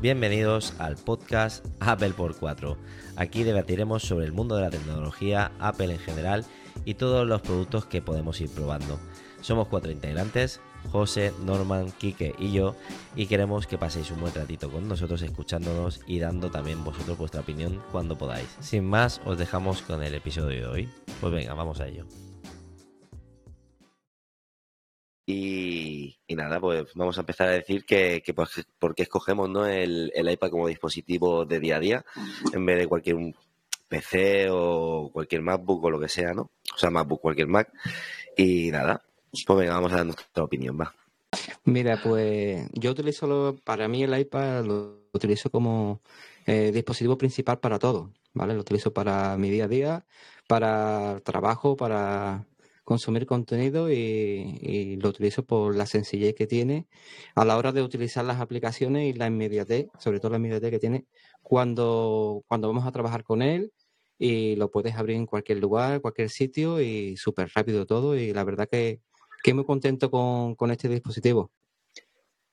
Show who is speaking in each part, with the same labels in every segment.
Speaker 1: Bienvenidos al podcast Apple por 4. Aquí debatiremos sobre el mundo de la tecnología, Apple en general y todos los productos que podemos ir probando. Somos cuatro integrantes, José, Norman, Quique y yo, y queremos que paséis un buen ratito con nosotros escuchándonos y dando también vosotros vuestra opinión cuando podáis. Sin más, os dejamos con el episodio de hoy. Pues venga, vamos a ello. Y, nada, pues vamos a empezar a decir que, que por, qué escogemos ¿no? el, iPad como dispositivo de día a día en vez de cualquier PC o cualquier MacBook o lo que sea, ¿no? O sea, MacBook, cualquier Mac. Y nada, pues venga, vamos a dar nuestra opinión, va.
Speaker 2: Mira, pues yo utilizo, para mí el iPad lo utilizo como eh, dispositivo principal para todo, ¿vale? Lo utilizo para mi día a día, para trabajo, para consumir contenido y, lo utilizo por la sencillez que tiene a la hora de utilizar las aplicaciones y la inmediatez, sobre todo la inmediatez que tiene cuando, cuando vamos a trabajar con él y lo puedes abrir en cualquier lugar, cualquier sitio y súper rápido todo y la verdad que, que muy contento con, con este dispositivo.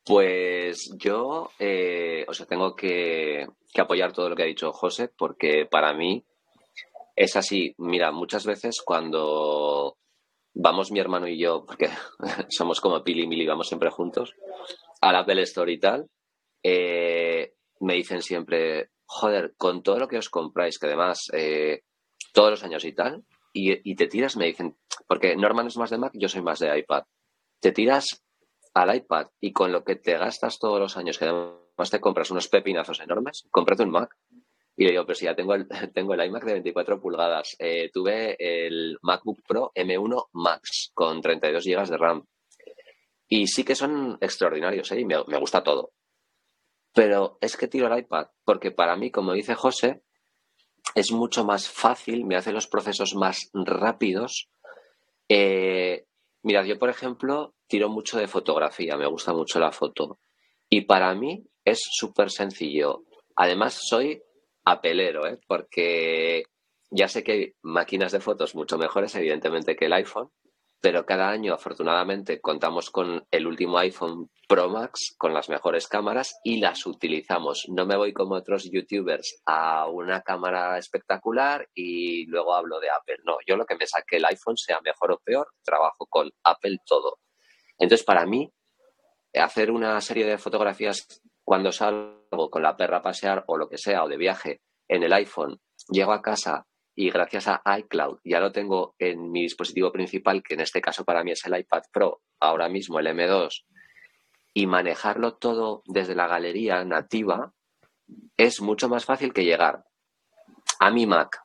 Speaker 3: Pues yo, eh, o sea, tengo que, que, apoyar todo lo que ha dicho José, porque para mí es así. Mira, muchas veces cuando vamos mi hermano y yo, porque somos como Pili y Mili, vamos siempre juntos, al Apple Store y tal, eh, me dicen siempre, joder, con todo lo que os compráis, que además eh, todos los años y tal, y, te tiras, me dicen, porque Norman es más de Mac, yo soy más de iPad, te tiras al iPad y con lo que te gastas todos los años, que además te compras unos pepinazos enormes, cómprate un Mac. Y le digo, pero si ya tengo el, tengo el iMac de 24 pulgadas, eh, tuve el MacBook Pro M1 Max con 32 GB de RAM. Y sí que son extraordinarios, ¿eh? y me, gusta todo. Pero es que tiro el iPad, porque para mí, como dice José, es mucho más fácil, me hace los procesos más rápidos. Eh, mirad, yo, por ejemplo, tiro mucho de fotografía, me gusta mucho la foto. Y para mí es súper sencillo. Además, soy apelero, ¿eh? porque ya sé que hay máquinas de fotos mucho mejores, evidentemente, que el iPhone, pero cada año, afortunadamente, contamos con el último iPhone Pro Max, con las mejores cámaras y las utilizamos. No me voy como otros youtubers a una cámara espectacular y luego hablo de Apple. No, yo lo que me saque el iPhone, sea mejor o peor, trabajo con Apple todo. Entonces, para mí, hacer una serie de fotografías cuando salgo con la perra a pasear o lo que sea, o de viaje en el iPhone, llego a casa y gracias a iCloud ya lo tengo en mi dispositivo principal, que en este caso para mí es el iPad Pro, ahora mismo el M2, y manejarlo todo desde la galería nativa, es mucho más fácil que llegar a mi Mac,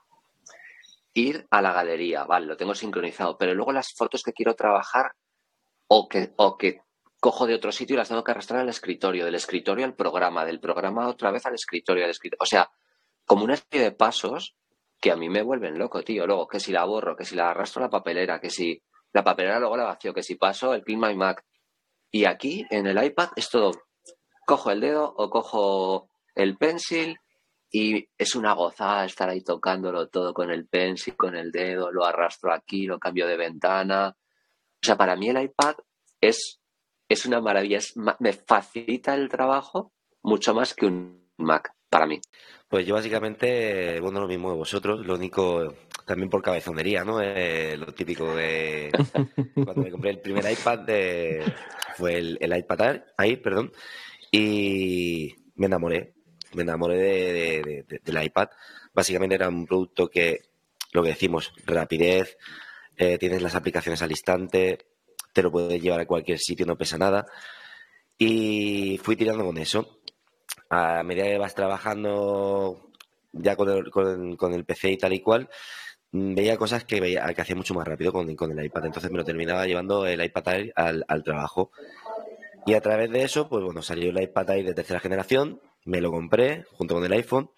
Speaker 3: ir a la galería, vale, lo tengo sincronizado, pero luego las fotos que quiero trabajar o que, o que cojo de otro sitio y las tengo que arrastrar al escritorio, del escritorio al programa, del programa otra vez al escritorio, al escritorio. O sea, como una serie de pasos que a mí me vuelven loco, tío. Luego, que si la borro, que si la arrastro a la papelera, que si la papelera luego la vacío, que si paso el Pin My Mac. Y aquí, en el iPad, es todo. Cojo el dedo o cojo el pencil y es una gozada estar ahí tocándolo todo con el pencil, con el dedo, lo arrastro aquí, lo cambio de ventana. O sea, para mí el iPad es es una maravilla, me facilita el trabajo mucho más que un Mac para mí.
Speaker 1: Pues yo básicamente, bueno, lo mismo de vosotros, lo único también por cabezonería, ¿no? Eh, lo típico de cuando me compré el primer iPad fue el, iPad Air, perdón, y me enamoré, me enamoré de, del iPad. Básicamente era un producto que, lo que decimos, rapidez, eh, tienes las aplicaciones al instante, te lo puedes llevar a cualquier sitio, no pesa nada. Y fui tirando con eso. A medida que vas trabajando ya con el, PC y tal y cual, veía cosas que veía que hacía mucho más rápido con, el iPad. Entonces me lo terminaba llevando el iPad Air al, trabajo. Y a través de eso, pues bueno, salió el iPad Air de tercera generación, me lo compré junto con el iPhone,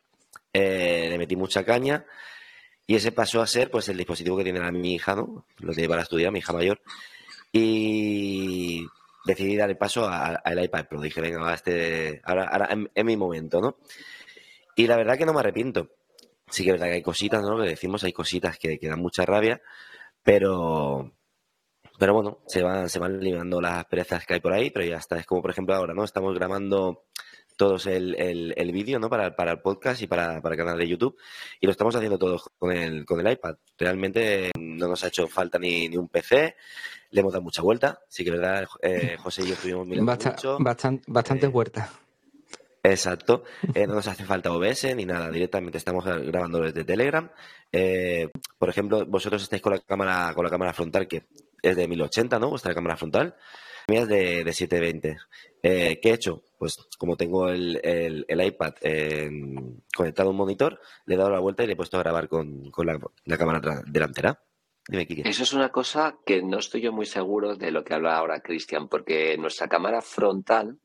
Speaker 1: eh, le metí mucha caña y ese pasó a ser pues el dispositivo que tiene a mi hija, ¿no? Lo tiene para estudiar, mi hija mayor. Y decidí dar el paso al iPad Pro. Dije, venga, este, ahora, ahora es, mi momento, ¿no? Y la verdad que no me arrepiento. Sí que es verdad que hay cositas, ¿no? Que decimos, hay cositas que, dan mucha rabia, pero, pero bueno, se van, se van eliminando las perezas que hay por ahí, pero ya está. Es como, por ejemplo, ahora, ¿no? Estamos grabando todos el, el, vídeo ¿no? para, para el podcast y para, para, el canal de YouTube. Y lo estamos haciendo todos con el, con el iPad. Realmente no nos ha hecho falta ni, ni un PC. Le hemos dado mucha vuelta. Sí que verdad, eh, José y yo estuvimos mirando mucho.
Speaker 2: Bastante, bastante vuelta.
Speaker 1: Exacto. Eh, no nos hace falta OBS ni nada. Directamente estamos grabando desde Telegram. Eh, por ejemplo, vosotros estáis con la cámara, con la cámara frontal, que es de 1080, ¿no? Vuestra cámara frontal. Mía es de, de 720. Eh, ¿Qué he hecho? Pues como tengo el, el, iPad conectado a un monitor, le he dado la vuelta y le he puesto a grabar con, con la, la, cámara delantera.
Speaker 3: Dime, Kike. Eso es una cosa que no estoy yo muy seguro de lo que habla ahora Cristian, porque nuestra cámara frontal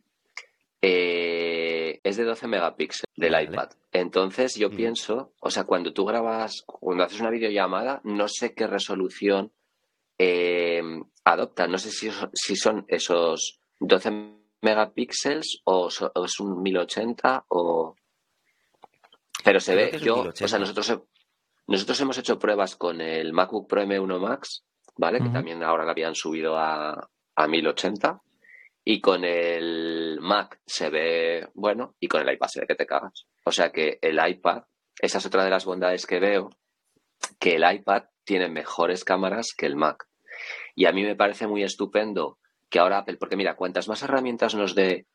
Speaker 3: eh, es de 12 megapíxeles del iPad. Entonces yo pienso, o sea, cuando tú grabas, cuando haces una videollamada, no sé qué resolución eh, adopta. No sé si, si son esos 12 megapíxeles o, es un 1080 o... Pero se ve, yo, o sea, nosotros, nosotros hemos hecho pruebas con el MacBook Pro M1 Max, ¿vale? Que también ahora lo habían subido a, a 1080 y con el Mac se ve bueno y con el iPad se ve que te cagas. O sea que el iPad, esa es otra de las bondades que veo, que el iPad tiene mejores cámaras que el Mac. Y a mí me parece muy estupendo que ahora Apple, porque mira, cuantas más herramientas nos dé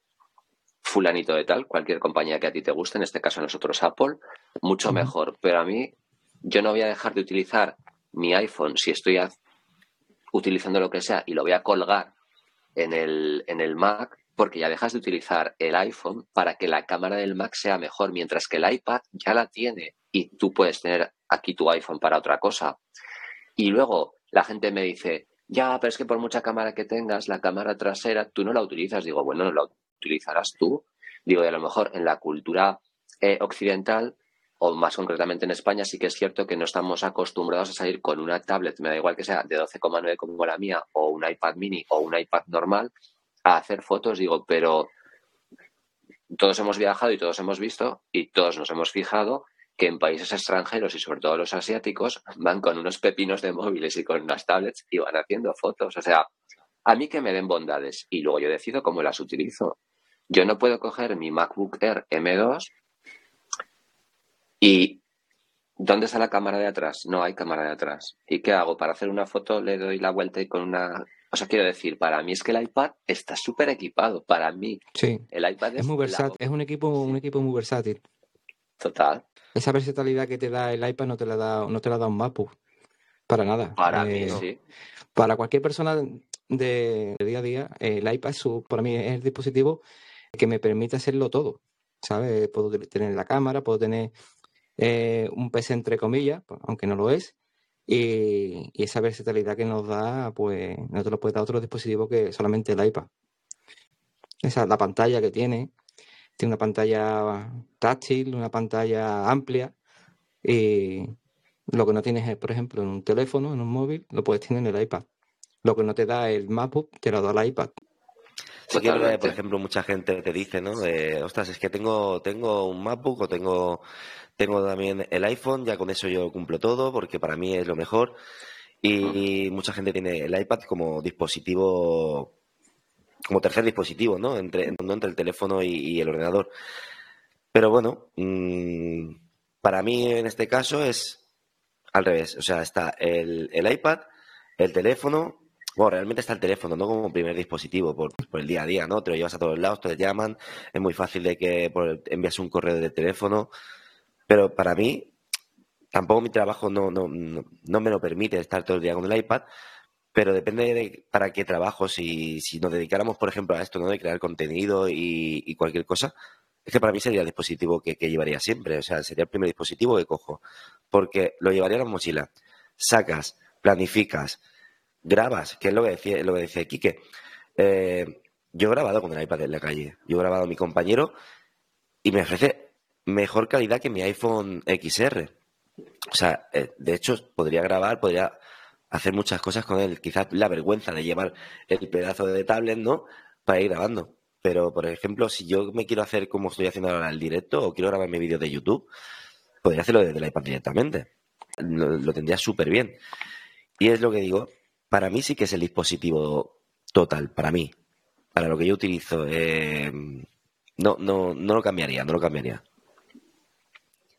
Speaker 3: fulanito de tal, cualquier compañía que a ti te guste, en este caso nosotros Apple, mucho mejor. Pero a mí, yo no voy a dejar de utilizar mi iPhone si estoy utilizando lo que sea y lo voy a colgar en el, en el Mac porque ya dejas de utilizar el iPhone para que la cámara del Mac sea mejor, mientras que el iPad ya la tiene y tú puedes tener aquí tu iPhone para otra cosa. Y luego la gente me dice, ya, pero es que por mucha cámara que tengas, la cámara trasera, tú no la utilizas. Digo, bueno, no la utilizarás tú. Digo, y a lo mejor en la cultura eh, occidental o más concretamente en España, sí que es cierto que no estamos acostumbrados a salir con una tablet, me da igual que sea de 12,9 como la mía, o un iPad mini o un iPad normal, a hacer fotos, digo, pero todos hemos viajado y todos hemos visto y todos nos hemos fijado que en países extranjeros y sobre todo los asiáticos van con unos pepinos de móviles y con unas tablets y van haciendo fotos. O sea, a mí que me den bondades y luego yo decido cómo las utilizo. Yo no puedo coger mi MacBook Air M2 ¿Y dónde está la cámara de atrás? No hay cámara de atrás. ¿Y qué hago? Para hacer una foto le doy la vuelta y con una... O sea, quiero decir, para mí es que el iPad está súper equipado. Para mí,
Speaker 2: sí. el iPad es, muy versátil. Es un equipo, un equipo muy versátil.
Speaker 3: Total.
Speaker 2: Esa versatilidad que te da el iPad no te la da, no te la da un MacBook. Para nada.
Speaker 3: Para mí, eh, sí.
Speaker 2: Para cualquier persona de, día a día, el iPad para mí es el dispositivo que me permite hacerlo todo. ¿Sabes? Puedo tener la cámara, puedo tener eh, un PC entre comillas, pues, aunque no lo es, y, esa versatilidad que nos da, pues no te lo puede dar otro dispositivo que solamente el iPad. Esa la pantalla que tiene, tiene una pantalla táctil, una pantalla amplia, y lo que no tienes, es, por ejemplo, en un teléfono, en un móvil, lo puedes tener en el iPad. Lo que no te da el MacBook, te lo da el iPad.
Speaker 1: Sí que, por ejemplo, mucha gente te dice, ¿no? Ostras, es que tengo, tengo un MacBook o tengo tengo también el iPhone, ya con eso yo cumplo todo, porque para mí es lo mejor. Y mucha gente tiene el iPad como dispositivo, como tercer dispositivo, ¿no? Entre, entre el teléfono y, el ordenador. Pero bueno, mm, para mí en este caso es al revés. O sea, está el, iPad, el teléfono, bueno, realmente está el teléfono, no como primer dispositivo por, el día a día, ¿no? Te lo llevas a todos lados, te llaman, es muy fácil de que envías un correo de teléfono. Pero para mí, tampoco mi trabajo no, no, no, me lo permite estar todo el día con el iPad, pero depende de para qué trabajo. Si, si nos dedicáramos, por ejemplo, a esto, ¿no? De crear contenido y, cualquier cosa, es que para mí sería el dispositivo que, llevaría siempre. O sea, sería el primer dispositivo que cojo. Porque lo llevaría en la mochila. Sacas, planificas, grabas, que es lo que decía, lo que decía Quique. Eh, yo he grabado con el iPad en la calle. Yo he grabado a mi compañero y me ofrece mejor calidad que mi iPhone XR. O sea, eh, de hecho, podría grabar, podría hacer muchas cosas con él. Quizás la vergüenza de llevar el pedazo de tablet, ¿no? Para ir grabando. Pero, por ejemplo, si yo me quiero hacer como estoy haciendo ahora el directo o quiero grabar mi vídeo de YouTube, podría hacerlo desde el iPad directamente. Lo, tendría súper bien. Y es lo que digo, para mí sí que es el dispositivo total, para mí. Para lo que yo utilizo. Eh, no, no, no lo cambiaría, no lo cambiaría.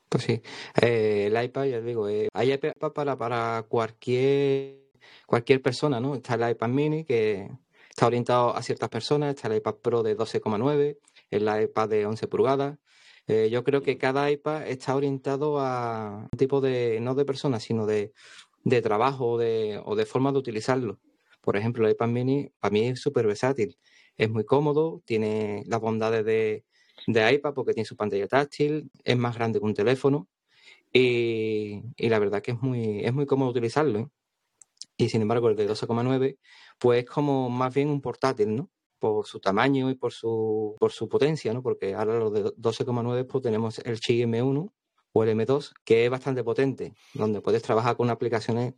Speaker 2: Pues sí, eh, el iPad, ya digo, eh, hay iPad para, para cualquier, cualquier persona, ¿no? Está el iPad mini que está orientado a ciertas personas, está el iPad Pro de 12,9, el iPad de 11 pulgadas. Eh, yo creo que cada iPad está orientado a un tipo de, no de personas, sino de, de trabajo o de, o de forma de utilizarlo. Por ejemplo, el iPad mini para mí es súper versátil. Es muy cómodo, tiene las bondades de, de iPad porque tiene su pantalla táctil, es más grande que un teléfono y, la verdad que es muy, es muy cómodo utilizarlo. ¿eh? Y sin embargo, el de 12,9 pues es como más bien un portátil, ¿no? Por su tamaño y por su, por su potencia, ¿no? Porque ahora los de 12,9 pues tenemos el Qi M1 o el M2, que es bastante potente, donde puedes trabajar con aplicaciones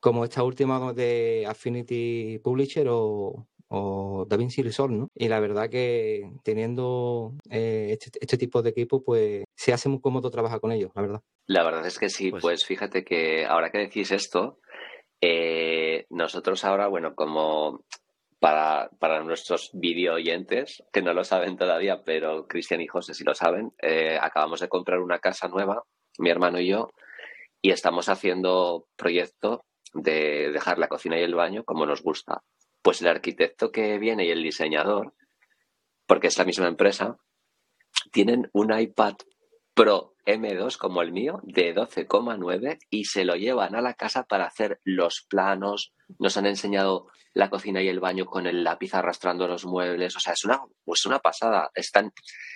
Speaker 2: como esta última de Affinity Publisher o, o DaVinci Resolve, ¿no? Y la verdad que teniendo eh, este, este, tipo de equipo, pues se hace muy cómodo trabajar con ellos, la verdad.
Speaker 3: La verdad es que sí, pues, pues fíjate que ahora que decís esto, eh, nosotros ahora, bueno, como para, para nuestros video oyentes, que no lo saben todavía, pero Cristian y José sí lo saben, eh, acabamos de comprar una casa nueva, mi hermano y yo, y estamos haciendo proyecto de dejar la cocina y el baño como nos gusta. Pues el arquitecto que viene y el diseñador, porque es la misma empresa, tienen un iPad Pro M2 como el mío de 12,9 y se lo llevan a la casa para hacer los planos. Nos han enseñado la cocina y el baño con el lápiz arrastrando los muebles. O sea, es una, una pasada. Están,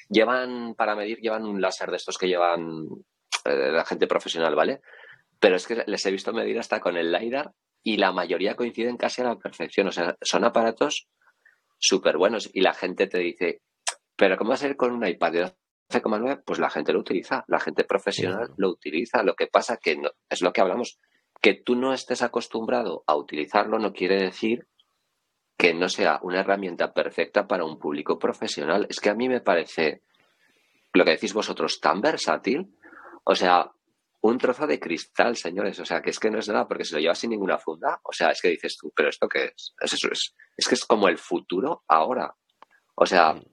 Speaker 3: llevan para medir, llevan un láser de estos que llevan eh, la gente profesional, ¿vale? Pero es que les he visto medir hasta con el LiDAR y la mayoría coinciden casi a la perfección. O sea, son aparatos súper buenos y la gente te dice, pero ¿cómo va a ser con un iPad de 12,9? Pues la gente lo utiliza, la gente profesional lo utiliza. Lo que pasa que no, es lo que hablamos, que tú no estés acostumbrado a utilizarlo no quiere decir que no sea una herramienta perfecta para un público profesional. Es que a mí me parece lo que decís vosotros tan versátil. O sea, un trozo de cristal, señores. O sea, que es que no es nada porque se lo lleva sin ninguna funda. O sea, es que dices tú, ¿pero esto qué es? Es, eso, es, es que es como el futuro ahora. O sea, mm.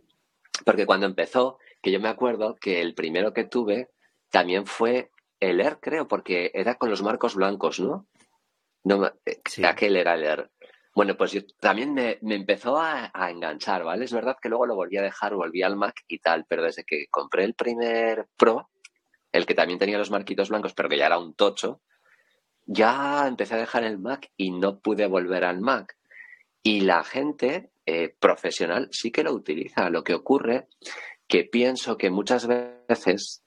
Speaker 3: porque cuando empezó, que yo me acuerdo que el primero que tuve también fue el Air, creo, porque era con los marcos blancos, ¿no? no eh, Aquel era el Air. Bueno, pues yo también me, empezó a, a, enganchar, ¿vale? Es verdad que luego lo volví a dejar, volví al Mac y tal, pero desde que compré el primer Pro, el que también tenía los marquitos blancos, pero que ya era un tocho, ya empecé a dejar el Mac y no pude volver al Mac. Y la gente eh, profesional sí que lo utiliza. Lo que ocurre que pienso que muchas veces,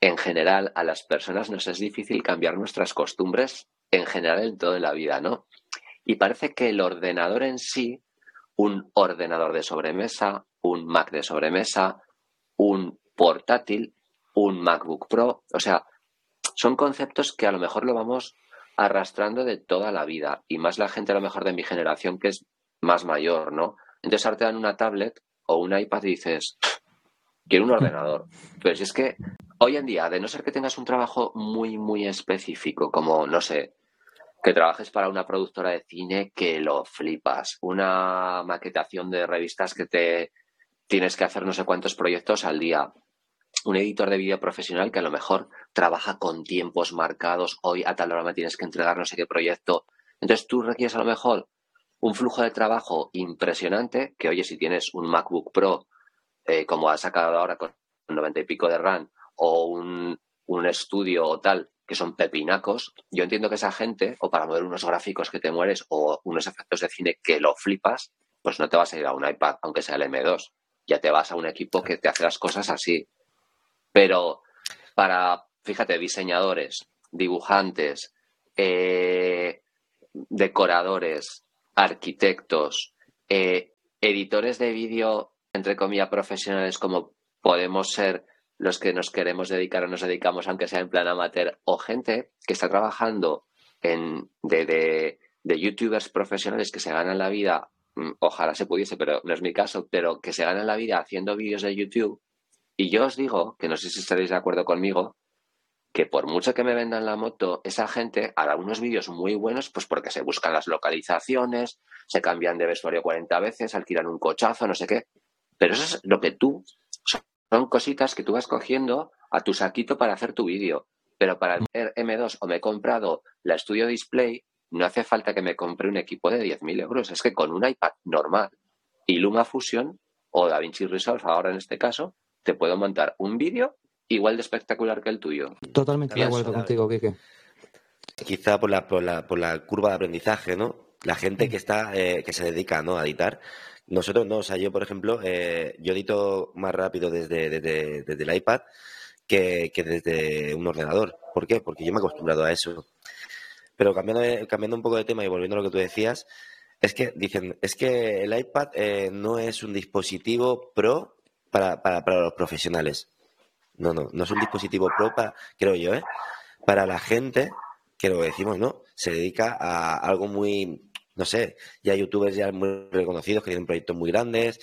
Speaker 3: en general, a las personas nos es difícil cambiar nuestras costumbres en general en toda la vida, ¿no? Y parece que el ordenador en sí, un ordenador de sobremesa, un Mac de sobremesa, un portátil, un MacBook Pro. O sea, son conceptos que a lo mejor lo vamos arrastrando de toda la vida y más la gente a lo mejor de mi generación que es más mayor, ¿no? Entonces ahora te dan una tablet o un iPad y dices, quiero un ordenador. Pero si es que hoy en día, de no ser que tengas un trabajo muy, muy específico, como, no sé, que trabajes para una productora de cine que lo flipas, una maquetación de revistas que te tienes que hacer no sé cuántos proyectos al día, un editor de vídeo profesional que a lo mejor trabaja con tiempos marcados, hoy a tal hora me tienes que entregar no sé qué proyecto. Entonces tú requieres a lo mejor un flujo de trabajo impresionante, que oye, si tienes un MacBook Pro, eh, como has sacado ahora con 90 y pico de RAM, o un, un estudio o tal, que son pepinacos, yo entiendo que esa gente, o para mover unos gráficos que te mueres, o unos efectos de cine que lo flipas, pues no te vas a ir a un iPad, aunque sea el M2. Ya te vas a un equipo que te hace las cosas así. Pero para, fíjate, diseñadores, dibujantes, eh, decoradores, arquitectos, eh, editores de vídeo, entre comillas, profesionales como podemos ser los que nos queremos dedicar o nos dedicamos, aunque sea en plan amateur, o gente que está trabajando en, de, de youtubers profesionales que se ganan la vida, mm, ojalá se pudiese, pero no es mi caso, pero que se ganan la vida haciendo vídeos de YouTube y yo os digo, que no sé si estaréis de acuerdo conmigo, que por mucho que me vendan la moto, esa gente hará unos vídeos muy buenos, pues porque se buscan las localizaciones, se cambian de vestuario 40 veces, alquilan un cochazo, no sé qué. Pero eso es lo que tú, son cositas que tú vas cogiendo a tu saquito para hacer tu vídeo. Pero para el M2 o me he comprado la Studio Display, no hace falta que me compre un equipo de 10.000 euros. Es que con un iPad normal y Fusion o DaVinci Resolve, ahora en este caso, te puedo montar un vídeo igual de espectacular que el tuyo.
Speaker 2: Totalmente de acuerdo contigo, Kike.
Speaker 1: Quizá por la, por la, por la curva de aprendizaje, ¿no? La gente que está, eh, que se dedica ¿no? a editar, nosotros no, o sea, yo, por ejemplo, eh, yo edito más rápido desde, desde, desde el iPad que, que, desde un ordenador. ¿Por qué? Porque yo me he acostumbrado a eso. Pero cambiando, cambiando un poco de tema y volviendo a lo que tú decías, es que dicen, es que el iPad eh, no es un dispositivo pro para, para, para, los profesionales. No, no, no es un dispositivo pro para, creo yo, ¿eh? Para la gente, que lo decimos, ¿no? Se dedica a algo muy, no sé, ya youtubers ya muy reconocidos que tienen proyectos muy grandes.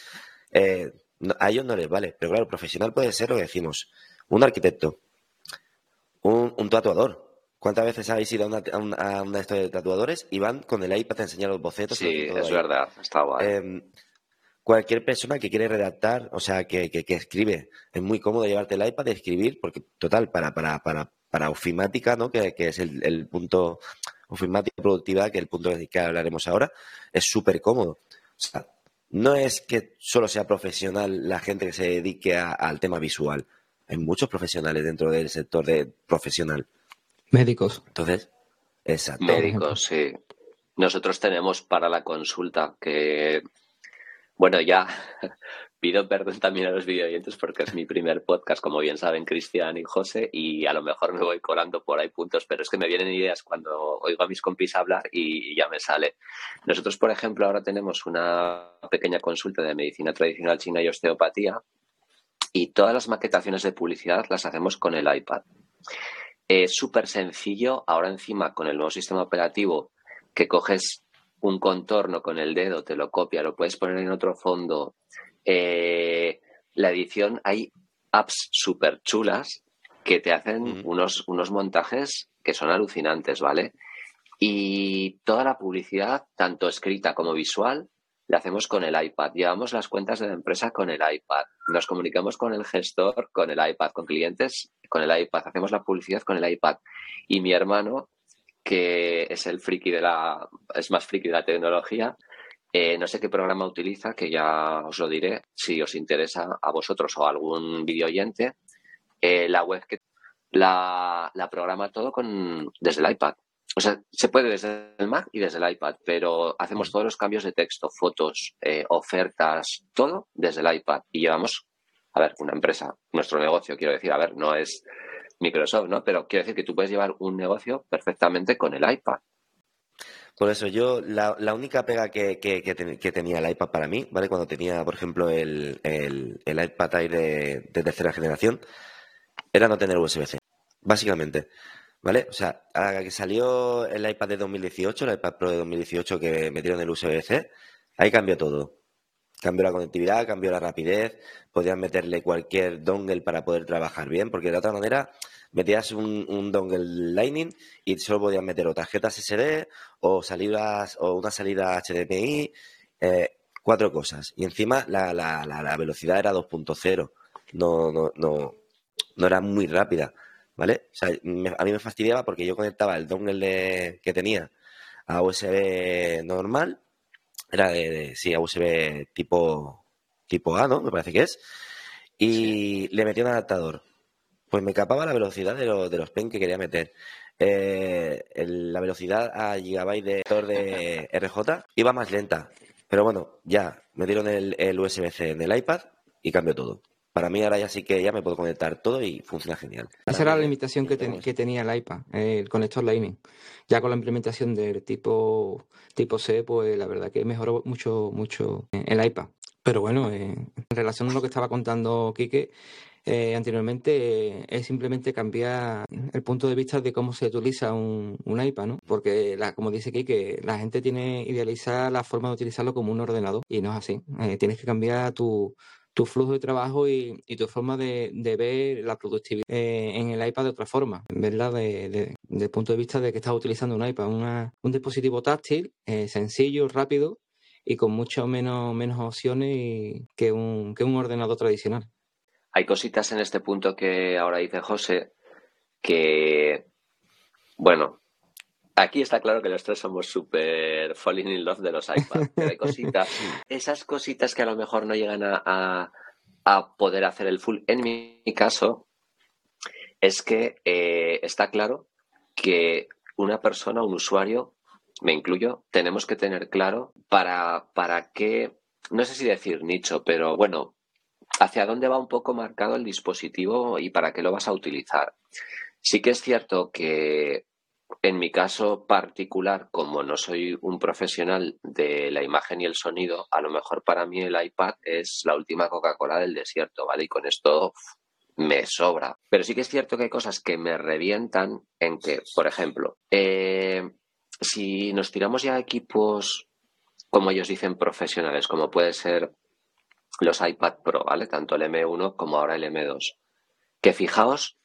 Speaker 1: Eh, a ellos no les vale, pero claro, profesional puede ser lo que decimos, un arquitecto, un, un tatuador, ¿Cuántas veces habéis ido a una, a una, de tatuadores y van con el iPad a enseñar los bocetos?
Speaker 3: Sí, es verdad, está guay.
Speaker 1: Eh, cualquier persona que quiere redactar, o sea, que, que, que, escribe, es muy cómodo llevarte el iPad y escribir, porque total, para, para, para, para ofimática, ¿no? Que, que es el, el, punto, ofimática productividad, que es el punto que hablaremos ahora, es súper cómodo. O sea, no es que solo sea profesional la gente que se dedique a, al tema visual. Hay muchos profesionales dentro del sector de profesional.
Speaker 2: Médicos.
Speaker 1: Entonces, exacto.
Speaker 3: Médicos, sí. Nosotros tenemos para la consulta que, bueno, ya pido perdón también a los videoyentes porque es mi primer podcast, como bien saben Cristian y José, y a lo mejor me voy colando por ahí puntos, pero es que me vienen ideas cuando oigo a mis compis hablar y ya me sale. Nosotros, por ejemplo, ahora tenemos una pequeña consulta de medicina tradicional china y osteopatía y todas las maquetaciones de publicidad las hacemos con el iPad. Es súper sencillo. Ahora encima con el nuevo sistema operativo que coges un contorno con el dedo, te lo copia, lo puedes poner en otro fondo. Eh, la edición, hay apps súper chulas que te hacen unos, unos montajes que son alucinantes, ¿vale? Y toda la publicidad, tanto escrita como visual, la hacemos con el iPad. Llevamos las cuentas de la empresa con el iPad. Nos comunicamos con el gestor con el iPad, con clientes con el iPad. Hacemos la publicidad con el iPad. Y mi hermano, que es el friki de la, es más friki de la tecnología, eh, no sé qué programa utiliza, que ya os lo diré si os interesa a vosotros o a algún video oyente. Eh, la web que la, la programa todo con, desde el iPad. O sea, se puede desde el Mac y desde el iPad, pero hacemos todos los cambios de texto, fotos, eh, ofertas, todo desde el iPad. Y llevamos, a ver, una empresa, nuestro negocio, quiero decir, a ver, no es Microsoft, ¿no? Pero quiero decir que tú puedes llevar un negocio perfectamente con el iPad.
Speaker 1: Por eso yo, la, la única pega que, que, que, tenía el iPad para mí, ¿vale? Cuando tenía, por ejemplo, el, iPad Air de, de tercera generación, era no tener USB-C, básicamente. ¿Vale? O sea, a que salió el iPad de 2018, el iPad Pro de 2018 que metieron el USB-C, ahí cambió todo. Cambió la conectividad, cambió la rapidez, podías meterle cualquier dongle para poder trabajar bien, porque de otra manera metías un, dongle Lightning y solo podías meter o tarjetas SD o salidas o una salida HDMI, eh, cuatro cosas. Y encima la, la, la, la velocidad era 2.0, no, no, no, no era muy rápida. ¿vale? O sea, me, a mí me fastidiaba porque yo conectaba el dongle de, que tenía a USB normal, era de, de, sí, a USB tipo, tipo A, ¿no? Me parece que es, y sí. le metía un adaptador. Pues me capaba la velocidad de, lo, de los pen que quería meter. Eh, el, la velocidad a gigabyte de, de RJ iba más lenta. Pero bueno, ya me dieron el, el USB-C en el iPad y cambió todo. Para mí ahora ya sí que ya me puedo conectar todo y funciona genial.
Speaker 2: Esa era la limitación que, ten, que tenía el iPad, el conector Lightning. Ya con la implementación del tipo, tipo C, pues la verdad que mejoró mucho, mucho el iPad. Pero bueno, eh, en relación a lo que estaba contando Quique, eh, anteriormente eh, es simplemente cambiar el punto de vista de cómo se utiliza un, un iPad, ¿no? Porque, la, como dice Kike, la gente tiene idealizada la forma de utilizarlo como un ordenador y no es así. Eh, tienes que cambiar tu, tu flujo de trabajo y, y tu forma de, ver la productividad eh, en el iPad de otra forma, verla de, de, desde el punto de vista de que estás utilizando un iPad, una, un dispositivo táctil, eh, sencillo, rápido y con mucho menos, menos opciones que un, que un ordenador tradicional.
Speaker 3: Hay cositas en este punto que ahora dice José que, bueno, aquí está claro que los tres somos súper falling in love de los iPads, pero hay cositas, esas cositas que a lo mejor no llegan a, a, poder hacer el full. En mi caso, es que eh, está claro que una persona, un usuario, me incluyo, tenemos que tener claro para, para qué, no sé si decir nicho, pero bueno, hacia dónde va un poco marcado el dispositivo y para qué lo vas a utilizar. Sí que es cierto que en mi caso particular, como no soy un profesional de la imagen y el sonido, a lo mejor para mí el iPad es la última Coca-Cola del desierto, ¿vale? Y con esto me sobra. Pero sí que es cierto que hay cosas que me revientan en que, por ejemplo, eh, si nos tiramos ya a equipos, como ellos dicen, profesionales, como puede ser los iPad Pro, ¿vale? Tanto el M1 como ahora el M2. Que fijaos,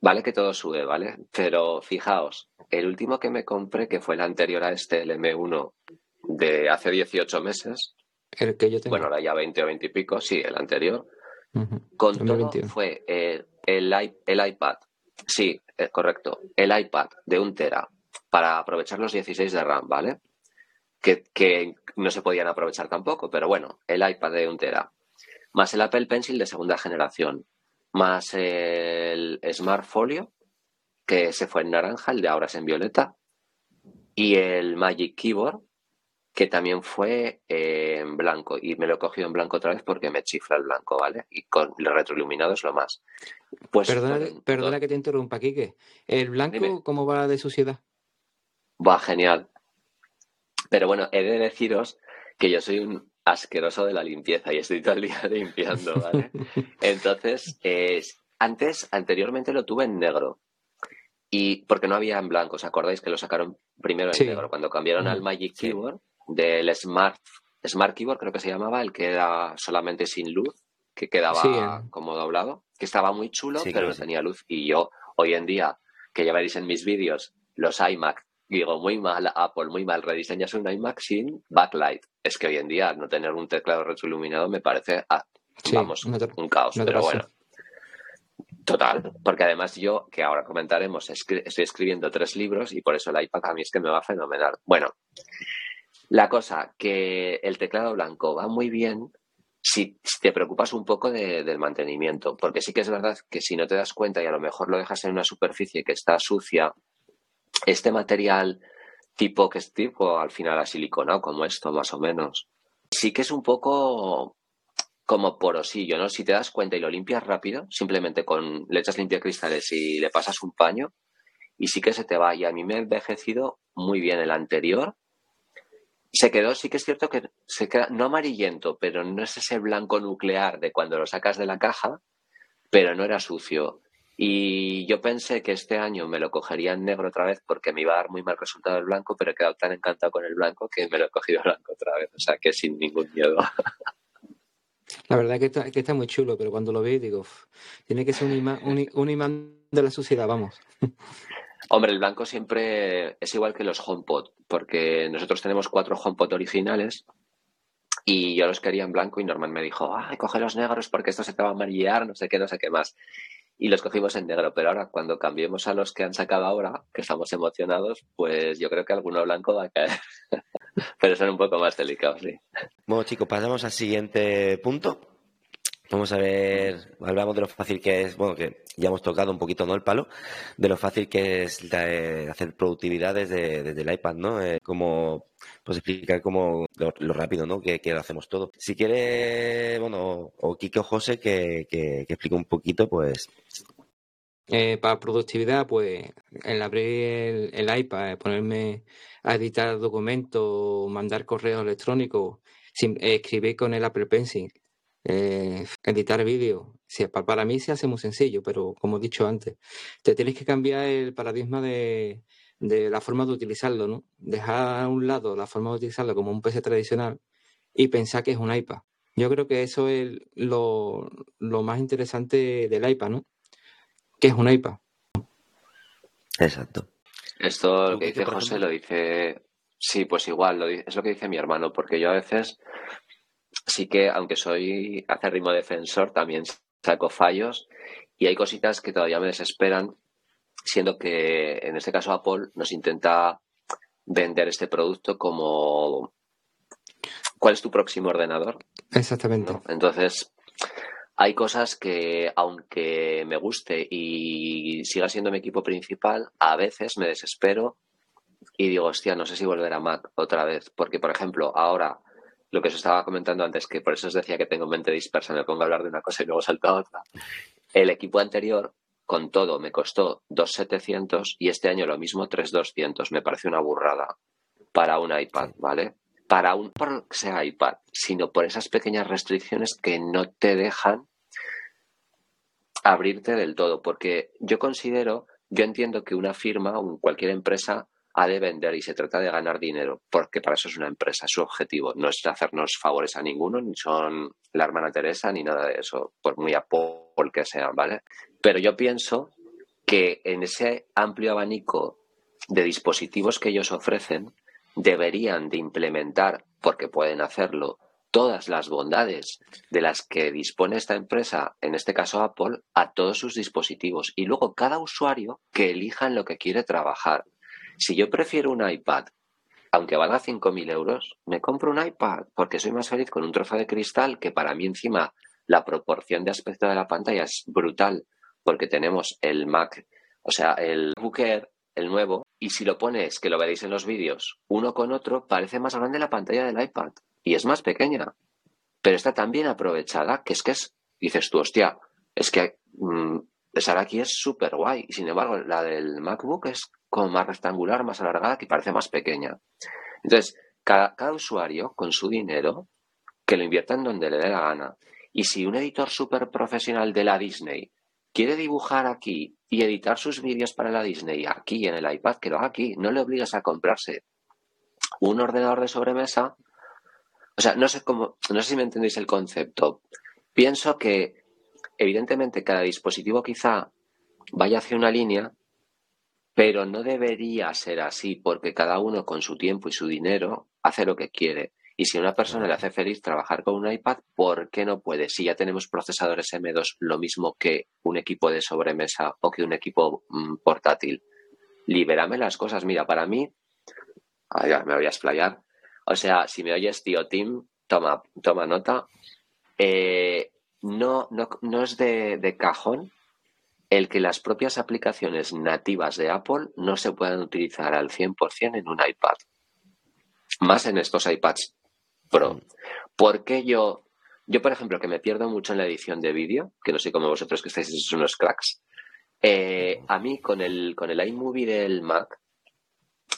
Speaker 3: vale que todo sube, ¿vale? Pero fijaos, el último que me compré, que fue el anterior a este, el M1 de hace 18 meses.
Speaker 2: El que yo tengo.
Speaker 3: Bueno, ahora ya 20 o 20 y pico, sí, el anterior. Con todo fue el, el, iPad. Sí, es correcto. El iPad de un tera para aprovechar los 16 de RAM, ¿vale? que, no se podían aprovechar tampoco, pero bueno, el iPad de un tera, más el Apple Pencil de segunda generación, más el Smart Folio, que se fue en naranja, el de ahora es en violeta, y el Magic Keyboard, que también fue en blanco, y me lo he cogido en blanco otra vez porque me chifla el blanco, ¿vale? Y con el retroiluminado es lo más.
Speaker 2: Pues perdona, que te interrumpa, Kike. ¿El blanco cómo va de suciedad?
Speaker 3: Va genial. Pero bueno, he de deciros que yo soy un asqueroso de la limpieza y estoy todo el día limpiando, ¿vale? Entonces, antes, anteriormente lo tuve en negro. Y porque no había en blanco, ¿os acordáis que lo sacaron primero en negro? Cuando cambiaron al Magic Keyboard del Smart, Smart Keyboard, creo que se llamaba, el que era solamente sin luz, que quedaba como doblado, que estaba muy chulo, pero no tenía luz. Y yo, hoy en día, que ya veréis en mis vídeos, los iMac digo, muy mal Apple, muy mal, rediseñas un iMac sin backlight. Es que hoy en día no tener un teclado retroiluminado me parece, ah, vamos, un caos, pero bueno. Total, porque además yo, que ahora comentaremos, estoy escribiendo tres libros y por eso el iPad a mí es que me va fenomenal. Bueno, la cosa, que el teclado blanco va muy bien si, te preocupas un poco del mantenimiento, porque sí que es verdad que si no te das cuenta y a lo mejor lo dejas en una superficie que está sucia, este material tipo que es tipo al final a silicona, como esto más o menos, sí que es un poco como porosillo, ¿no? Si te das cuenta y lo limpias rápido, simplemente con le echas cristales y le pasas un paño, y sí que se te va. Y a mí me ha envejecido muy bien el anterior. Se quedó, sí que es cierto que se queda, no amarillento, pero no es ese blanco nuclear de cuando lo sacas de la caja, pero no era sucio. Y yo pensé que este año me lo cogería en negro otra vez porque me iba a dar muy mal resultado el blanco, pero he quedado tan encantado con el blanco que me lo he cogido blanco otra vez. O sea que sin ningún miedo.
Speaker 2: La verdad que está, que está muy chulo, pero cuando lo veo digo, tiene que ser un imán, un, imán de la suciedad, vamos.
Speaker 3: Hombre, el blanco siempre es igual que los HomePod, porque nosotros tenemos cuatro HomePod originales y yo los quería en blanco y Norman me dijo, ay, coge los negros porque esto se te va a amarillar, no sé qué, no sé qué más y los cogimos en negro. Pero ahora, cuando cambiemos a los que han sacado ahora, que estamos emocionados, pues yo creo que alguno blanco va a caer. Pero son un poco más delicados, sí.
Speaker 1: Bueno, chicos, pasamos al siguiente punto. Vamos a ver, hablamos de lo fácil que es, bueno, que ya hemos tocado un poquito, ¿no? El palo, de lo fácil que es hacer productividad desde, desde el iPad, ¿no? Eh, como pues explicar cómo lo, rápido, ¿no? Que, lo hacemos todo. Si quiere, bueno, o Kike o José que, que, explique un poquito, pues.
Speaker 2: Eh, para productividad, pues el abrir el, iPad, ponerme a editar documentos, mandar correos electrónicos, escribir con el Apple Pencil, eh, editar vídeos. para mí se hace muy sencillo, pero como he dicho antes, te tienes que cambiar el paradigma de, de la forma de utilizarlo, ¿no? Dejar a un lado la forma de utilizarlo como un PC tradicional y pensar que es un iPad. Yo creo que eso es lo, más interesante del iPad, ¿no? Que es un iPad.
Speaker 1: Exacto.
Speaker 3: Esto lo que dice José lo dice Sí, pues igual, es lo que dice mi hermano, porque yo a veces sí que, aunque soy acérrimo defensor, también saco fallos y hay cositas que todavía me desesperan, siendo que en este caso Apple nos intenta vender este producto como ¿cuál es tu próximo ordenador?
Speaker 2: Exactamente.
Speaker 3: Entonces, hay cosas que, aunque me guste y siga siendo mi equipo principal, a veces me desespero y digo, hostia, no sé si volver a Mac otra vez. Porque, por ejemplo, ahora, lo que os estaba comentando antes, que por eso os decía que tengo mente dispersa, me pongo a hablar de una cosa y luego salto a otra. El equipo anterior, con todo, me costó 2.700 y este año lo mismo 3.200. Me parece una burrada para un iPad, ¿vale? Para un, por que sea iPad, sino por esas pequeñas restricciones que no te dejan abrirte del todo. Porque yo considero, yo entiendo que una firma, o cualquier empresa, ha de vender y se trata de ganar dinero, porque para eso es una empresa, su objetivo no es hacernos favores a ninguno, ni son la hermana Teresa, ni nada de eso, por muy Apple que sean, ¿vale? Pero yo pienso que en ese amplio abanico de dispositivos que ellos ofrecen, deberían de implementar, porque pueden hacerlo, todas las bondades de las que dispone esta empresa, en este caso Apple, a todos sus dispositivos. Y luego cada usuario que elija en lo que quiere trabajar. Si yo prefiero un iPad, aunque valga 5.000 euros, me compro un iPad porque soy más feliz con un trozo de cristal que para mí encima la proporción de aspecto de la pantalla es brutal porque tenemos el Mac, o sea, el Booker, el nuevo, y si lo pones, que lo veréis en los vídeos, uno con otro, parece más grande la pantalla del iPad y es más pequeña, pero está tan bien aprovechada que es que es, dices tú, hostia, es que mmm, esa aquí es súper guay y sin embargo la del MacBook es como más rectangular, más alargada, que parece más pequeña. Entonces, cada, usuario con su dinero, que lo invierta en donde le dé la gana. Y si un editor súper profesional de la Disney quiere dibujar aquí y editar sus vídeos para la Disney aquí en el iPad, que lo haga aquí, no le obligas a comprarse un ordenador de sobremesa. O sea, no sé cómo, no sé si me entendéis el concepto. Pienso que, evidentemente, cada dispositivo quizá vaya hacia una línea pero no debería ser así porque cada uno con su tiempo y su dinero hace lo que quiere. Y si a una persona le hace feliz trabajar con un iPad, ¿por qué no puede? Si ya tenemos procesadores M2, lo mismo que un equipo de sobremesa o que un equipo mm, portátil. Libérame las cosas. Mira, para mí, me voy a explayar. O sea, si me oyes, tío Tim, toma, toma nota. Eh, no, no, no es de, de cajón el que las propias aplicaciones nativas de Apple no se puedan utilizar al 100% en un iPad. Más en estos iPads Pro. Mm. ¿Por qué yo, yo, por ejemplo, que me pierdo mucho en la edición de vídeo, que no sé cómo vosotros que estáis unos cracks, eh, a mí con el, con el iMovie del Mac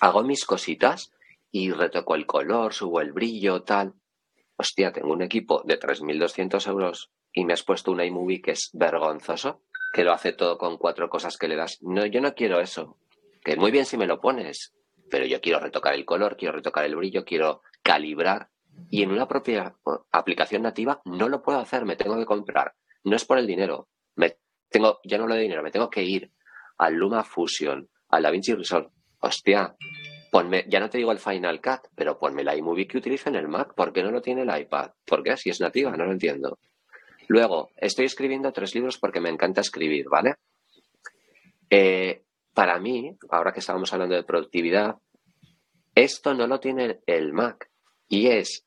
Speaker 3: hago mis cositas y retoco el color, subo el brillo, tal. Hostia, tengo un equipo de 3.200 euros y me has puesto un iMovie que es vergonzoso que lo hace todo con cuatro cosas que le das. No, yo no quiero eso. Que muy bien si me lo pones, pero yo quiero retocar el color, quiero retocar el brillo, quiero calibrar. Y en una propia aplicación nativa no lo puedo hacer, me tengo que comprar. No es por el dinero. Me tengo, ya no lo de dinero, me tengo que ir al Luma Fusion, al DaVinci Resolve. Hostia, ponme, ya no te digo el Final Cut, pero ponme la iMovie que utilizo en el Mac. ¿Por qué no lo tiene el iPad? ¿Por qué? Si es nativa, no lo entiendo. Luego, estoy escribiendo tres libros porque me encanta escribir, ¿vale? Eh, para mí, ahora que estábamos hablando de productividad, esto no lo tiene el Mac y es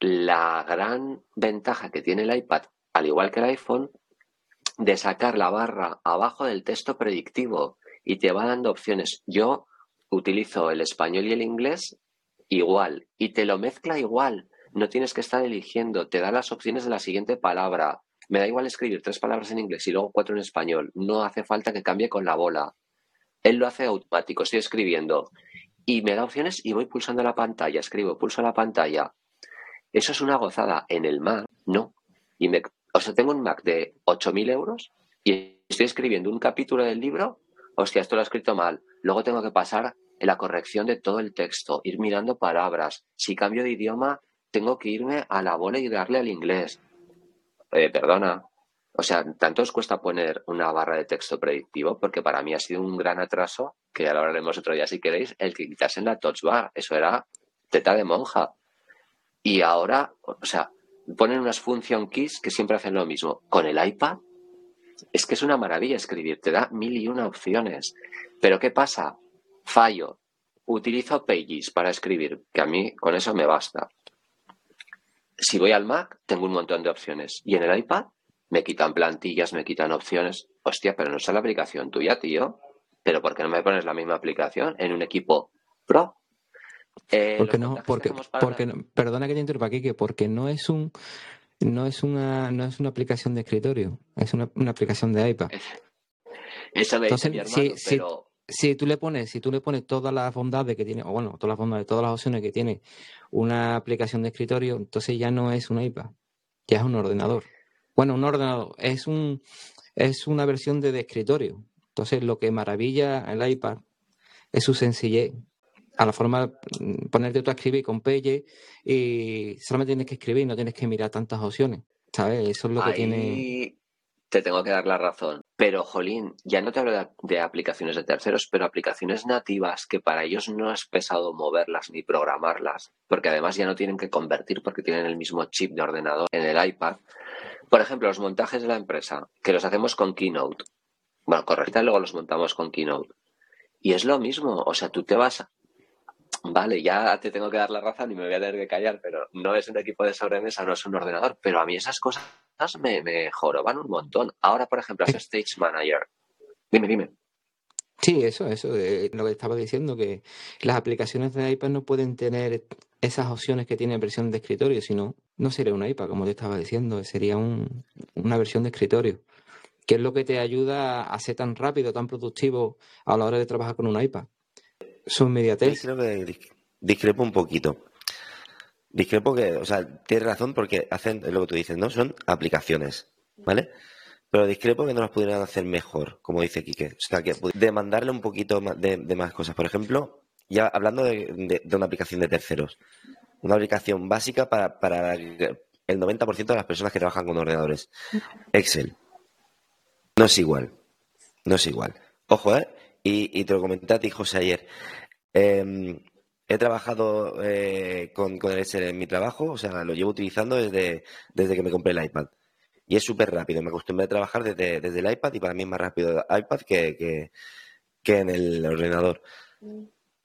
Speaker 3: la gran ventaja que tiene el iPad, al igual que el iPhone, de sacar la barra abajo del texto predictivo y te va dando opciones. Yo utilizo el español y el inglés igual y te lo mezcla igual no tienes que estar eligiendo, te da las opciones de la siguiente palabra. Me da igual escribir tres palabras en inglés y luego cuatro en español. No hace falta que cambie con la bola. Él lo hace automático, estoy escribiendo. Y me da opciones y voy pulsando la pantalla, escribo, pulso la pantalla. Eso es una gozada. En el Mac, no. Y me, o sea, tengo un Mac de 8.000 euros y estoy escribiendo un capítulo del libro. Hostia, esto lo he escrito mal. Luego tengo que pasar en la corrección de todo el texto, ir mirando palabras. Si cambio de idioma, tengo que irme a la bola y darle al inglés. Eh, perdona. o sea, tanto os cuesta poner una barra de texto predictivo, porque para mí ha sido un gran atraso, que ya lo hablaremos otro día si queréis, el que quitasen la touch bar. Eso era teta de monja. Y ahora, o sea, ponen unas función keys que siempre hacen lo mismo. Con el iPad, es que es una maravilla escribir, te da mil y una opciones. Pero ¿qué pasa? Fallo. Utilizo Pages para escribir, que a mí con eso me basta. Si voy al Mac, tengo un montón de opciones. Y en el iPad, me quitan plantillas, me quitan opciones. Hostia, pero no es la aplicación tuya, tío. Pero ¿por qué no me pones la misma aplicación en un equipo Pro?
Speaker 2: Eh, porque no, porque, porque perdona que te interrumpa que porque no es un no es una no es una aplicación de escritorio, es una, aplicación de iPad.
Speaker 3: Eso me
Speaker 2: Entonces, pero... si, tú le pones, si tú le pones todas las bondades que tiene, o bueno, todas las bondades, todas las opciones que tiene una aplicación de escritorio, entonces ya no es un iPad, ya es un ordenador. Bueno, un ordenador es un es una versión de, de escritorio. Entonces, lo que maravilla el iPad es su sencillez a la forma mm, ponerte tú a escribir con Pelle y solamente tienes que escribir, no tienes que mirar tantas opciones, ¿sabes? Eso es lo que tiene...
Speaker 3: Te tengo que dar la razón. Pero, Jolín, ya no te hablo de, aplicaciones de terceros, pero aplicaciones nativas que para ellos no es pesado moverlas ni programarlas, porque además ya no tienen que convertir porque tienen el mismo chip de ordenador en el iPad. Por ejemplo, los montajes de la empresa, que los hacemos con Keynote. Bueno, correcta, luego los montamos con Keynote. Y es lo mismo, o sea, tú te vas Vale, ya te tengo que dar la razón y me voy a tener que callar, pero no es un equipo de sobremesa, no es un ordenador. Pero a mí esas cosas me, me joroban un montón. Ahora, por ejemplo, hace Stage Manager. Dime, dime.
Speaker 2: Sí, eso, eso, de lo que estaba diciendo, que las aplicaciones de iPad no pueden tener esas opciones que tiene versión de escritorio, sino no sería un iPad, como te estaba diciendo, sería una versión de escritorio, que es lo que te ayuda a ser tan rápido, tan productivo a la hora de trabajar con un iPad
Speaker 1: creo que discrepo un poquito. Discrepo que, o sea, tienes razón porque hacen lo que tú dices, ¿no? Son aplicaciones, ¿vale? Pero discrepo que no las pudieran hacer mejor, como dice Quique. O sea, que demandarle un poquito de, más cosas. Por ejemplo, ya hablando de, una aplicación de terceros. Una aplicación básica para, para el 90% de las personas que trabajan con ordenadores. Excel. No es igual. No es igual. Ojo, ¿eh? Y, te lo comenté a ti, José, ayer. Em, he trabajado eh, con, con, el Excel en mi trabajo, o sea, lo llevo utilizando desde, desde que me compré el iPad. Y es súper rápido. Me acostumbré a trabajar desde, desde, el iPad y para mí es más rápido el iPad que, que, en el ordenador.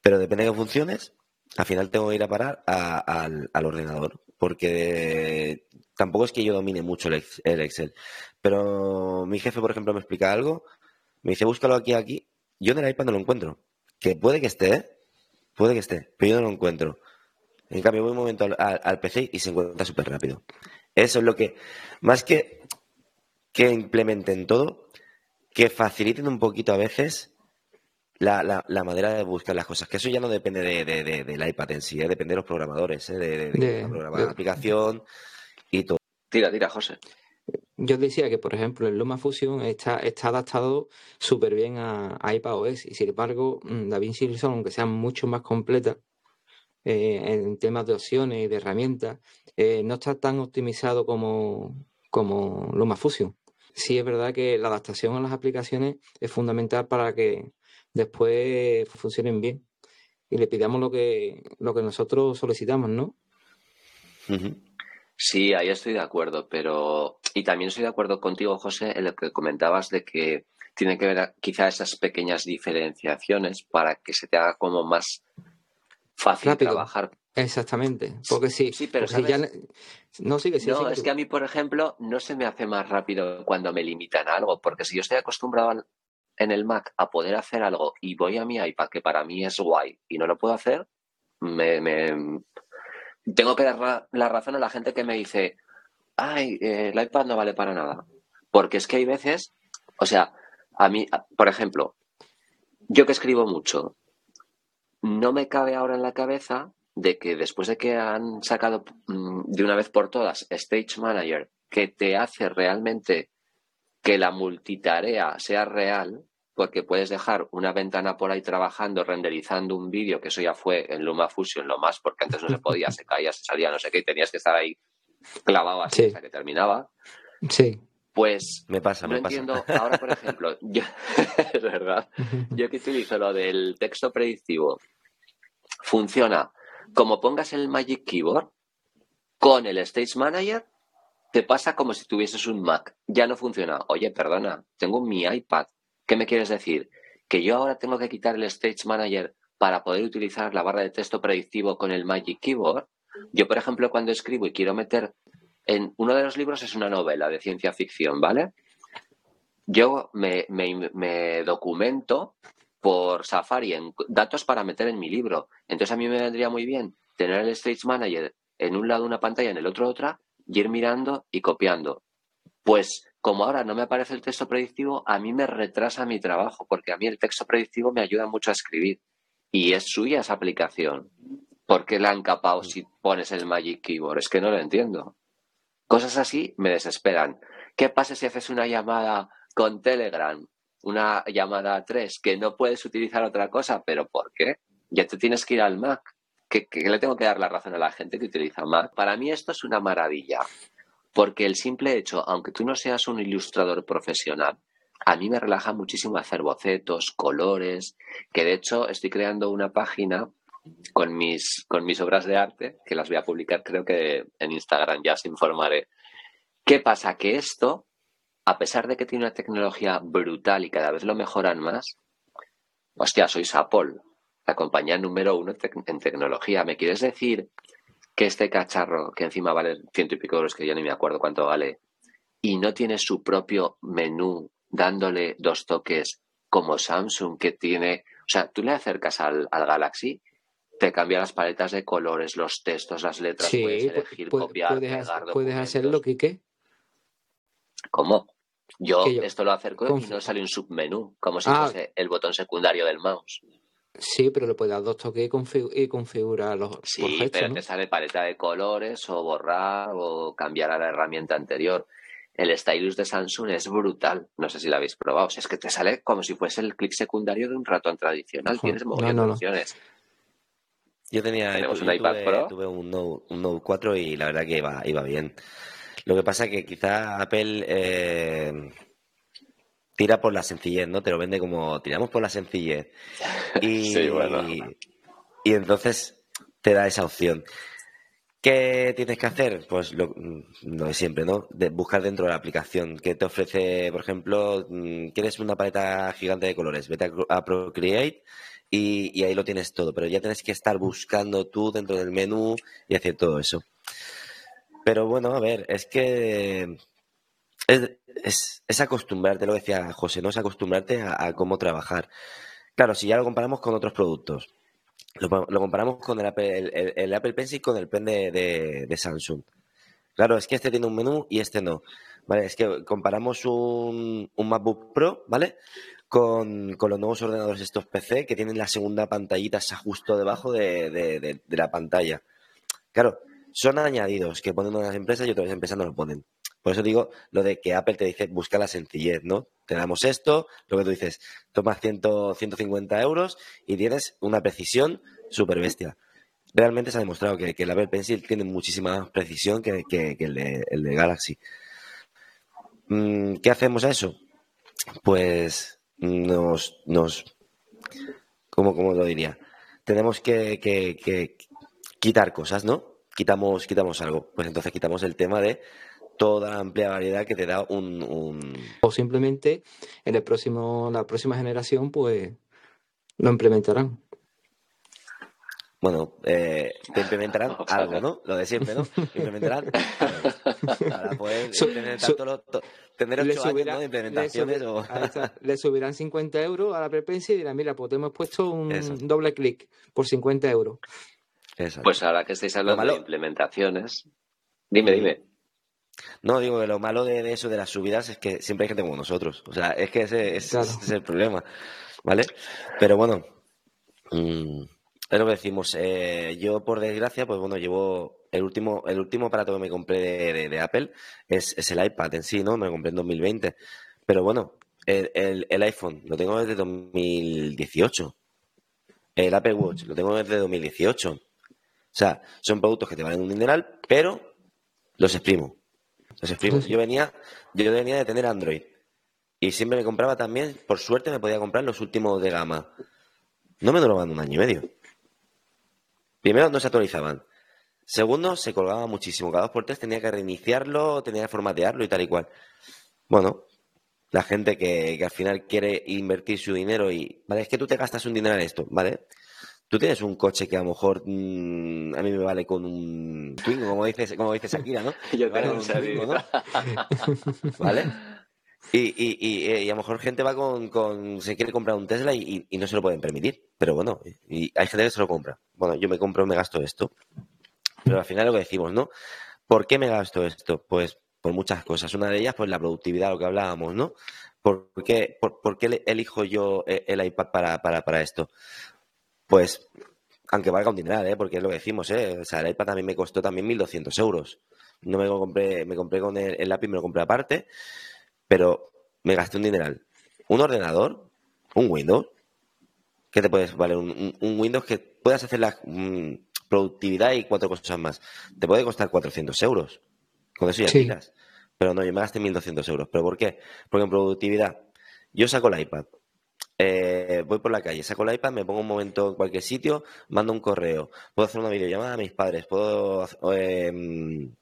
Speaker 1: Pero depende de qué funciones, al final tengo que ir a parar al, al, ordenador. Porque tampoco es que yo domine mucho el, el Excel. Pero mi jefe, por ejemplo, me explica algo. Me dice, búscalo aquí, aquí yo en el iPad no lo encuentro. Que puede que esté, puede que esté, pero yo no lo encuentro. En cambio, voy un momento al, PC y se encuentra súper rápido. Eso es lo que, más que que implementen todo, que faciliten un poquito a veces la, manera de buscar las cosas. Que eso ya no depende de, del iPad en sí, ¿eh? depende de los programadores, ¿eh? de, la aplicación y todo.
Speaker 3: Tira, tira, José.
Speaker 2: Yo decía que, por ejemplo, el Luma Fusion está, está adaptado súper bien a, a iPadOS y, sin embargo, mm, DaVinci Resolve, aunque sea mucho más completa eh, en temas de opciones y de herramientas, eh, no está tan optimizado como, como Luma Fusion. Sí es verdad que la adaptación a las aplicaciones es fundamental para que después funcionen bien y le pidamos lo que, lo que nosotros solicitamos, ¿no?
Speaker 3: Sí, ahí estoy de acuerdo, pero y también estoy de acuerdo contigo, José, en lo que comentabas de que tiene que ver quizá esas pequeñas diferenciaciones para que se te haga como más fácil trabajar.
Speaker 2: Exactamente, porque sí,
Speaker 3: sí pero no sigue No, es que a mí, por ejemplo, no se me hace más rápido cuando me limitan algo, porque si yo estoy acostumbrado en el Mac a poder hacer algo y voy a mi iPad que para mí es guay y no lo puedo hacer, me, me tengo que dar la razón a la gente que me dice, ay, eh, el iPad no vale para nada. Porque es que hay veces, o sea, a mí, por ejemplo, yo que escribo mucho, no me cabe ahora en la cabeza de que después de que han sacado mm, de una vez por todas Stage Manager, que te hace realmente que la multitarea sea real, porque puedes dejar una ventana por ahí trabajando, renderizando un vídeo, que eso ya fue en LumaFusion lo más, porque antes no se podía, se caía, se salía, no sé qué, y tenías que estar ahí clavado así hasta que terminaba.
Speaker 2: Sí.
Speaker 3: Pues
Speaker 1: me pasa,
Speaker 3: no
Speaker 1: me
Speaker 3: entiendo. Ahora, por ejemplo, yo, es verdad. Yo que utilizo lo del texto predictivo, funciona como pongas el Magic Keyboard con el Stage Manager, te pasa como si tuvieses un Mac. Ya no funciona. Oye, perdona, tengo mi iPad. ¿Qué me quieres decir? ¿Que yo ahora tengo que quitar el Stage Manager para poder utilizar la barra de texto predictivo con el Magic Keyboard? Yo, por ejemplo, cuando escribo y quiero meter en uno de los libros es una novela de ciencia ficción, ¿vale? Yo me, documento por Safari en datos para meter en mi libro. Entonces a mí me vendría muy bien tener el Stage Manager en un lado una pantalla, en el otro otra, y ir mirando y copiando. Pues como ahora no me aparece el texto predictivo, a mí me retrasa mi trabajo, porque a mí el texto predictivo me ayuda mucho a escribir. Y es suya esa aplicación. ¿Por qué la han capado si pones el Magic Keyboard? Es que no lo entiendo. Cosas así me desesperan. ¿Qué pasa si haces una llamada con Telegram, una llamada a tres, que no puedes utilizar otra cosa? ¿Pero por qué? Ya te tienes que ir al Mac. ¿Qué, le tengo que dar la razón a la gente que utiliza Mac? Para mí esto es una maravilla, porque el simple hecho, aunque tú no seas un ilustrador profesional, a mí me relaja muchísimo hacer bocetos, colores, que de hecho estoy creando una página con mis, con mis obras de arte, que las voy a publicar creo que en Instagram, ya os informaré. ¿Qué pasa? Que esto, a pesar de que tiene una tecnología brutal y cada vez lo mejoran más, hostia, sois Apple, la compañía número uno en tecnología. ¿Me quieres decir que este cacharro, que encima vale ciento y pico euros, que yo ni me acuerdo cuánto vale, y no tiene su propio menú dándole dos toques como Samsung, que tiene... O sea, tú le acercas al, al Galaxy te cambia las paletas de colores, los textos, las letras, puedes elegir, copiar,
Speaker 2: puedes, puedes hacerlo, qué?
Speaker 3: ¿Cómo? Yo, esto lo acerco y no sale un submenú, como si ah. fuese el botón secundario del mouse.
Speaker 2: Sí, pero le puedes dar dos toques y, configurar los.
Speaker 3: Sí, pero te sale paleta de colores o borrar o cambiar a la herramienta anterior. El stylus de Samsung es brutal. No sé si lo habéis probado. es que te sale como si fuese el clic secundario de un ratón tradicional. Tienes muchas opciones.
Speaker 1: Yo tenía un tuve, iPad Pro. Tuve un Note, 4 y la verdad que iba, iba bien. Lo que pasa es que quizá Apple eh, tira por la sencillez, ¿no? Te lo vende como tiramos por la sencillez. Y, y, entonces te da esa opción. ¿Qué tienes que hacer? Pues lo, de siempre, ¿no? De buscar dentro de la aplicación. que te ofrece, por ejemplo, mm, quieres una paleta gigante de colores? Vete a Procreate y, ahí lo tienes todo, pero ya tienes que estar buscando tú dentro del menú y hacer todo eso. Pero bueno, a ver, es que es, es, acostumbrarte, lo decía José, no es acostumbrarte a, cómo trabajar. Claro, si ya lo comparamos con otros productos, lo, comparamos con el Apple, el, Apple Pencil con el pen de, de, Samsung. Claro, es que este tiene un menú y este no. Vale, es que comparamos un, un MacBook Pro, ¿vale? Con, los nuevos ordenadores estos PC que tienen la segunda pantallita justo debajo de, la pantalla. Claro, son añadidos que ponen unas empresas y otras empresas no lo ponen. Por eso digo lo de que Apple te dice busca la sencillez, ¿no? Te damos esto, lo que tú dices, tomas 100, 150 euros y tienes una precisión súper bestia. Realmente se ha demostrado que, el Apple Pencil tiene muchísima más precisión que, el, de, Galaxy. Mm, ¿Qué hacemos a eso? Pues nos, nos ¿cómo, lo diría? Tenemos que, quitar cosas, ¿no? Quitamos, quitamos algo. Pues entonces quitamos el tema de toda amplia variedad que te da un,
Speaker 2: O simplemente en el próximo, la próxima generación, pues lo implementarán.
Speaker 1: Bueno, eh, te implementarán algo, ¿no? Lo de siempre, ¿no? Implementarán algo. Para poder tener tanto tener ocho años de implementaciones.
Speaker 2: Le, subirán 50 euros a la prepensa y dirán, mira, pues te hemos puesto un doble clic por 50 euros.
Speaker 3: Pues ahora que estáis hablando de implementaciones, dime, dime.
Speaker 1: No, digo que lo malo de, eso de las subidas es que siempre hay gente como nosotros. O sea, es que ese, es el problema. ¿Vale? Pero bueno. Mmm, es lo que decimos. Eh, yo, por desgracia, pues bueno, llevo el último, el último aparato que me compré de, Apple es, el iPad en sí, ¿no? Me lo compré en 2020. Pero bueno, el, iPhone lo tengo desde 2018. El Apple Watch lo tengo desde 2018. O sea, son productos que te valen un dineral, pero los exprimo. Os explico. Yo venía, yo venía de tener Android. Y siempre me compraba también, por suerte me podía comprar los últimos de gama. No me duraban un año y medio. Primero, no se actualizaban. Segundo, se colgaba muchísimo. Cada dos por tres tenía que reiniciarlo, tenía que formatearlo y tal y cual. Bueno, la gente que, al final quiere invertir su dinero y, vale, es que tú te gastas un dinero en esto, ¿vale? Tú tienes un coche que a lo mejor mm, a mí me vale con un Twingo, como dices, como dices Akira, ¿no?
Speaker 3: Yo tengo un Twingo, ¿no?
Speaker 1: ¿Vale? Y, y, y, a lo mejor gente va con, se quiere comprar un Tesla y, no se lo pueden permitir. Pero bueno, y hay gente que se lo compra. Bueno, yo me compro, me gasto esto. Pero al final lo que decimos, ¿no? ¿Por qué me gasto esto? Pues por muchas cosas. Una de ellas, pues la productividad, lo que hablábamos, ¿no? ¿Por qué, por, qué elijo yo eh, el iPad para, para, para esto? Pues, aunque valga un dineral, ¿eh? Porque es lo que decimos, ¿eh? O sea, el iPad también me costó también 1.200 euros. No me compré, me compré con el, el lápiz, me lo compré aparte, pero me gasté un dineral. Un ordenador, un Windows, ¿qué te puedes valer? Un, Windows que puedas hacer la mm, productividad y cuatro cosas más. Te puede costar 400 euros. Con eso ya sí. Pero no, yo me gasté 1.200 euros. ¿Pero por qué? Porque en productividad, yo saco el iPad, eh, voy por la calle, saco el iPad, me pongo un momento en cualquier sitio, mando un correo, puedo hacer una videollamada a mis padres, puedo, em,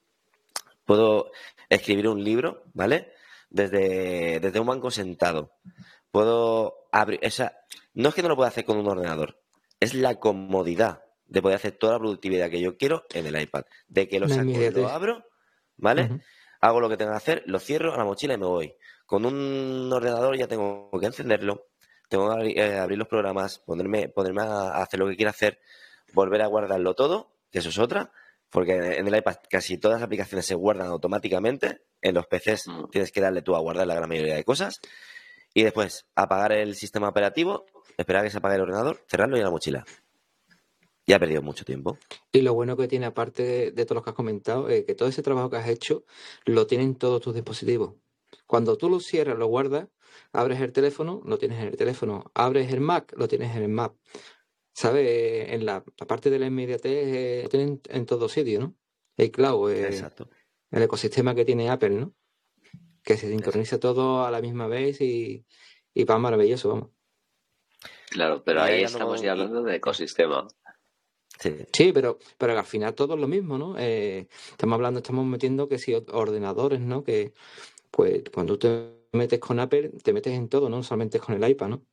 Speaker 1: puedo escribir un libro, ¿vale? Desde, desde un banco sentado. Puedo abrir, esa, no es que no lo pueda hacer con un ordenador, es la comodidad de poder hacer toda la productividad que yo quiero en el iPad. De que lo saco y lo abro, ¿vale? Hago lo que tengo que hacer, lo cierro a la mochila y me voy. Con un ordenador ya tengo que encenderlo, tengo que eh, abrir, los programas, ponerme, ponerme a hacer lo que quiera hacer, volver a guardarlo todo, que eso es otra, porque en el iPad casi todas las aplicaciones se guardan automáticamente, en los PCs mm. tienes que darle tú a guardar la gran mayoría de cosas, y después apagar el sistema operativo, esperar a que se apague el ordenador, cerrarlo y la mochila. Ya ha perdido mucho tiempo.
Speaker 2: Y lo bueno que tiene, aparte de, todo lo que has comentado, es que todo ese trabajo que has hecho lo tienen todos tus dispositivos. Cuando tú lo cierras, lo guardas, abres el teléfono, lo tienes en el teléfono. Abres el Mac, lo tienes en el Mac. ¿Sabes? En la, parte de la inmediatez eh, lo tienen en todos sitios, ¿no? El cloud, eh, Exacto. el ecosistema que tiene Apple, ¿no? Que se sincroniza todo a la misma vez y, y va maravilloso, vamos.
Speaker 3: Claro, pero ahí estamos ya hablando de ecosistema.
Speaker 2: Sí. pero, pero al final todo es lo mismo, ¿no? Eh, estamos hablando, estamos metiendo que si ordenadores, ¿no? Que pues cuando te metes con Apple, te metes en todo, no solamente con el iPad, ¿no?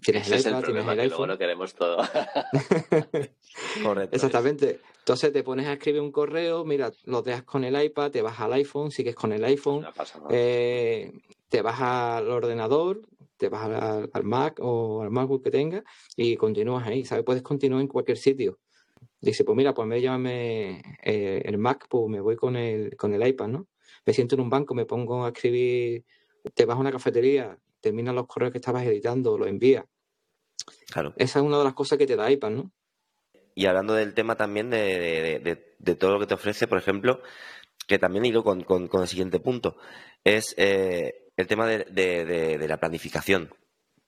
Speaker 3: Tienes el iPad, tienes el iPhone. Luego queremos todo.
Speaker 2: Correcto. Exactamente. Entonces te pones a escribir un correo, mira, lo dejas con el iPad, te vas al iPhone, sigues con el iPhone, eh, te vas al ordenador, te vas al, Mac o al MacBook que tengas y continúas ahí, ¿sabes? Puedes continuar en cualquier sitio. Dice, pues mira, pues me llame eh, el Mac, pues me voy con el, con el iPad, ¿no? Me siento en un banco, me pongo a escribir, te vas a una cafetería, terminas los correos que estabas editando, los envías. Claro. Esa es una de las cosas que te da iPad, ¿no?
Speaker 1: Y hablando del tema también de, todo lo que te ofrece, por ejemplo, que también he ido con, el siguiente punto, es eh, el tema de, la planificación.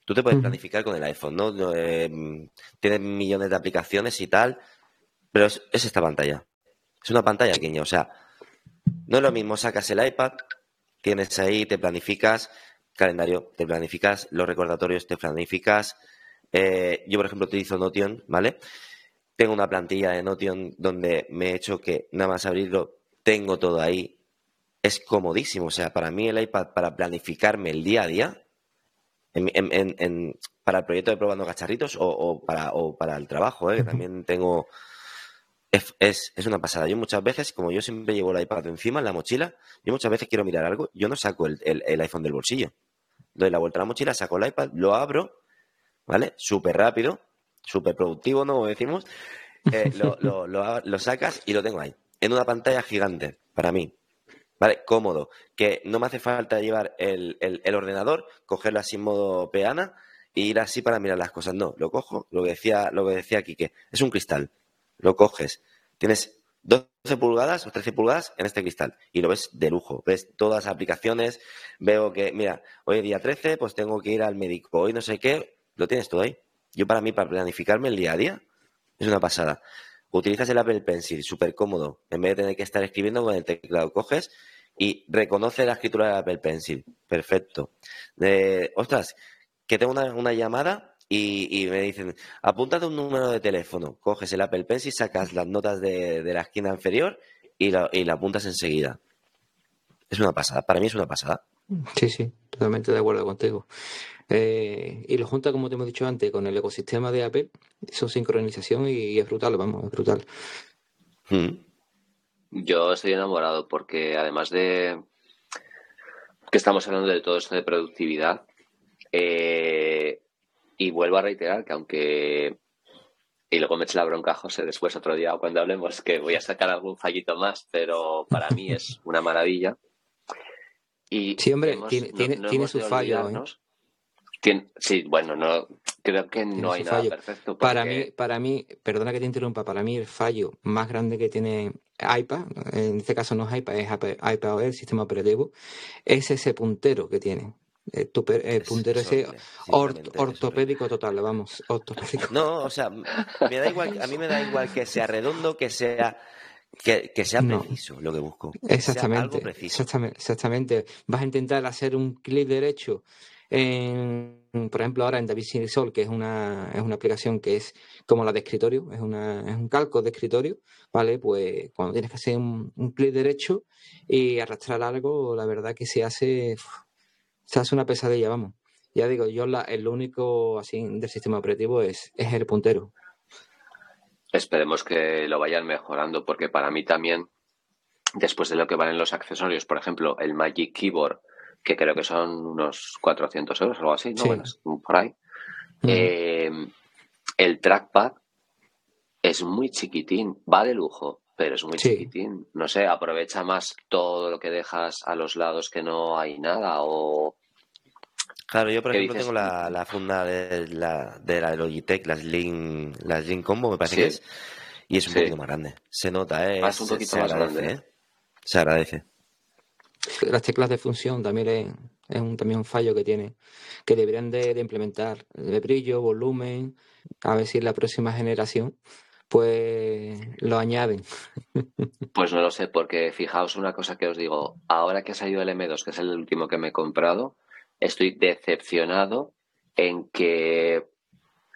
Speaker 1: Tú te puedes planificar con el iPhone, ¿no? Eh, tienes millones de aplicaciones y tal, pero es, esta pantalla. Es una pantalla pequeña, o sea, no es lo mismo, sacas el iPad, tienes ahí, te planificas calendario, te planificas los recordatorios, te planificas. Eh, yo, por ejemplo, utilizo Notion, ¿vale? Tengo una plantilla de Notion donde me he hecho que nada más abrirlo, tengo todo ahí, es comodísimo. O sea, para mí el iPad para planificarme el día a día, para el proyecto de probando cacharritos o, para, para el trabajo, ¿eh? que también tengo... Es, una pasada. Yo muchas veces, como yo siempre llevo el iPad encima en la mochila, yo muchas veces quiero mirar algo, yo no saco el, iPhone del bolsillo. Doy la vuelta a la mochila, saco el iPad, lo abro, ¿vale? Súper rápido, súper productivo, ¿no? Como decimos. Eh, lo, lo, sacas y lo tengo ahí. En una pantalla gigante, para mí. ¿vale? Cómodo, que no me hace falta llevar el, ordenador, cogerlo así en modo peana e ir así para mirar las cosas. No, lo cojo, lo que decía, lo que decía Quique, es un cristal. Lo coges, tienes 12 pulgadas o 13 pulgadas en este cristal y lo ves de lujo. Ves todas las aplicaciones, veo que, mira, hoy día 13, pues tengo que ir al médico, hoy no sé qué, lo tienes todo ahí. Yo para mí, para planificarme el día a día, es una pasada. Utilizas el Apple Pencil, súper cómodo. En vez de tener que estar escribiendo con el teclado, coges, y reconoce la escritura de Apple Pencil. Perfecto. ostras, que tengo una, llamada y, me dicen, apúntate un número de teléfono, coges el Apple Pencil, sacas las notas de, la esquina inferior y la, y la apuntas enseguida. Es una pasada, para mí es una pasada.
Speaker 2: Sí, sí, totalmente de acuerdo contigo. Eh, y lo junta, como te hemos dicho antes, con el ecosistema de Apple, su sincronización y, es brutal, vamos, es brutal.
Speaker 3: Hmm. Yo estoy enamorado porque además de que estamos hablando de todo esto de productividad, eh, y vuelvo a reiterar que aunque y luego me eche la bronca José después otro día cuando hablemos que voy a sacar algún fallito más, pero para mí es una maravilla.
Speaker 2: Y sí, hombre, tiene, tiene, su fallo.
Speaker 3: ¿eh? sí, bueno, no creo que no hay nada perfecto.
Speaker 2: Para mí, para mí, perdona que te interrumpa, para mí el fallo más grande que tiene iPad, en este caso no es iPad, es iPad el sistema operativo, es ese puntero que tiene. El, puntero ese ortopédico total, vamos, ortopédico.
Speaker 1: No, o sea, me da igual, a mí me da igual que sea redondo, que sea que, sea preciso lo que busco.
Speaker 2: Exactamente, exactamente, Vas a intentar hacer un clic derecho en, por ejemplo, ahora en DaVinci Sol, que es una, es una aplicación que es como la de escritorio, es, una, es un calco de escritorio, ¿vale? Pues cuando tienes que hacer un, clic derecho y arrastrar algo, la verdad que se hace, se hace una pesadilla, vamos. Ya digo, yo la, el único así del sistema operativo es, es el puntero.
Speaker 3: Esperemos que lo vayan mejorando, porque para mí también, después de lo que valen los accesorios, por ejemplo, el Magic Keyboard, que creo que son unos 400 euros, algo así, ¿no? Bueno, por ahí. Mm. Eh, el trackpad es muy chiquitín, va de lujo, pero es muy chiquitín. No sé, aprovecha más todo lo que dejas a los lados que no hay nada o
Speaker 1: Claro, yo por ejemplo tengo la, la, funda de la, de la Logitech, la Slim, la Slim Combo, me parece que es, y es un poquito más grande. Se nota, ¿eh?
Speaker 3: Ah, es un poquito más grande. ¿eh?
Speaker 1: Se agradece.
Speaker 2: Las teclas de función también es, es un, también un fallo que tiene, que deberían de, de, implementar de brillo, volumen, a ver si en la próxima generación pues lo añaden.
Speaker 3: Pues no lo sé, porque fijaos una cosa que os digo, ahora que ha salido el M2, que es el último que me he comprado, estoy decepcionado en que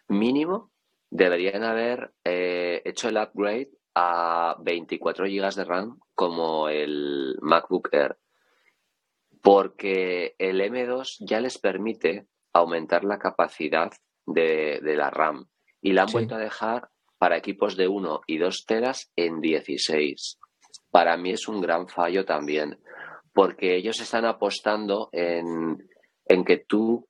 Speaker 3: mínimo deberían haber eh, hecho el upgrade a 24 GB de RAM como el MacBook Air. Porque el M2 ya les permite aumentar la capacidad de, la RAM y la han vuelto a dejar para equipos de 1 y 2 teras en 16. Para mí es un gran fallo también, porque ellos están apostando en en que tú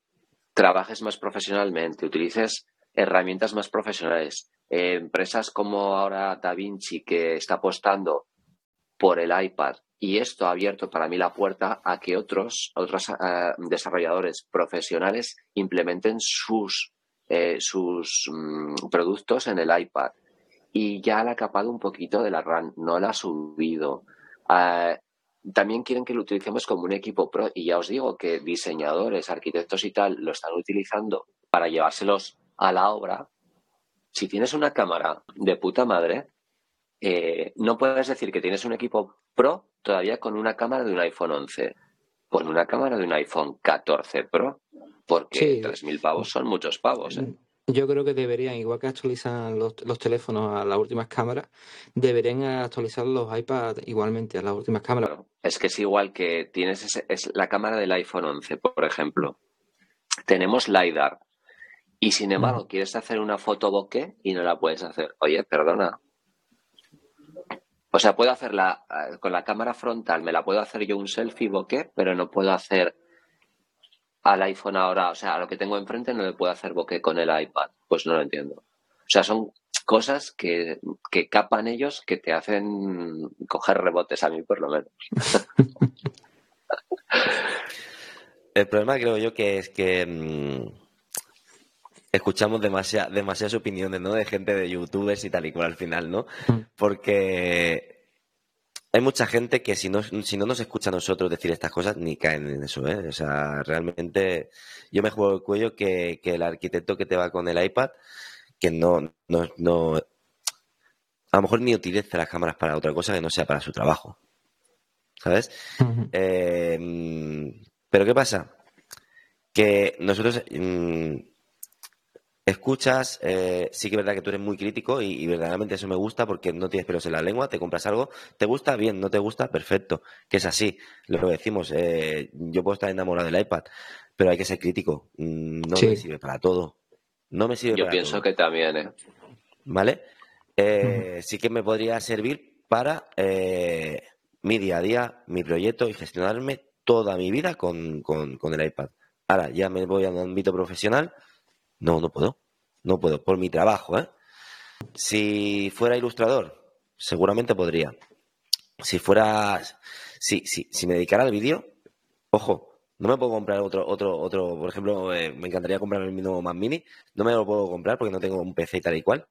Speaker 3: trabajes más profesionalmente, utilices herramientas más profesionales. empresas como ahora DaVinci, que está apostando por el iPad, y esto ha abierto para mí la puerta a que otros, otros eh, desarrolladores profesionales implementen sus, eh, sus mm, productos en el iPad. Y ya la ha capado un poquito de la RAM, no la ha subido. Eh, también quieren que lo utilicemos como un equipo pro y ya os digo que diseñadores, arquitectos y tal lo están utilizando para llevárselos a la obra. Si tienes una cámara de puta madre, eh, no puedes decir que tienes un equipo pro todavía con una cámara de un iPhone 11, con una cámara de un iPhone 14 Pro, porque 3.000 pavos son muchos pavos. ¿eh?
Speaker 2: Yo creo que deberían, igual que actualizan los, teléfonos a las últimas cámaras, deberían actualizar los iPads igualmente a las últimas cámaras.
Speaker 3: es que es igual que tienes es la cámara del iPhone 11, por ejemplo. Tenemos LiDAR. Y sin embargo, quieres hacer una foto bokeh y no la puedes hacer. Oye, perdona. O sea, puedo hacerla eh, con la cámara frontal, me la puedo hacer yo un selfie bokeh, pero no puedo hacer al iPhone ahora, o sea, a lo que tengo enfrente no le puedo hacer bokeh con el iPad. Pues no lo entiendo. O sea, son cosas que, que capan ellos que te hacen coger rebotes a mí, por lo menos.
Speaker 1: el problema creo yo que es que mm, escuchamos demasiadas opiniones, ¿no? De gente de youtubers y tal y cual al final, ¿no? Mm. Porque hay mucha gente que si no, si no nos escucha a nosotros decir estas cosas, ni caen en eso, ¿eh? O sea, realmente yo me juego el cuello que, el arquitecto que te va con el iPad, que no, no, no, a lo mejor ni utilice las cámaras para otra cosa que no sea para su trabajo. ¿sabes? Em, pero ¿qué pasa? Que nosotros mm, escuchas, eh, sí que es verdad que tú eres muy crítico y, verdaderamente eso me gusta porque no tienes pelos en la lengua, te compras algo, te gusta, bien, no te gusta, perfecto, que es así, lo decimos, eh, yo puedo estar enamorado del iPad, pero hay que ser crítico, mm, no me sirve para todo, no me sirve
Speaker 3: yo pienso que también, ¿eh?
Speaker 1: ¿Vale? Sí que me podría servir para mi día a día, mi proyecto y gestionarme toda mi vida con, con el iPad. Ahora, ya me voy al ámbito profesional, no, no puedo. No puedo, por mi trabajo, ¿eh? Si fuera ilustrador, seguramente podría. Si fuera. Si, si, si me dedicara al vídeo, ojo, no me puedo comprar otro, otro, otro, por ejemplo, eh, me encantaría comprarme el mismo Mac Mini, no me lo puedo comprar porque no tengo un PC y tal y cual.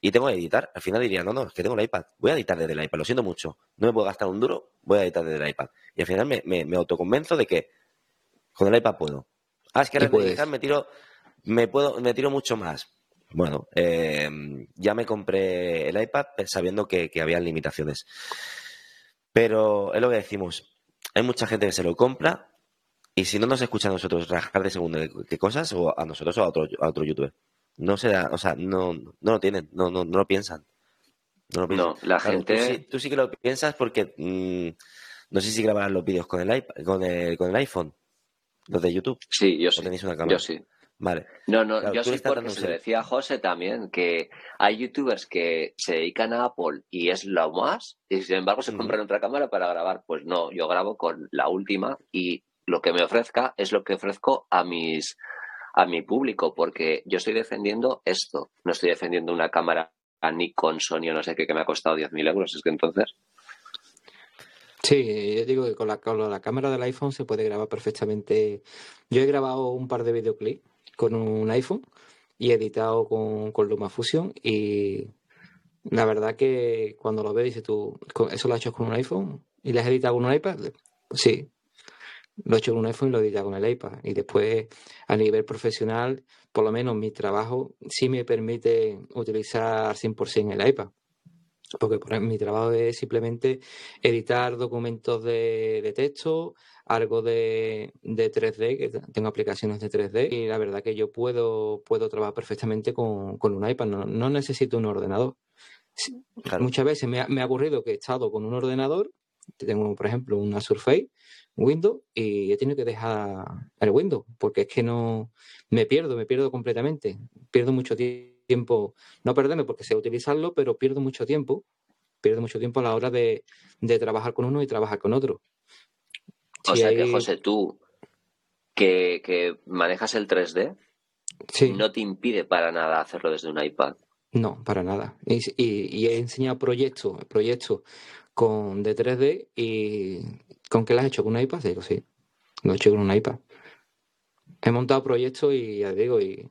Speaker 1: Y tengo que editar. Al final diría, no, no, es que tengo el iPad. Voy a editar desde el iPad, lo siento mucho. No me puedo gastar un duro, voy a editar desde el iPad. Y al final me, me, autoconvenzo de que con el iPad puedo. Ah, es que ahora me tiro me puedo, me tiro mucho más. Bueno, eh, ya me compré el iPad sabiendo que, que había limitaciones. Pero es lo que decimos. Hay mucha gente que se lo compra y si no nos escucha a nosotros rajar de segundo de cosas, o a nosotros o a otro, a otro youtuber. No se da, o sea, no, no lo tienen, no, no, no lo piensan.
Speaker 3: No, lo la gente.
Speaker 1: Tú sí, que lo piensas porque mm, no sé si grabarás los vídeos con el iPad, con el, con el iPhone, los de YouTube.
Speaker 3: Sí, yo sí. Tenéis una cámara. Yo sí.
Speaker 1: Vale.
Speaker 3: No, no, yo sí porque se lo decía a José también, que hay youtubers que se dedican a Apple y es lo más, y sin embargo se compran otra cámara para grabar. Pues no, yo grabo con la última y lo que me ofrezca es lo que ofrezco a mis a mi público, porque yo estoy defendiendo esto, no estoy defendiendo una cámara a Nikon, Sony o no sé qué, que me ha costado 10.000 euros, es que entonces...
Speaker 2: Sí, yo digo que con la, con la cámara del iPhone se puede grabar perfectamente. Yo he grabado un par de videoclips con un iPhone y editado con, con LumaFusion y la verdad que cuando lo ves dices tú, ¿eso lo has hecho con un iPhone? ¿Y lo has editado con un iPad? Sí, lo he hecho con un iPhone y lo he editado con el iPad. Y después, a nivel profesional, por lo menos mi trabajo sí me permite utilizar 100% el iPad. Porque por mi trabajo es simplemente editar documentos de, de texto, algo de, de 3D, que tengo aplicaciones de 3D, y la verdad que yo puedo, puedo trabajar perfectamente con, con un iPad, no, necesito un ordenador. Muchas veces me ha, me ha, ocurrido que he estado con un ordenador, tengo por ejemplo una Surface, Windows, y he tenido que dejar el Windows, porque es que no me pierdo, me pierdo completamente, pierdo mucho tiempo, no perderme porque sé utilizarlo, pero pierdo mucho tiempo, pierdo mucho tiempo a la hora de, de trabajar con uno y trabajar con otro.
Speaker 3: O sea que, José, tú que, manejas el 3D, no te impide para nada hacerlo desde un iPad.
Speaker 2: No, para nada. Y, he enseñado proyectos, proyectos con de 3D y ¿con qué lo has hecho? ¿Con un iPad? Digo, sí, lo he hecho con un iPad. He montado proyectos y ya digo, y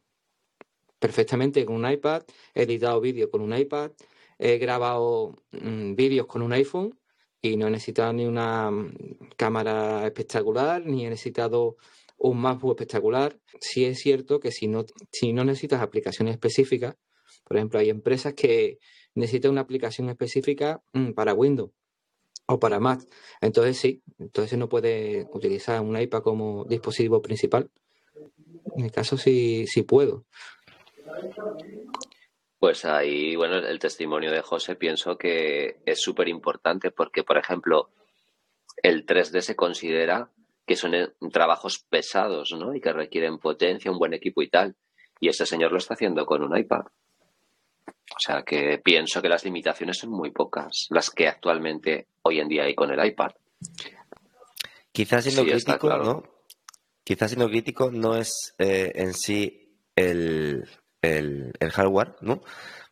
Speaker 2: perfectamente con un iPad, he editado vídeos con un iPad, he grabado mm, vídeos con un iPhone y no he necesitado ni una mm, cámara espectacular, ni he necesitado un MacBook espectacular. Sí es cierto que si no, si no necesitas aplicaciones específicas, por ejemplo, hay empresas que necesitan una aplicación específica mm, para Windows o para Mac. Entonces sí, entonces no puede utilizar un iPad como dispositivo principal. En mi caso sí, sí puedo.
Speaker 3: Pues ahí, bueno, el testimonio de José pienso que es súper importante porque, por ejemplo, el 3D se considera que son eh, trabajos pesados, ¿no? Y que requieren potencia, un buen equipo y tal. Y ese señor lo está haciendo con un iPad. O sea que pienso que las limitaciones son muy pocas, las que actualmente hoy en día hay con el iPad.
Speaker 1: Quizás siendo crítico, ¿no? Quizás siendo crítico no es eh, en sí el, el, hardware, ¿no?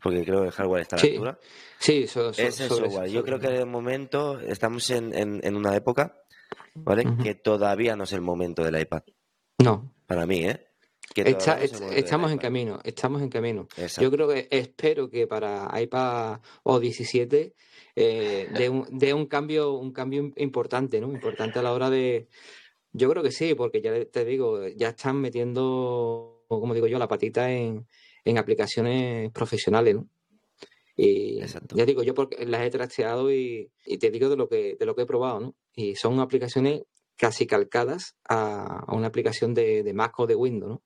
Speaker 1: Porque creo que el hardware está a la altura.
Speaker 2: Sí, eso,
Speaker 1: es el software. Yo creo que de momento estamos en, en, una época, ¿vale? Que todavía no es el momento del iPad.
Speaker 2: No.
Speaker 1: Para mí, ¿eh?
Speaker 2: estamos en camino, estamos en camino. Yo creo que espero que para iPad o 17 eh, dé, un, un, cambio un cambio importante, ¿no? Importante a la hora de yo creo que sí, porque ya te digo, ya están metiendo como digo yo, la patita en, aplicaciones profesionales, ¿no? Y ya digo, yo porque las he trasteado y, te digo de lo que de lo que he probado, ¿no? Y son aplicaciones casi calcadas a, una aplicación de, Mac o de Windows, ¿no?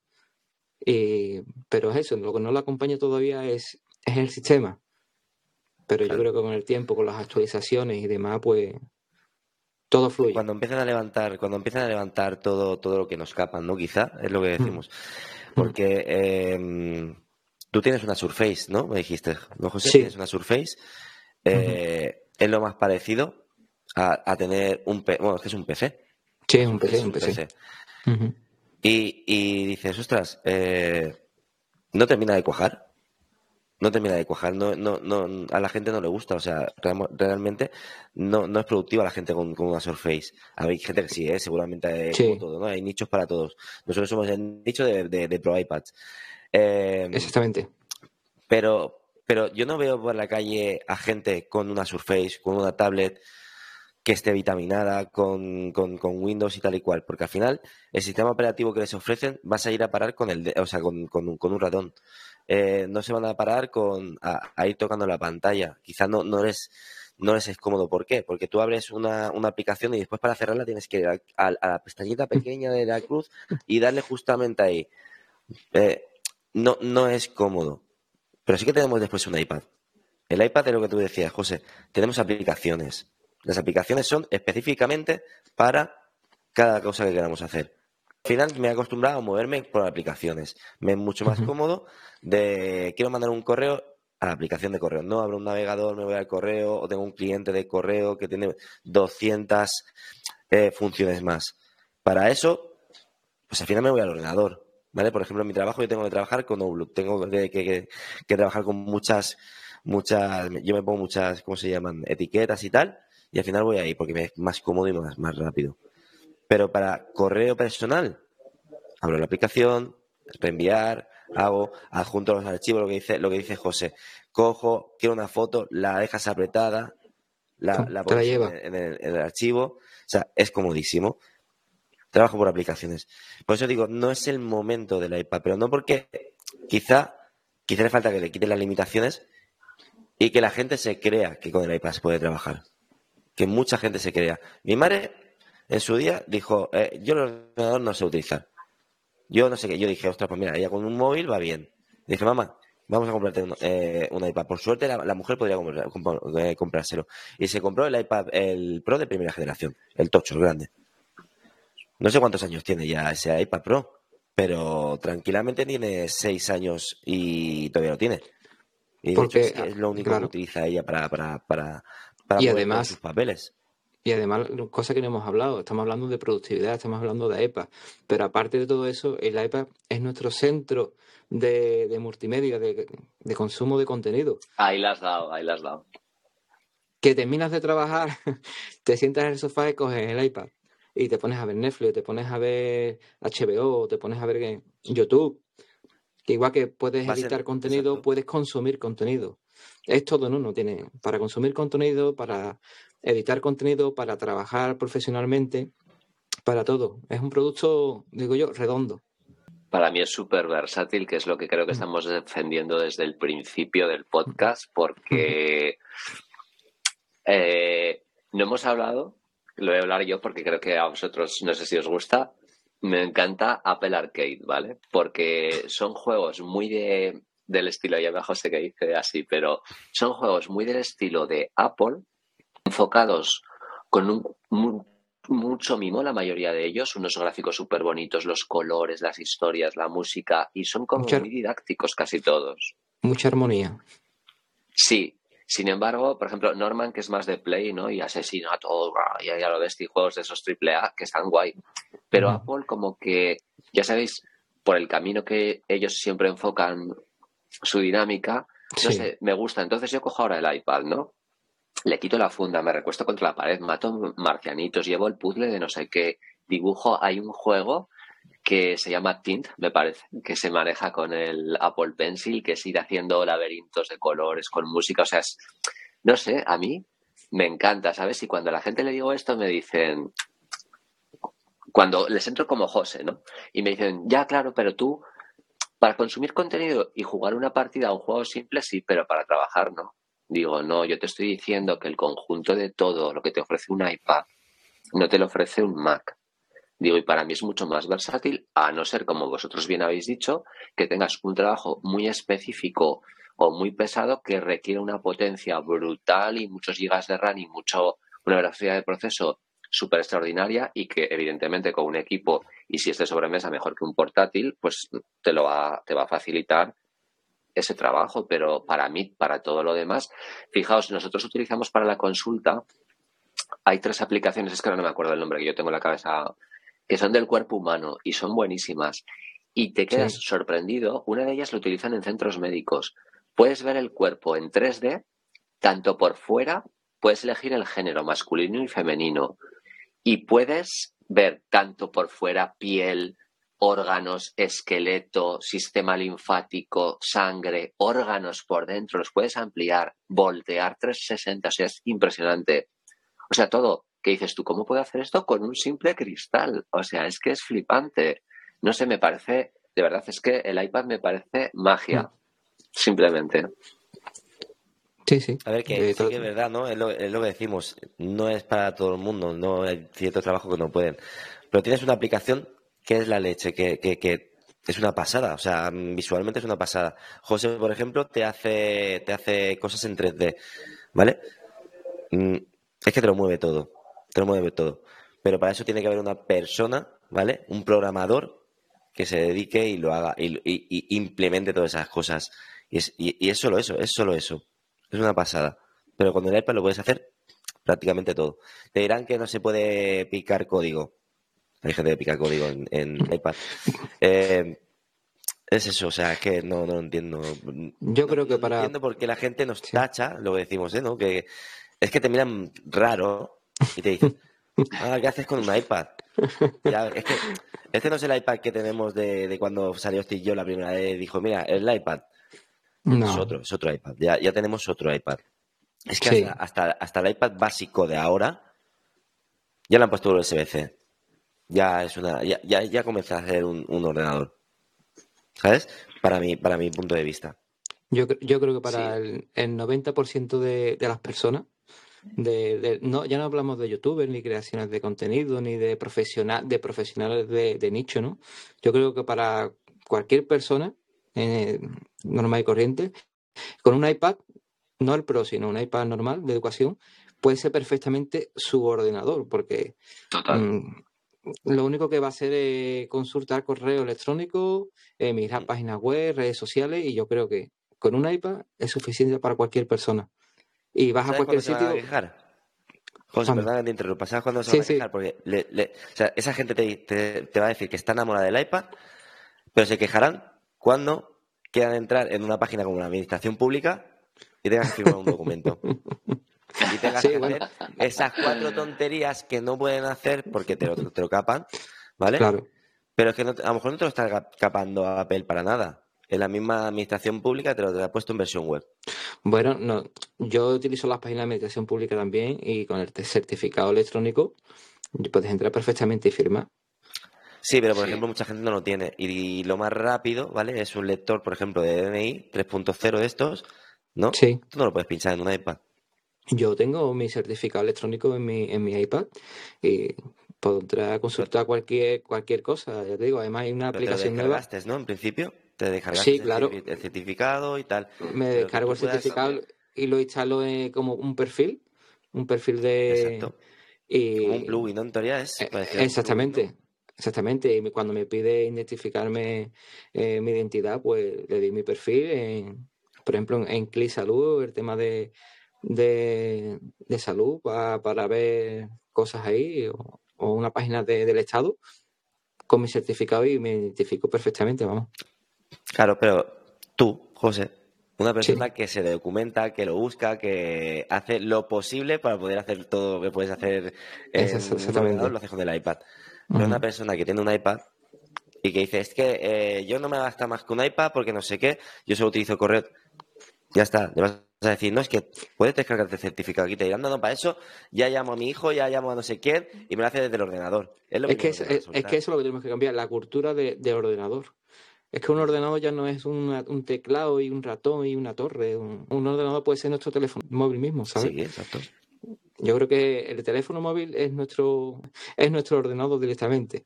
Speaker 2: pero es eso, lo que no lo acompaña todavía es, es el sistema. Pero yo creo que con el tiempo, con las actualizaciones y demás, pues todo fluye.
Speaker 1: Cuando empiezan a levantar, cuando empiezan a levantar todo, todo lo que nos escapan, ¿no? Quizá es lo que mm. Porque em, tú tienes una Surface, ¿no? Me dijiste, ¿no, José? Sí. Tienes una Surface. Eh, es lo más parecido a, tener un PC. Bueno, es que es un PC.
Speaker 2: Sí, es un PC, un PC.
Speaker 1: y, y, dices, ostras, eh, no termina de cuajar no termina de cuajar, no, no, no, a la gente no le gusta, o sea, realmente no, no es productiva la gente con, una Surface. Hay gente que sí, ¿eh? seguramente hay todo, ¿no? Hay nichos para todos. Nosotros somos el nicho de, de, Pro iPads.
Speaker 2: Em, Exactamente.
Speaker 1: Pero, pero yo no veo por la calle a gente con una Surface, con una tablet que esté vitaminada con, con, Windows y tal y cual, porque al final el sistema operativo que les ofrecen vas a ir a parar con el, o sea, con, con, con un ratón. Eh, no se van a parar con a, ir tocando la pantalla. Quizás no, no les no es cómodo. ¿Por qué? Porque tú abres una, aplicación y después para cerrarla tienes que ir a, la pestañita pequeña de la cruz y darle justamente ahí. Eh, no, no es cómodo. Pero sí que tenemos después un iPad. El iPad es lo que tú decías, José. Tenemos aplicaciones. Las aplicaciones son específicamente para cada cosa que queramos hacer. Al final me he acostumbrado a moverme por aplicaciones. Me es mucho más cómodo de quiero mandar un correo a la aplicación de correo. No abro un navegador, me voy al correo o tengo un cliente de correo que tiene 200 eh, funciones más. Para eso, pues al final me voy al ordenador. ¿Vale? Por ejemplo, en mi trabajo yo tengo que trabajar con Outlook, tengo que, trabajar con muchas, muchas, yo me pongo muchas, ¿cómo se llaman? Etiquetas y tal, y al final voy ahí porque me es más cómodo y más, más rápido. Pero para correo personal, abro la aplicación, reenviar, hago, adjunto los archivos, lo que dice, lo que dice José. Cojo, quiero una foto, la dejas apretada, la, la pones En, el, archivo. O sea, es comodísimo. Trabajo por aplicaciones. Por eso digo, no es el momento del iPad, pero no porque quizá, quizá le falta que le quiten las limitaciones y que la gente se crea que con el iPad se puede trabajar. Que mucha gente se crea. Mi madre en su día dijo, eh, yo el ordenador no sé utilizar. Yo no sé qué, yo dije, ostras, pues mira, ella con un móvil va bien. Dije, mamá, vamos a comprarte un, eh, iPad. Por suerte la, mujer podría eh, comprárselo. Y se compró el iPad, el Pro de primera generación, el tocho, el grande. No sé cuántos años tiene ya ese iPad Pro, pero tranquilamente tiene seis años y todavía lo tiene. Y Porque, es, lo único que utiliza ella para, para, para, para
Speaker 2: y además,
Speaker 1: sus papeles.
Speaker 2: Y además, cosa que no hemos hablado, estamos hablando de productividad, estamos hablando de iPad, pero aparte de todo eso, el iPad es nuestro centro de, multimedia, de, consumo de contenido.
Speaker 3: Ahí las has dado, ahí las has dado.
Speaker 2: Que terminas de trabajar, te sientas en el sofá y coges el iPad y te pones a ver Netflix, te pones a ver HBO, te pones a ver YouTube. Que igual que puedes editar contenido, puedes consumir contenido. Es todo en uno. Tiene para consumir contenido, para editar contenido, para trabajar profesionalmente, para todo. Es un producto, digo yo, redondo.
Speaker 3: Para mí es súper versátil, que es lo que creo que mm. estamos defendiendo desde el principio del podcast, porque eh, no hemos hablado, lo voy a hablar yo porque creo que a vosotros, no sé si os gusta, me encanta Apple Arcade, ¿vale? Porque son juegos muy de, del estilo, ya me José que dice así, pero son juegos muy del estilo de Apple, enfocados con un, mucho mimo, la mayoría de ellos, unos gráficos súper bonitos, los colores, las historias, la música, y son como muy didácticos casi todos.
Speaker 2: Mucha armonía.
Speaker 3: Sí, sin embargo, por ejemplo, Norman, que es más de Play, ¿no? Y asesinato, ya, ya lo ves, y juegos de esos AAA que están guay. Pero Apple, como que, ya sabéis, por el camino que ellos siempre enfocan su dinámica, no sé, me gusta. Entonces yo cojo ahora el iPad, ¿no? Le quito la funda, me recuesto contra la pared, mato marcianitos, llevo el puzzle de no sé qué, dibujo, hay un juego que se llama Tint, me parece, que se maneja con el Apple Pencil, que es ir haciendo laberintos de colores con música, o sea, es, no sé, a mí me encanta, ¿sabes? Y cuando a la gente le digo esto me dicen, cuando les entro como José, ¿no? Y me dicen, ya, claro, pero tú, para consumir contenido y jugar una partida a un juego simple, sí, pero para trabajar no. Digo, no, yo te estoy diciendo que el conjunto de todo lo que te ofrece un iPad no te lo ofrece un Mac. Digo, y para mí es mucho más versátil, a no ser, como vosotros bien habéis dicho, que tengas un trabajo muy específico o muy pesado que requiere una potencia brutal y muchos gigas de RAM y mucho, una velocidad de proceso súper extraordinaria y que evidentemente con un equipo y si es de sobremesa mejor que un portátil, pues te lo va, te va a facilitar ese trabajo, pero para mí, para todo lo demás, fijaos, nosotros utilizamos para la consulta, hay tres aplicaciones, es que no me acuerdo el nombre que yo tengo en la cabeza, que son del cuerpo humano y son buenísimas. Y te quedas sorprendido, una de ellas lo utilizan en centros médicos. Puedes ver el cuerpo en 3D, tanto por fuera, puedes elegir el género masculino y femenino, y puedes ver tanto por fuera piel, órganos, esqueleto, sistema linfático, sangre, órganos por dentro, los puedes ampliar, voltear 360, o sea, es impresionante. O sea, todo, ¿qué dices tú? ¿Cómo puedo hacer esto con un simple cristal? O sea, es que es flipante. No sé, me parece, de verdad, es que el iPad me parece magia, simplemente.
Speaker 2: Sí, sí.
Speaker 1: A ver, que, sí que es verdad, ¿no? Es lo, es lo, que decimos. No es para todo el mundo, no hay cierto trabajo que no pueden. Pero tienes una aplicación que es la leche, que, es una pasada. O sea, visualmente es una pasada. José, por ejemplo, te hace, te hace cosas en 3D, ¿vale? Mm, es que te lo mueve todo. Te lo mueve todo. Pero para eso tiene que haber una persona, ¿vale? Un programador que se dedique y lo haga y, y, y implemente todas esas cosas. Y es, y es solo eso, es solo eso. Es una pasada. Pero con el iPad lo puedes hacer prácticamente todo. Te dirán que no se puede picar código. Hay gente que pica código en, en iPad. Eh, es eso, o sea, es que no, no lo entiendo.
Speaker 2: Yo creo que
Speaker 1: no
Speaker 2: para.
Speaker 1: entiendo por qué la gente nos tacha, lo que decimos, ¿eh? ¿no? Que es que te miran raro y te dicen, ah, ¿qué haces con un iPad? Ya, es que este no es el iPad que tenemos de, de cuando salió Steve Jobs la primera vez. Dijo, mira, el iPad.
Speaker 2: No.
Speaker 1: Es otro, es otro iPad. Ya, ya tenemos otro iPad. Es que
Speaker 2: Sí.
Speaker 1: hasta, hasta, hasta el iPad básico de ahora ya le han puesto USB-C. Ya es una, ya, ya, ya comienza a ser un, un ordenador. ¿Sabes? Para mi, para mi punto de vista.
Speaker 2: Yo, yo creo que para
Speaker 3: Sí.
Speaker 2: el, el 90% de, de las personas, de, de- no, ya no hablamos de youtubers, ni creaciones de contenido, ni de, profesional, de profesionales de, de nicho, ¿no? Yo creo que para cualquier persona eh, normal y corriente, con un iPad, no el Pro, sino un iPad normal de educación, puede ser perfectamente su ordenador, porque
Speaker 3: Total.
Speaker 2: Mm, Lo único que va a hacer es consultar correo electrónico, eh, mirar páginas web, redes sociales, y yo creo que con un iPad es suficiente para cualquier persona. Y vas a
Speaker 1: ¿Sabes
Speaker 2: cualquier
Speaker 1: a
Speaker 2: sitio.
Speaker 1: quejar? José, perdona que te interrumpa. ¿Sabes cuándo se
Speaker 2: Sí,
Speaker 1: van a
Speaker 2: sí.
Speaker 1: quejar? Porque le- le- o sea, esa gente te, te- te va a decir que está enamorada del iPad, pero se quejarán cuando quieran entrar en una página como la administración pública y tengas que firmar un documento. Y tengas
Speaker 2: Sí,
Speaker 1: que
Speaker 2: bueno.
Speaker 1: hacer esas cuatro tonterías que no pueden hacer porque te lo, te lo capan, ¿vale?
Speaker 2: Claro.
Speaker 1: Pero es que no- a lo mejor no te lo está ca- capando Apple para nada. En la misma administración pública te lo, te lo ha puesto en versión web.
Speaker 2: Bueno, no, yo utilizo las páginas de administración pública también y con el certificado electrónico puedes entrar perfectamente y firmar.
Speaker 1: Sí, pero por
Speaker 3: Sí.
Speaker 1: ejemplo mucha gente no lo tiene. Y lo más rápido, ¿vale? Es un lector, por ejemplo, de DNI 3.0 de estos, ¿no?
Speaker 2: Sí,
Speaker 1: Tú no lo puedes pinchar en un iPad.
Speaker 2: Yo tengo mi certificado electrónico en mi, en mi iPad y puedo entrar a consultar cualquier, cualquier cosa. Ya te digo, además hay una
Speaker 1: Pero te lo
Speaker 2: aplicación nueva.
Speaker 1: descargaste, ¿no? En principio, te descargaste
Speaker 2: Sí, claro.
Speaker 1: el certificado y tal.
Speaker 2: Me
Speaker 1: Pero
Speaker 2: descargo el
Speaker 1: puedas-
Speaker 2: certificado y lo instalo en- como un perfil, un perfil de...
Speaker 1: Exacto.
Speaker 2: Y...
Speaker 1: Como un plugin, ¿no? En teoría es.
Speaker 2: Eh, Exactamente,
Speaker 1: plugin,
Speaker 2: exactamente. Y me- cuando me pide identificarme eh, mi identidad, pues le di mi perfil, en- por ejemplo, en, en Click Salud, el tema de, de, de salud pa- para ver cosas ahí, o, o una página de- del Estado con mi certificado y me identifico perfectamente, vamos.
Speaker 1: Claro, pero tú, José, una persona que se documenta, que lo busca, que hace lo posible para poder hacer todo lo que puedes hacer en ordenador, lo haces con el iPad. Pero una persona que tiene un iPad y que dice, es que eh, yo no me gasta más que un iPad porque no sé qué, yo solo utilizo correo. Ya está, le vas a decir, no, es que puedes descargarte el certificado aquí, te dirán, no, no, para eso ya llamo a mi hijo, ya llamo a no sé quién y me lo hace desde el ordenador. Es lo
Speaker 2: Es que, es, es- que eso es lo que tenemos que cambiar, la cultura de, de ordenador. Es que un ordenador ya no es un teclado y un ratón y una torre. Un, ordenador puede ser nuestro teléfono móvil mismo, ¿sabes?
Speaker 1: Sí, exacto.
Speaker 2: Yo creo que el teléfono móvil es nuestro, es nuestro ordenador directamente.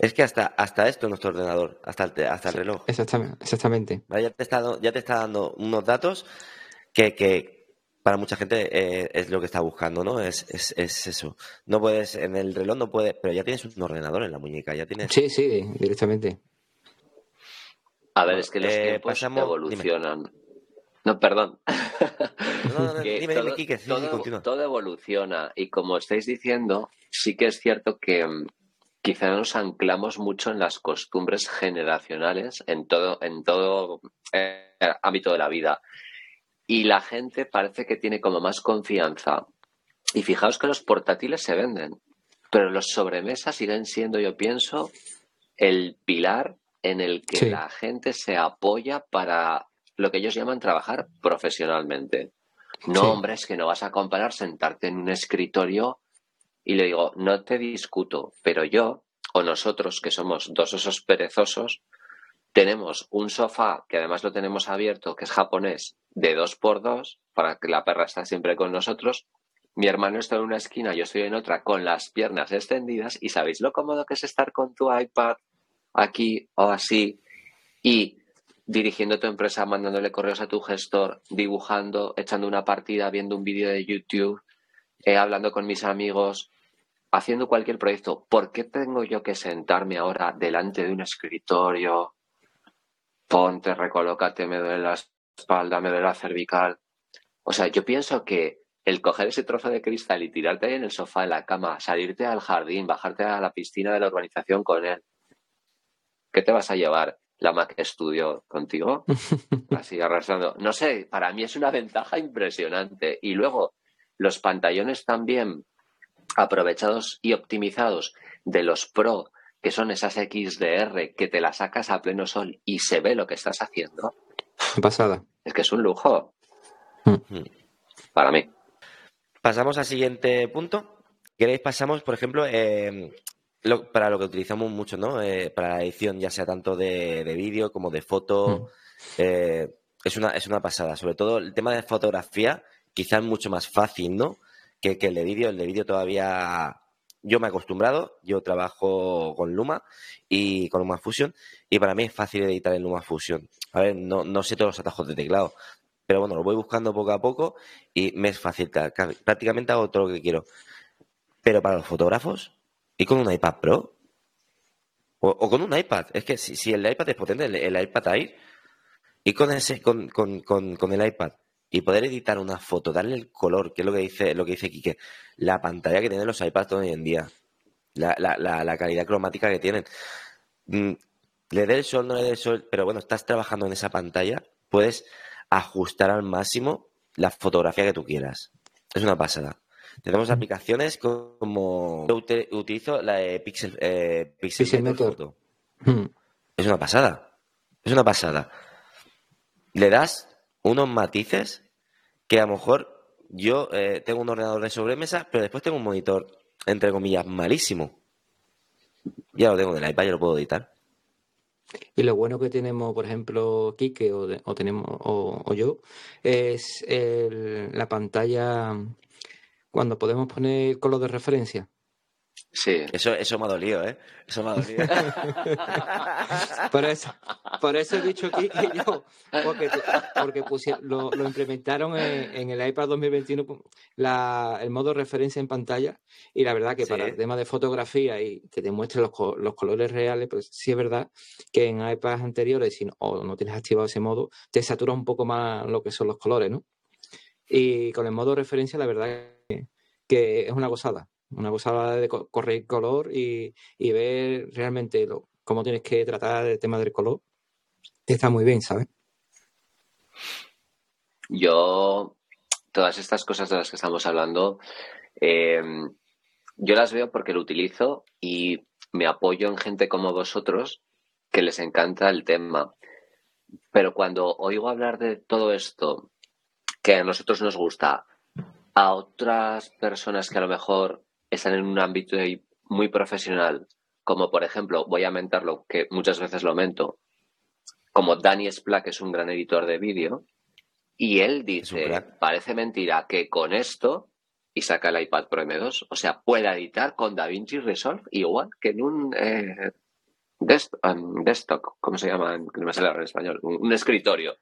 Speaker 1: Es que hasta, hasta esto es nuestro ordenador, hasta el, hasta el reloj.
Speaker 2: Exactamente. exactamente.
Speaker 1: Ya, te está, ya te está dando unos datos que, que para mucha gente eh, es lo que está buscando, ¿no? Es, es, es, eso. No puedes, en el reloj no puedes, pero ya tienes un ordenador en la muñeca, ya tienes.
Speaker 2: Sí, sí, directamente.
Speaker 3: A ver, es que los eh, tiempos evolucionan. No, perdón.
Speaker 1: No, dime,
Speaker 3: todo, todo evoluciona y como estáis diciendo, sí que es cierto que mm, quizá nos anclamos mucho en las costumbres generacionales en todo, en todo eh, ámbito de la vida. Y la gente parece que tiene como más confianza. Y fijaos que los portátiles se venden, pero los sobremesas siguen siendo, yo pienso, el pilar en el que la gente se apoya para lo que ellos llaman trabajar profesionalmente. No, hombre, es que no vas a comparar sentarte en un escritorio y le digo, no te discuto, pero yo o nosotros, que somos dos osos perezosos, tenemos un sofá que además lo tenemos abierto, que es japonés, de dos por dos, para que la perra esté siempre con nosotros. Mi hermano está en una esquina, yo estoy en otra, con las piernas extendidas. ¿Y sabéis lo cómodo que es estar con tu iPad aquí o así? Y dirigiendo tu empresa, mandándole correos a tu gestor, dibujando, echando una partida, viendo un vídeo de YouTube, eh, hablando con mis amigos, haciendo cualquier proyecto. ¿Por qué tengo yo que sentarme ahora delante de un escritorio? Ponte, recolócate, me duele la espalda, me duele la cervical. O sea, yo pienso que el coger ese trozo de cristal y tirarte ahí en el sofá, en la cama, salirte al jardín, bajarte a la piscina de la urbanización con él, ¿qué te vas a llevar? la Mac Studio contigo, así arrastrando. No sé, para mí es una ventaja impresionante. Y luego, los pantallones también aprovechados y optimizados de los Pro, que son esas XDR que te las sacas a pleno sol y se ve lo que estás haciendo.
Speaker 2: Pasada.
Speaker 3: Es que es un lujo. Mm. Para mí.
Speaker 1: Pasamos al siguiente punto. ¿Queréis? Pasamos, por ejemplo, eh, para lo que utilizamos mucho, ¿no? Eh, para la edición, ya sea tanto de, vídeo como de foto. Mm. Eh, es, una, es una pasada. Sobre todo el tema de fotografía, quizás mucho más fácil, ¿no? Que, el de vídeo. El de vídeo todavía. Yo me he acostumbrado, yo trabajo con Luma y con Luma Fusion, y para mí es fácil editar en Luma Fusion. A ver, no, no sé todos los atajos de teclado, pero bueno, lo voy buscando poco a poco y me es fácil. Prácticamente hago todo lo que quiero. Pero para los fotógrafos, ¿Y con un iPad Pro? O, con un iPad. Es que si, el iPad es potente, el, iPad Air, y con ese, con, el iPad, y poder editar una foto, darle el color, que es lo que dice, lo que dice Quique, la pantalla que tienen los iPads hoy en día, la, la, la, calidad cromática que tienen. Mm, le dé el sol, no le dé el sol, pero bueno, estás trabajando en esa pantalla, puedes ajustar al máximo la fotografía que tú quieras. Es una pasada. Tenemos aplicaciones como yo utilizo la de Pixel, eh, Pixel, Photo. Hmm. Es una pasada. Es una pasada. Le das unos matices que a lo mejor yo eh, tengo un ordenador de sobremesa, pero después tengo un monitor, entre comillas, malísimo. Ya lo tengo en el iPad, ya lo puedo editar.
Speaker 2: Y lo bueno que tenemos, por ejemplo, Kike o, o tenemos o, yo, es la pantalla cuando podemos poner color de referencia.
Speaker 1: Sí. Eso, eso me ha dolido, ¿eh? Eso me ha dolido.
Speaker 2: por, eso, por eso he dicho aquí que yo, porque, porque lo, implementaron en, el iPad 2021 la, el modo referencia en pantalla y la verdad que para el tema de fotografía y que te muestre los, los, colores reales, pues sí es verdad que en iPads anteriores, si no, o no tienes activado ese modo, te satura un poco más lo que son los colores, ¿no? Y con el modo referencia, la verdad que es una gozada, una gozada de correr color y, ver realmente cómo tienes que tratar el tema del color. Está muy bien, ¿sabes?
Speaker 3: Yo, todas estas cosas de las que estamos hablando, eh, yo las veo porque lo utilizo y me apoyo en gente como vosotros que les encanta el tema. Pero cuando oigo hablar de todo esto que a nosotros nos gusta, a otras personas que a lo mejor están en un ámbito muy profesional, como por ejemplo, voy a mentarlo, que muchas veces lo mento, como Danny Splack es un gran editor de vídeo, y él dice, parece mentira que con esto, y saca el iPad Pro M2, o sea, pueda editar con DaVinci Resolve igual que en un eh, desktop, ¿cómo se llama? No me sale en español, un, escritorio.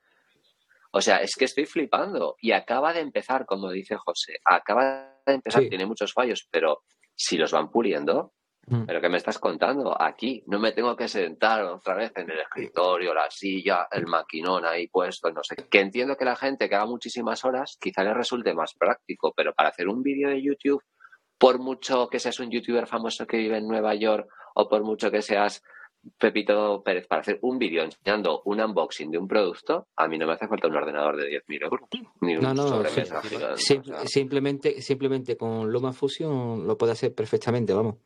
Speaker 3: O sea, es que estoy flipando. Y acaba de empezar, como dice José, acaba de empezar, tiene muchos fallos, pero si los van puliendo, Mm. Pero ¿qué me estás contando? Aquí no me tengo que sentar otra vez en el escritorio, la silla, el maquinón ahí puesto, no sé. Que entiendo que la gente que haga muchísimas horas quizá le resulte más práctico, pero para hacer un vídeo de YouTube, por mucho que seas un youtuber famoso que vive en Nueva York o por mucho que seas Pepito Pérez para hacer un vídeo enseñando un unboxing de un producto, a mí no me hace falta un ordenador de 10.000 euros. Ni un no, no,
Speaker 2: simplemente, simplemente con Luma Fusion lo puede hacer perfectamente, vamos.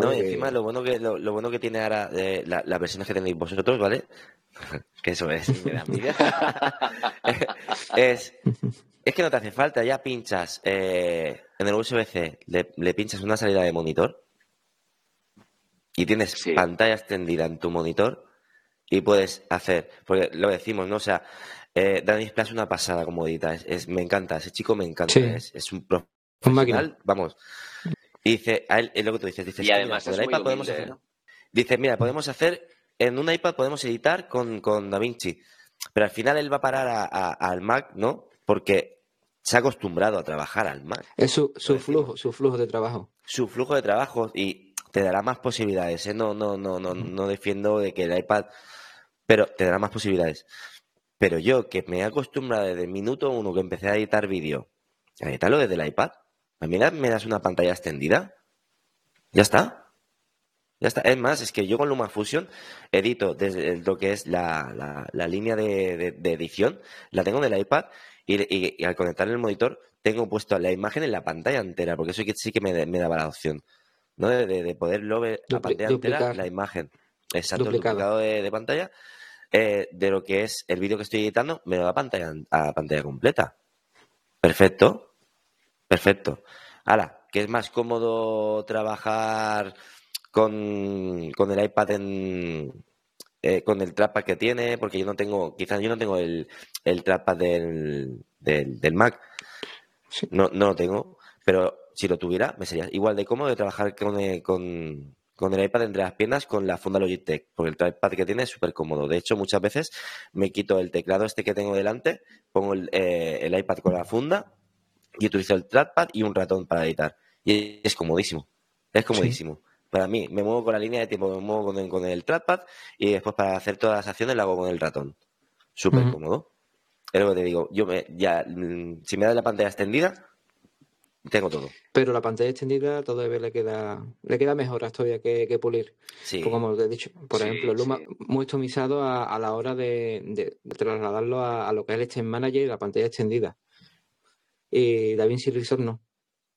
Speaker 1: No, y encima lo bueno que lo, bueno que tiene ahora eh, la, las versiones que tenéis vosotros, ¿vale? que eso es, es, es que no te hace falta, ya pinchas eh, en el USB-C, le, pinchas una salida de monitor y tienes pantalla extendida en tu monitor y puedes hacer, porque lo decimos, ¿no? O sea, eh, Dani es una pasada como edita, es, me encanta, ese chico me encanta, es, es, un profesional, vamos, y dice, a él es lo que tú dices, dices,
Speaker 3: y además
Speaker 1: mira, iPad podemos hacer, dice, mira, podemos hacer, en un iPad podemos editar con, con DaVinci, pero al final él va a parar al Mac, ¿no? Porque se ha acostumbrado a trabajar al Mac.
Speaker 2: Es su, su flujo, su flujo de trabajo.
Speaker 1: Su flujo de trabajo y te dará más posibilidades, ¿eh? No, no, no, no, no defiendo de que el iPad, pero te dará más posibilidades. Pero yo, que me he acostumbrado desde el minuto uno que empecé a editar vídeo, a editarlo desde el iPad, ¿A mí me das una pantalla extendida? Ya está. Ya está. Es más, es que yo con LumaFusion edito desde lo que es la, línea de, edición, la tengo en el iPad y, al conectar el monitor tengo puesto la imagen en la pantalla entera, porque eso sí que me, daba la opción, ¿no? De, poder ver la pantalla entera, la imagen. Exacto, duplicado, de, pantalla. Eh, de lo que es el vídeo que estoy editando, me da pantalla, a pantalla completa. Perfecto. Perfecto. Ahora, que es más cómodo trabajar con, el iPad en, eh, con el trackpad que tiene, porque yo no tengo, quizás yo no tengo el, el trackpad del, del, Mac. No, no lo tengo, pero si lo tuviera, me sería igual de cómodo de trabajar con, eh, con, con, el iPad entre las piernas con la funda Logitech, porque el trackpad que tiene es súper cómodo. De hecho, muchas veces me quito el teclado este que tengo delante, pongo el, eh, el iPad con la funda y utilizo el trackpad y un ratón para editar. Y es comodísimo. Es comodísimo. Para mí, me muevo con la línea de tiempo, me muevo con el, con el trackpad y después para hacer todas las acciones lo hago con el ratón. Súper cómodo. Es lo que te digo. Yo me, ya, mm, si me da la pantalla extendida, tengo todo.
Speaker 2: Pero la pantalla extendida todavía le queda, le queda mejoras todavía que, que pulir. Sí. Pues como te he dicho, por ejemplo, Luma muy optimizado a, la hora de, trasladarlo a, lo que es el Extend Manager y la pantalla extendida y DaVinci Resolve no.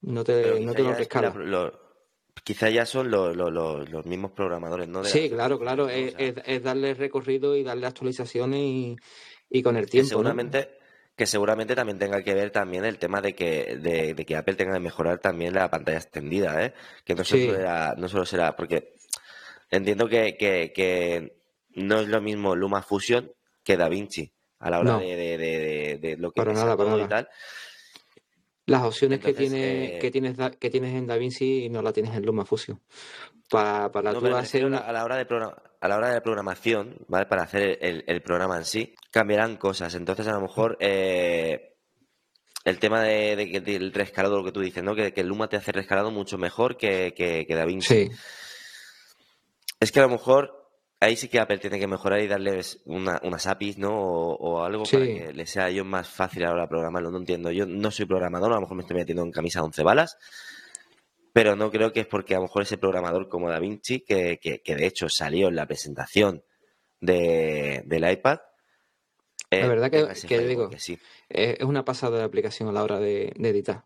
Speaker 2: No te, no te lo rescala.
Speaker 1: quizá ya son los mismos programadores, ¿no?
Speaker 2: sí, claro, claro. es, darle recorrido y darle actualizaciones y, con el tiempo.
Speaker 1: Seguramente, que seguramente también tenga que ver también el tema de que, de, que Apple tenga que mejorar también la pantalla extendida, ¿eh? Que no solo, será, no solo será, porque entiendo que, que, no es lo mismo Luma Fusion que DaVinci a la hora de, lo que
Speaker 2: para nada, para
Speaker 1: y tal.
Speaker 2: Las opciones que, tiene, eh, que, tienes, que tienes en DaVinci no la tienes en LumaFusion. Para, para
Speaker 1: a, la hora de a la hora de programación, ¿vale? Para hacer el, programa en sí, cambiarán cosas. Entonces, a lo mejor eh, el tema de, del rescalado, lo que tú dices, ¿no? Que, que, el Luma te hace rescalado mucho mejor que, que, que DaVinci. Sí. Es que a lo mejor ahí sí que Apple tiene que mejorar y darles una, unas APIs, ¿no? O, algo para que les sea yo más fácil ahora programarlo. No entiendo. Yo no soy programador, a lo mejor me estoy metiendo en camisa 11 balas, pero no creo que es porque a lo mejor ese programador como Da Vinci, que, que, de hecho salió en la presentación de, del iPad,
Speaker 2: la eh, verdad que, digo, sí. es una pasada de aplicación a la hora de, editar.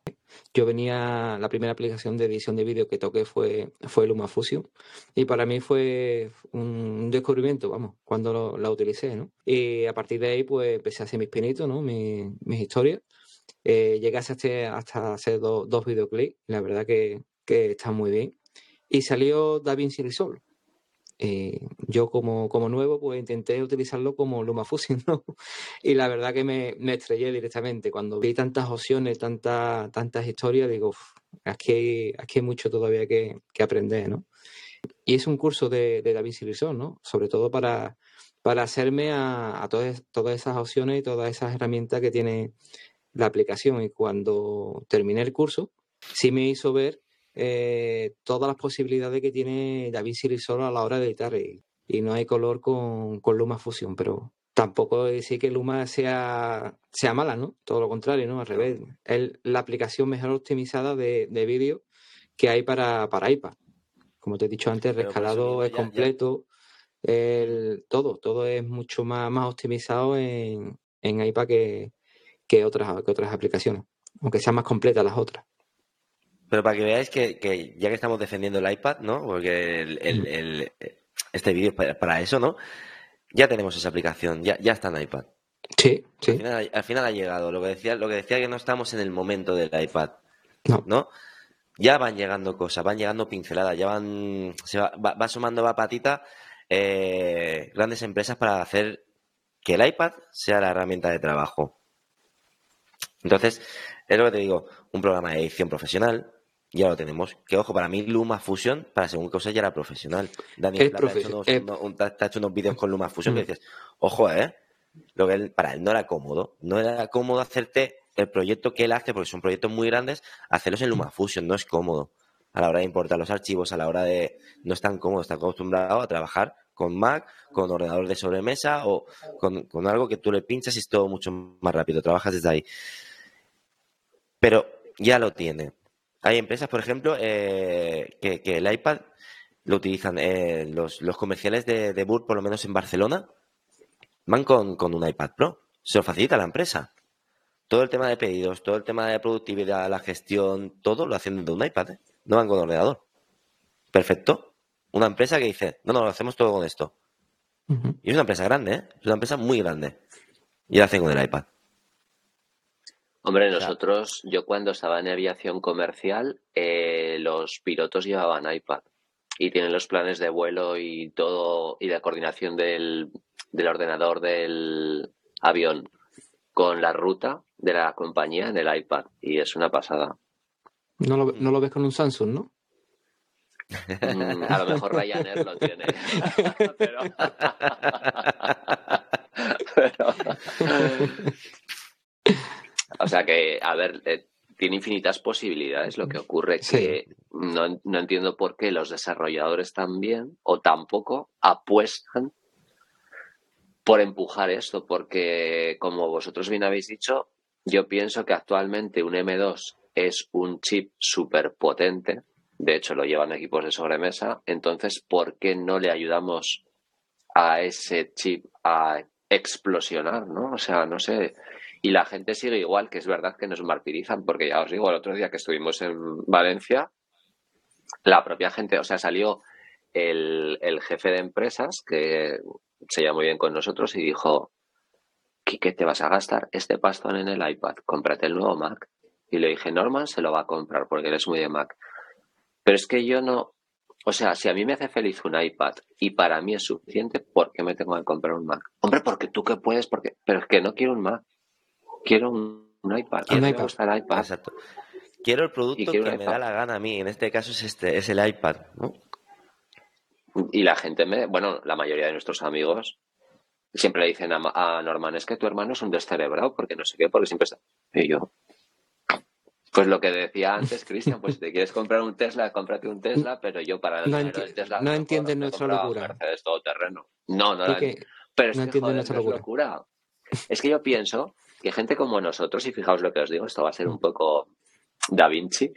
Speaker 2: Yo venía, la primera aplicación de edición de vídeo que toqué fue, fue LumaFusion y para mí fue un descubrimiento, vamos, cuando la utilicé, ¿no? Y a partir de ahí pues empecé a hacer mis pinitos, ¿no? mis, historias. Eh, llegué hasta, hasta hacer dos videoclips, la verdad que, que están muy bien. Y salió DaVinci Resolve. eh, yo como, como nuevo, pues intenté utilizarlo como LumaFusion, ¿no? Y la verdad que me, me estrellé directamente. Cuando vi tantas opciones, tantas, tantas historias, digo, aquí, aquí hay mucho todavía que, que, aprender, ¿no? Y es un curso de, David Silverson, ¿no? Sobre todo para, para hacerme a, a todas, todas esas opciones y todas esas herramientas que tiene la aplicación. Y cuando terminé el curso, sí me hizo ver eh, todas las posibilidades que tiene David solo a la hora de editar. Y, no hay color con, con, Luma Fusion, pero tampoco decir que Luma sea, sea mala, ¿no? Todo lo contrario, ¿no? Al revés. Es la aplicación mejor optimizada de, de vídeo que hay para, para iPad. Como te he dicho antes, rescalado es completo. El, todo, todo es mucho más, más optimizado en, en iPad que, que, otras, que otras aplicaciones, aunque sean más completas las otras.
Speaker 1: Pero para que veáis que, ya que estamos defendiendo el iPad, ¿no? Porque el, este vídeo es para, eso, ¿no? Ya tenemos esa aplicación, ya, ya está en iPad.
Speaker 2: Sí, sí.
Speaker 1: Al final, ha llegado. Lo que decía, lo que decía que no estamos en el momento del iPad. No. Ya van llegando cosas, van llegando pinceladas, ya van. Se va, va, sumando va patita eh, grandes empresas para hacer que el iPad sea la herramienta de trabajo. Entonces, es lo que te digo, un programa de edición profesional, ya lo tenemos. Que ojo, para mí Luma Fusion, para según cosas, ya era profesional. Daniel Plata ha hecho, unos, ha hecho unos vídeos con Luma Fusion que mm. dices, ojo, ¿eh? Lo que para él no era cómodo. No era cómodo hacerte el proyecto que él hace, porque son proyectos muy grandes, hacerlos en Luma Fusion no es cómodo. A la hora de importar los archivos, a la hora de... No es tan cómodo, está acostumbrado a trabajar con Mac, con ordenador de sobremesa o con, con algo que tú le pinchas y es todo mucho más rápido. Trabajas desde ahí. Pero ya lo tiene. Hay empresas, por ejemplo, eh, que, el iPad lo utilizan. Eh, los, comerciales de, de por lo menos en Barcelona, van con, un iPad Pro. Se lo facilita a la empresa. Todo el tema de pedidos, todo el tema de productividad, la gestión, todo lo hacen de un iPad. ¿eh? No van con ordenador. Perfecto. Una empresa que dice, no, no, lo hacemos todo con esto. Y es una empresa grande, ¿eh? Es una empresa muy grande. Y lo hacen con el iPad.
Speaker 3: Hombre, nosotros, yo cuando estaba en aviación comercial, eh, los pilotos llevaban iPad y tienen los planes de vuelo y todo, y la coordinación del, del ordenador del avión con la ruta de la compañía en el iPad y es una pasada.
Speaker 2: No lo, no lo ves con un Samsung, ¿no?
Speaker 3: Mm, a lo mejor Ryanair lo tiene. pero... pero... O sea que, a ver, eh, tiene infinitas posibilidades. Lo que ocurre es que no, no, entiendo por qué los desarrolladores también o tampoco apuestan por empujar esto, porque como vosotros bien habéis dicho, yo pienso que actualmente un M2 es un chip súper potente. De hecho, lo llevan equipos de sobremesa. Entonces, ¿por qué no le ayudamos a ese chip a explosionar, no? O sea, no sé. Y la gente sigue igual, que es verdad que nos martirizan, porque ya os digo, el otro día que estuvimos en Valencia, la propia gente, o sea, salió el, jefe de empresas, que se llama muy bien con nosotros, y dijo, ¿qué te vas a gastar este pastón en el iPad? Cómprate el nuevo Mac. Y le dije, Norman se lo va a comprar porque él es muy de Mac. Pero es que yo no, o sea, si a mí me hace feliz un iPad y para mí es suficiente, ¿por qué me tengo que comprar un Mac? Hombre, porque tú que puedes, porque, pero es que no quiero un Mac quiero un, iPad. Un iPad. el iPad.
Speaker 1: Exacto. Quiero el producto que me da la gana a mí. En este caso es este, es el iPad, ¿no?
Speaker 3: Y la gente me, bueno, la mayoría de nuestros amigos siempre le dicen a, Norman, es que tu hermano es un descerebrado porque no sé qué, porque siempre está. Y yo, pues lo que decía antes, Cristian, pues si te quieres comprar un Tesla, cómprate un Tesla, pero yo para
Speaker 2: no el Tesla. No, entiendes nuestra locura.
Speaker 3: todo terreno. No, no, pero es no que, nuestra locura. Es que yo pienso que gente como nosotros, y fijaos lo que os digo, esto va a ser un poco Da Vinci,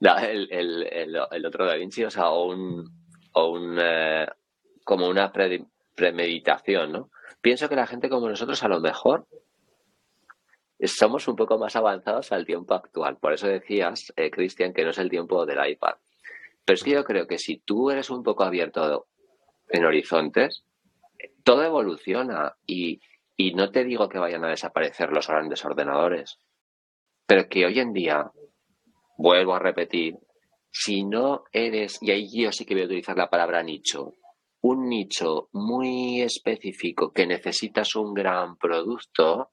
Speaker 3: el, otro Da Vinci, o sea, o un, eh, como una premeditación, ¿no? Pienso que la gente como nosotros a lo mejor somos un poco más avanzados al tiempo actual. Por eso decías, eh, Cristian, que no es el tiempo del iPad. Pero es que yo creo que si tú eres un poco abierto en horizontes, todo evoluciona y y no te digo que vayan a desaparecer los grandes ordenadores, pero que hoy en día, vuelvo a repetir, si no eres, y ahí yo sí que voy a utilizar la palabra nicho, un nicho muy específico que necesitas un gran producto,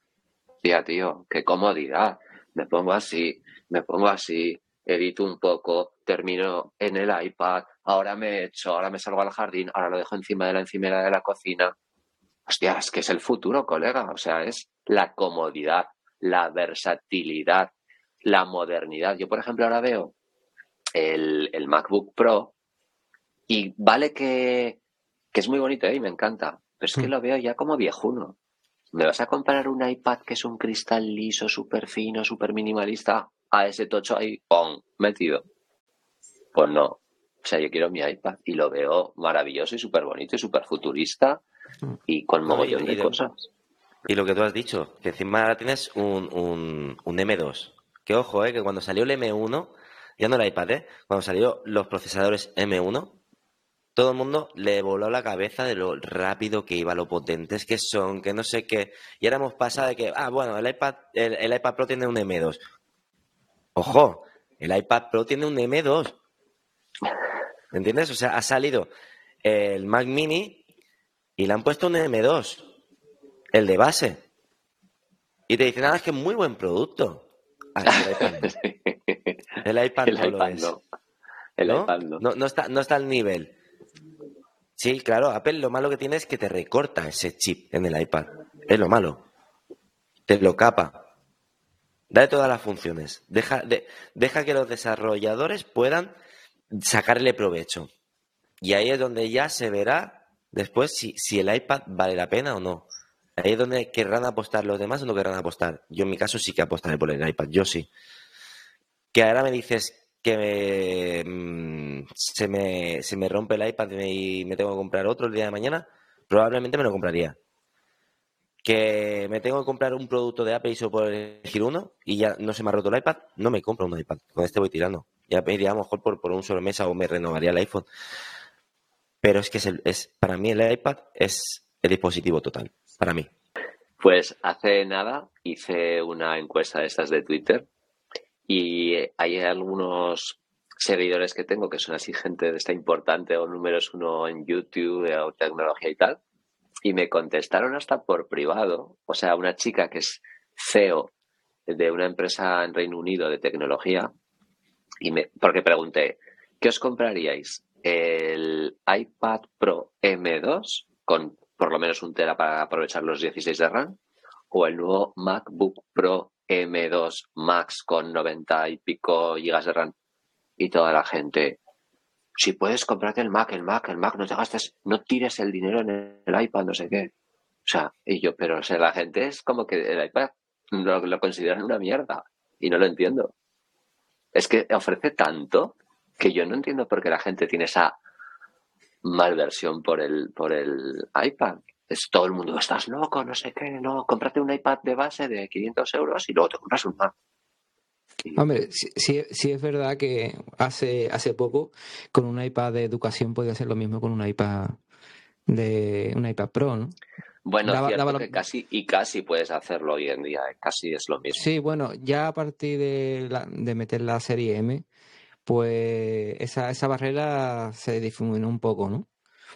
Speaker 3: tía, tío, qué comodidad. Me pongo así, me pongo así, edito un poco, termino en el iPad, ahora me echo, ahora me salgo al jardín, ahora lo dejo encima de la encimera de la cocina. Hostia, es que es el futuro, colega. O sea, es la comodidad, la versatilidad, la modernidad. Yo, por ejemplo, ahora veo el, el MacBook Pro y vale que, que es muy bonito ¿eh? y me encanta, pero es que mm. lo veo ya como viejuno. ¿Me vas a comprar un iPad que es un cristal liso, súper fino, súper minimalista, a ese tocho ahí, ¡pum!, metido? Pues no. O sea, yo quiero mi iPad y lo veo maravilloso y súper bonito y súper futurista. Y con mogollón de, cosas.
Speaker 1: Y lo que tú has dicho, que encima ahora tienes un, un, un M2. Que ojo, eh, que cuando salió el M1, ya no el iPad, ¿eh? cuando salió los procesadores M1, todo el mundo le voló la cabeza de lo rápido que iba, lo potentes que son, que no sé qué. Y ahora hemos pasado de que, ah, bueno, el iPad, el, iPad Pro tiene un M2. Ojo, el iPad Pro tiene un M2. ¿Entiendes? O sea, ha salido el Mac Mini y le han puesto un M2, el de base. Y te dicen, nada, es que es muy buen producto. Ah, el iPad, no lo es. El iPad no. No, está, no está al nivel. Sí, claro, Apple lo malo que tiene es que te recorta ese chip en el iPad. Es lo malo. Te lo capa. Da de todas las funciones. Deja, deja que los desarrolladores puedan sacarle provecho. Y ahí es donde ya se verá después si, si el iPad vale la pena o no. Ahí es donde querrán apostar los demás o no querrán apostar. Yo en mi caso sí que apostaré por el iPad, yo sí. Que ahora me dices que mm, se, me, se me rompe el iPad y me tengo que comprar otro el día de mañana, probablemente me lo compraría. Que me tengo que comprar un producto de Apple y solo por elegir uno y ya no se me ha roto el iPad, no me compro un iPad. Con este voy tirando. Ya pediría a lo mejor por, por un solo mesa o me renovaría el iPhone. Pero es que es, es para mí el iPad es el dispositivo total, para mí.
Speaker 3: Pues hace nada hice una encuesta de estas de Twitter y hay algunos seguidores que tengo que son así gente de esta importante o números uno en YouTube o tecnología y tal. Y me contestaron hasta por privado. O sea, una chica que es CEO de una empresa en Reino Unido de tecnología. Y me, porque pregunté, ¿qué os compraríais? ¿El iPad Pro M2 con por lo menos un tera para aprovechar los 16 de RAM? ¿O el nuevo MacBook Pro M2 Max con 90 y pico gigas de RAM y toda la gente, si puedes comprarte el Mac, el Mac, el Mac, no te gastes, no tires el dinero en el iPad, no sé qué. O sea, y yo, pero o la gente es como que el iPad lo consideran una mierda y no lo entiendo. Es que ofrece tanto que yo no entiendo por qué la gente tiene esa malversión por el, por el iPad es todo el mundo, estás loco, no sé qué, no, cómprate un iPad de base de 500 euros y luego te compras un Mac.
Speaker 2: Hombre, sí, sí, es verdad que hace, hace poco con un iPad de educación podía hacer lo mismo con un iPad de un iPad Pro, ¿no?
Speaker 3: Bueno, cierto que casi y casi puedes hacerlo hoy en día, ¿eh? casi es lo mismo.
Speaker 2: Sí, bueno, ya a partir de, la, de meter la serie M, pues esa, esa barrera se difuminó un poco, ¿no?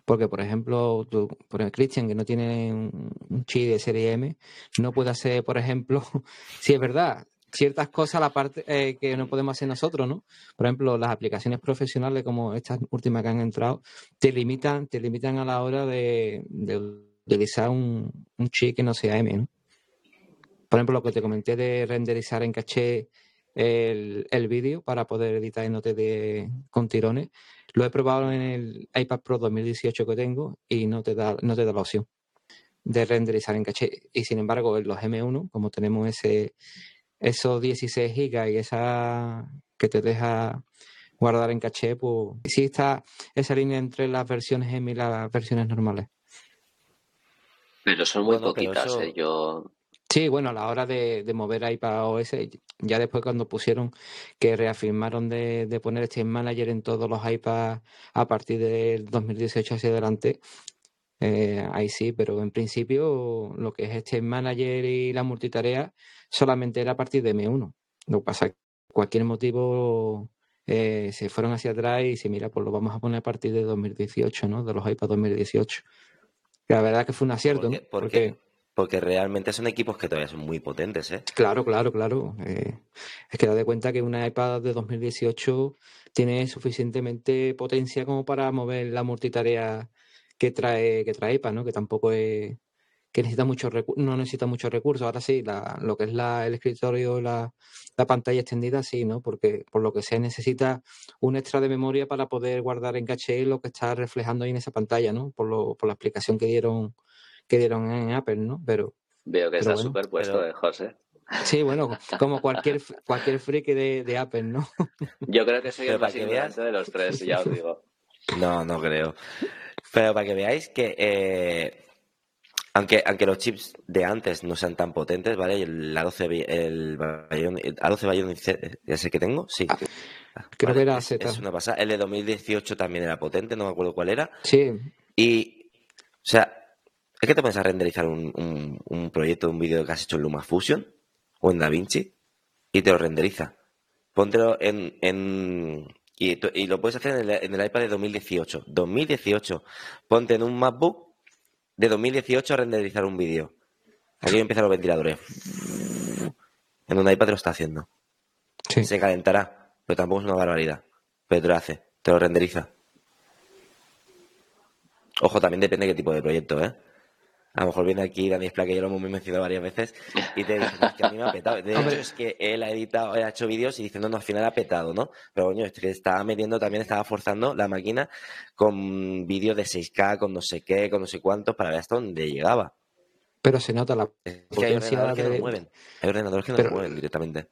Speaker 2: Porque, por ejemplo, tú, por Christian, que no tiene un chi de serie M, no puede hacer, por ejemplo, si es verdad, ciertas cosas la parte eh, que no podemos hacer nosotros, ¿no? Por ejemplo, las aplicaciones profesionales como estas últimas que han entrado te limitan, te limitan a la hora de, utilizar un, un chip que no sea M, ¿no? Por ejemplo, lo que te comenté de renderizar en caché el, el vídeo para poder editar y no te dé con tirones. Lo he probado en el iPad Pro 2018 que tengo y no te da, no te da la opción de renderizar en caché. Y sin embargo, en los M1, como tenemos ese esos 16 GB y esa que te deja guardar en caché, pues sí está esa línea entre las versiones M y las versiones normales.
Speaker 3: Pero son muy poquitas, ¿eh? Yo
Speaker 2: Sí, bueno, a la hora de, mover iPad OS, ya después cuando pusieron que reafirmaron de, poner este Manager en todos los iPads a partir del 2018 hacia adelante, eh, ahí sí, pero en principio lo que es este Manager y la multitarea solamente era a partir de M1. Lo que pasa es que cualquier motivo eh, se fueron hacia atrás y se mira, pues lo vamos a poner a partir de 2018, ¿no? De los iPad 2018. La verdad que fue un acierto, ¿no?
Speaker 1: Porque, porque realmente son equipos que todavía son muy potentes, ¿eh?
Speaker 2: Claro, claro, claro. Eh, es que da de cuenta que una iPad de 2018 tiene suficientemente potencia como para mover la multitarea que trae, que trae iPad, ¿no? Que tampoco es que necesita mucho no necesita muchos recursos. Ahora sí, lo que es la, el escritorio, la, la, pantalla extendida, sí, ¿no? Porque por lo que se necesita un extra de memoria para poder guardar en caché lo que está reflejando ahí en esa pantalla, ¿no? Por, lo, por la explicación que dieron, que dieron en Apple, ¿no? Pero.
Speaker 3: Veo que está superpuesto, de José.
Speaker 2: Sí, bueno, como cualquier cualquier friki de, de Apple, ¿no?
Speaker 3: Yo creo que soy el más ignorante de los tres, ya os digo.
Speaker 1: No, no creo. Pero para que veáis que eh, aunque, aunque los chips de antes no sean tan potentes, ¿vale? El A12, el, A12 ya sé que tengo, sí.
Speaker 2: Ah, creo que era Z.
Speaker 1: Es una pasada. El de 2018 también era potente, no me acuerdo cuál era.
Speaker 2: Sí.
Speaker 1: Y, o sea, es que te pones a renderizar un, un, proyecto, un vídeo que has hecho en LumaFusion o en DaVinci y te lo renderiza. Póntelo en, en y, y, lo puedes hacer en el, en el iPad de 2018. 2018. Ponte en un MacBook de 2018 a renderizar un vídeo. Aquí empiezan los ventiladores. En un iPad te lo está haciendo. Se calentará, pero tampoco es una barbaridad. Pero te lo hace, te lo renderiza. Ojo, también depende de qué tipo de proyecto, ¿eh? A lo mejor viene aquí Dani Spla, que ya lo hemos mencionado varias veces, y te dice, que a mí me ha petado. De hecho, es que él ha editado, ha hecho vídeos y dice, no, al final ha petado, ¿no? Pero coño, es que estaba metiendo también, estaba forzando la máquina con vídeos de 6K, con no sé qué, con no sé cuántos, para ver hasta dónde llegaba.
Speaker 2: Pero se nota la
Speaker 1: potencia hay ordenadores que no mueven. Hay ordenadores que no mueven directamente.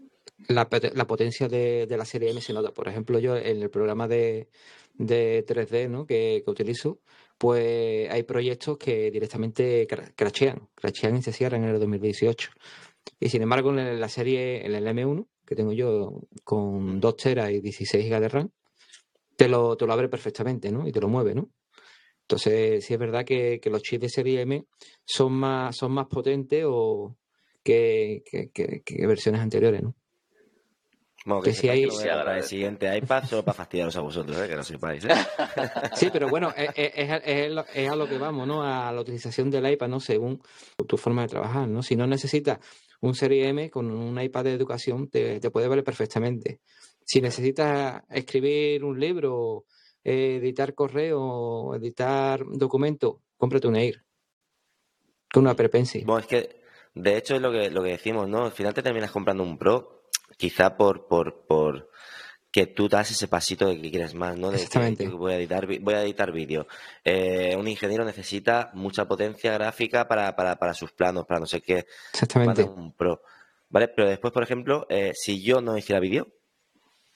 Speaker 2: La, potencia de, la serie M se nota. Por ejemplo, yo en el programa de, de 3D ¿no? que, que utilizo, pues hay proyectos que directamente crashean, crashean y se cierran en el 2018. Y sin embargo, en la serie, en el M1, que tengo yo con 2 teras y 16 GB de RAM, te lo, te lo abre perfectamente, ¿no? Y te lo mueve, ¿no? Entonces, sí es verdad que, los chips de serie M son más, son más potentes o que, que versiones anteriores, ¿no?
Speaker 1: Que, si hay... para el siguiente iPad solo para fastidiaros a vosotros, ¿eh? que no sepáis. ¿eh?
Speaker 2: sí, pero bueno, es, es, a lo que vamos, ¿no? A la utilización del iPad, ¿no? Según tu forma de trabajar, ¿no? Si no necesitas un Serie M con un iPad de educación, te, puede valer perfectamente. Si necesitas escribir un libro, editar correo, editar documentos, cómprate un Air. Con una Apple
Speaker 1: Bueno, es que, de hecho, es lo que, lo que decimos, ¿no? Al final te terminas comprando un Pro quizá por, por, por que tú das ese pasito de que quieres más, ¿no? De
Speaker 2: Exactamente.
Speaker 1: voy a editar, voy a editar vídeo. Eh, un ingeniero necesita mucha potencia gráfica para, para, para sus planos, para no sé qué.
Speaker 2: Exactamente.
Speaker 1: un pro. ¿Vale? Pero después, por ejemplo, eh, si yo no hiciera vídeo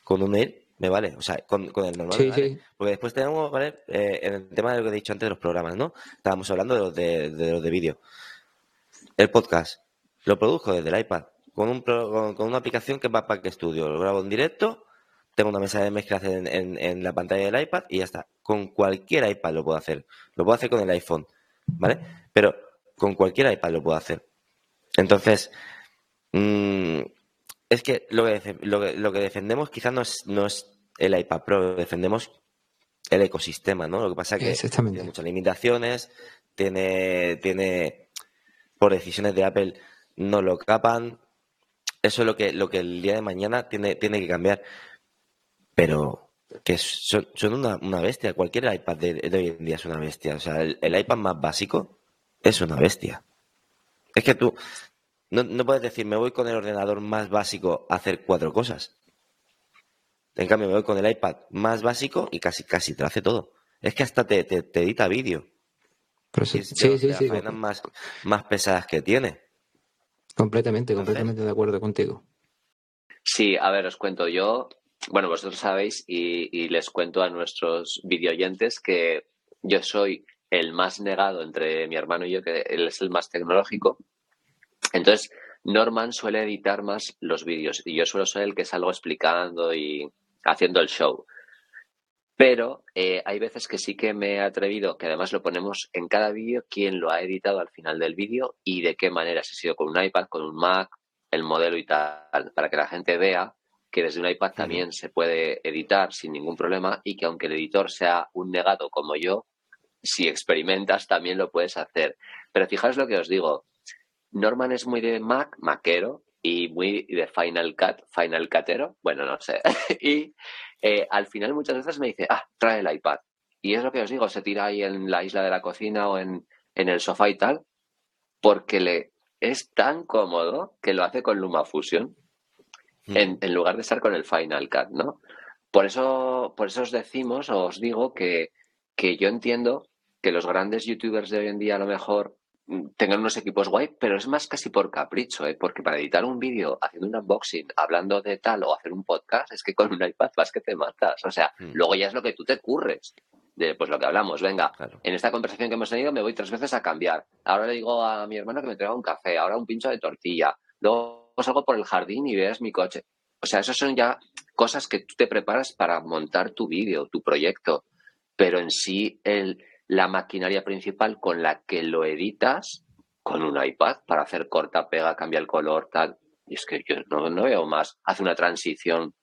Speaker 1: con un mail, me vale. O sea, con, con el normal. Sí, Porque después tenemos, ¿vale? Eh, en el tema de lo que he dicho antes de los programas, ¿no? Estábamos hablando de los de, de, los de vídeo. El podcast lo produjo desde el iPad con, un, con, una aplicación que va para que estudio. Lo grabo en directo, tengo una mesa de mezclas en, en, la pantalla del iPad y ya está. Con cualquier iPad lo puedo hacer. Lo puedo hacer con el iPhone, ¿vale? Pero con cualquier iPad lo puedo hacer. Entonces, mm, es que lo que, lo que, lo que defendemos quizás no es, no es el iPad Pro, defendemos el ecosistema, ¿no? Lo que pasa es que tiene muchas limitaciones, tiene, tiene, por decisiones de Apple, no lo capan, eso es lo que, lo que el día de mañana tiene, tiene que cambiar. Pero que son, una, bestia. Cualquier iPad de, hoy en día es una bestia. O sea, el, iPad más básico es una bestia. Es que tú no, puedes decir, me voy con el ordenador más básico a hacer cuatro cosas. En cambio, me voy con el iPad más básico y casi, casi te hace todo. Es que hasta te, edita vídeo.
Speaker 2: sí, sí, sí, sí,
Speaker 1: más, más pesadas que tiene.
Speaker 2: Completamente, completamente de acuerdo contigo.
Speaker 3: Sí, a ver, os cuento yo. Bueno, vosotros sabéis y, les cuento a nuestros videoyentes que yo soy el más negado entre mi hermano y yo, que él es el más tecnológico. Entonces, Norman suele editar más los vídeos y yo suelo ser el que salgo explicando y haciendo el show. Pero eh, hay veces que sí que me he atrevido, que además lo ponemos en cada vídeo, quién lo ha editado al final del vídeo y de qué manera, si ha sido con un iPad, con un Mac, el modelo y tal, para que la gente vea que desde un iPad también se puede editar sin ningún problema y que aunque el editor sea un negado como yo, si experimentas también lo puedes hacer. Pero fijaos lo que os digo, Norman es muy de Mac, Maquero, y muy de Final Cut, Final Cutero, bueno, no sé. y eh, al final muchas veces me dice, ah, trae el iPad. Y es lo que os digo, se tira ahí en la isla de la cocina o en, en el sofá y tal, porque le es tan cómodo que lo hace con LumaFusion mm. en, en lugar de estar con el Final Cut, ¿no? Por eso, por eso os decimos o os digo que, que yo entiendo que los grandes youtubers de hoy en día a lo mejor tengan unos equipos guay, pero es más casi por capricho, ¿eh? porque para editar un vídeo haciendo un unboxing, hablando de tal o hacer un podcast, es que con un iPad vas que te matas. O sea, mm. luego ya es lo que tú te curres de pues lo que hablamos, venga, en esta conversación que hemos tenido me voy tres veces a cambiar. Ahora le digo a mi hermano que me traiga un café, ahora un pincho de tortilla, luego salgo por el jardín y veas mi coche. O sea, esas son ya cosas que tú te preparas para montar tu vídeo, tu proyecto, pero en sí el, la maquinaria principal con la que lo editas, con un iPad para hacer corta, pega, cambia el color, tal. Y es que yo no, no veo más. Hace una transición,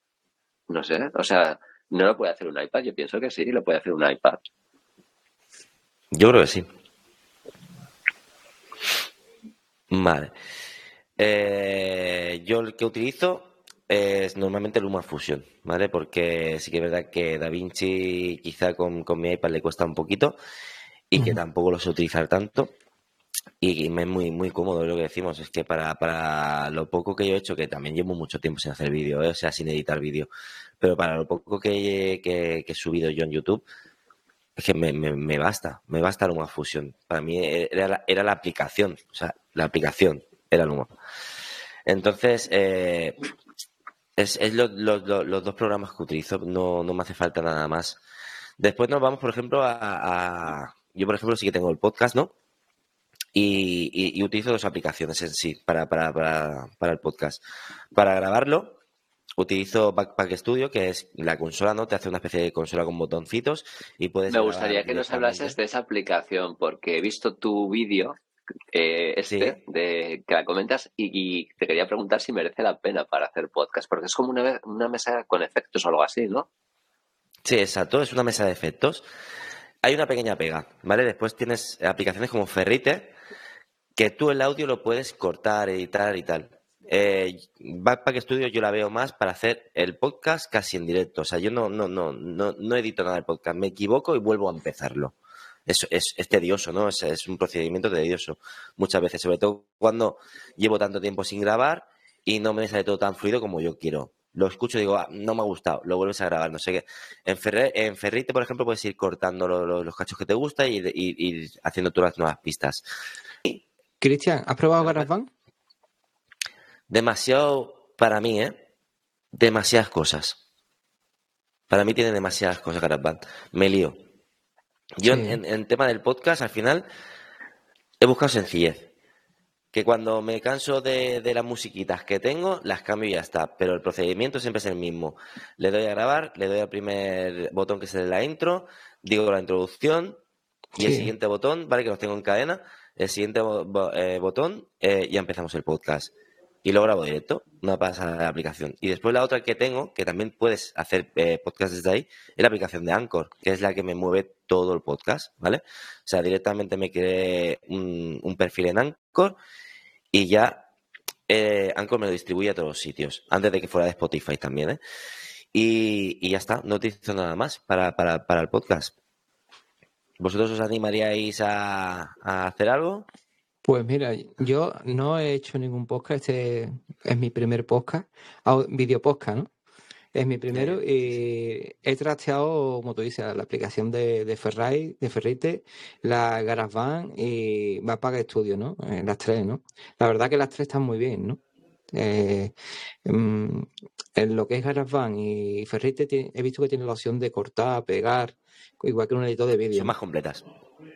Speaker 3: no sé, o sea, ¿No lo puede hacer un iPad? Yo pienso que sí, lo puede hacer un iPad.
Speaker 1: Yo creo que sí. Vale. Eh, yo el que utilizo es normalmente LumaFusion, ¿vale? Porque sí que es verdad que DaVinci quizá con, con mi iPad le cuesta un poquito y que tampoco lo sé utilizar tanto. Y me es muy, muy cómodo lo que decimos. Es que para, para lo poco que yo he hecho, que también llevo mucho tiempo sin hacer vídeo, ¿eh? o sea, sin editar vídeo, pero para lo poco que, he subido yo en YouTube, es que me, me, basta, me basta Luma Fusion. Para mí era la, era la aplicación, o sea, la aplicación era Luma. Entonces, eh, es, es los dos programas que utilizo, no, no me hace falta nada más. Después nos vamos, por ejemplo, a, Yo, por ejemplo, sí que tengo el podcast, ¿no? Y, utilizo dos aplicaciones en sí para, para, para, para el podcast. Para grabarlo, Utilizo Backpack Studio, que es la consola, ¿no? Te hace una especie de consola con botoncitos y puedes...
Speaker 3: Me gustaría que nos hablases de esa aplicación, porque he visto tu vídeo, eh, este, de, que la comentas, y, te quería preguntar si merece la pena para hacer podcast, porque es como una, una mesa con efectos o algo así, ¿no?
Speaker 1: Sí, exacto, es una mesa de efectos. Hay una pequeña pega, ¿vale? Después tienes aplicaciones como Ferrite, que tú el audio lo puedes cortar, editar y tal. Eh, Backpack Studio yo la veo más para hacer el podcast casi en directo. O sea, yo no, no, no, no, no edito nada del podcast. Me equivoco y vuelvo a empezarlo. Es, es, es tedioso, ¿no? Es, es, un procedimiento tedioso muchas veces, sobre todo cuando llevo tanto tiempo sin grabar y no me sale todo tan fluido como yo quiero. Lo escucho y digo, ah, no me ha gustado, lo vuelves a grabar, no sé qué. En, en Ferrite, por ejemplo, puedes ir cortando los cachos que te gusta y, y, haciendo todas las nuevas pistas.
Speaker 2: Cristian, ¿has probado GarageBand?
Speaker 1: demasiado para mí, ¿eh? Demasiadas cosas. Para mí tiene demasiadas cosas GarageBand. Me lío. Yo en, tema del podcast, al final, he buscado sencillez. Que cuando me canso de, las musiquitas que tengo, las cambio y ya está. Pero el procedimiento siempre es el mismo. Le doy a grabar, le doy al primer botón que es el de la intro, digo la introducción y el siguiente botón, ¿vale? Que los tengo en cadena. El siguiente eh, botón eh, y ya empezamos el podcast y lo grabo directo, una pasada de aplicación. Y después la otra que tengo, que también puedes hacer eh, podcast desde ahí, es la aplicación de Anchor, que es la que me mueve todo el podcast, ¿vale? O sea, directamente me creé un, perfil en Anchor y ya eh, Anchor me lo distribuye a todos los sitios, antes de que fuera de Spotify también, ¿eh? Y, ya está, no utilizo nada más para, para, para el podcast. ¿Vosotros os animaríais a, a hacer algo?
Speaker 2: Pues mira, yo no he hecho ningún podcast, este es mi primer podcast, video podcast, ¿no? Es mi primero y he trasteado, como tú dices, la aplicación de, de Ferrari, de Ferrite, la GarageBand y Backpack Studio, ¿no? Eh, las tres, ¿no? La verdad que las tres están muy bien, ¿no? Eh, mm, en lo que es GarageBand y Ferrite he visto que tiene la opción de cortar, pegar, igual que un editor de vídeo.
Speaker 1: Son más completas.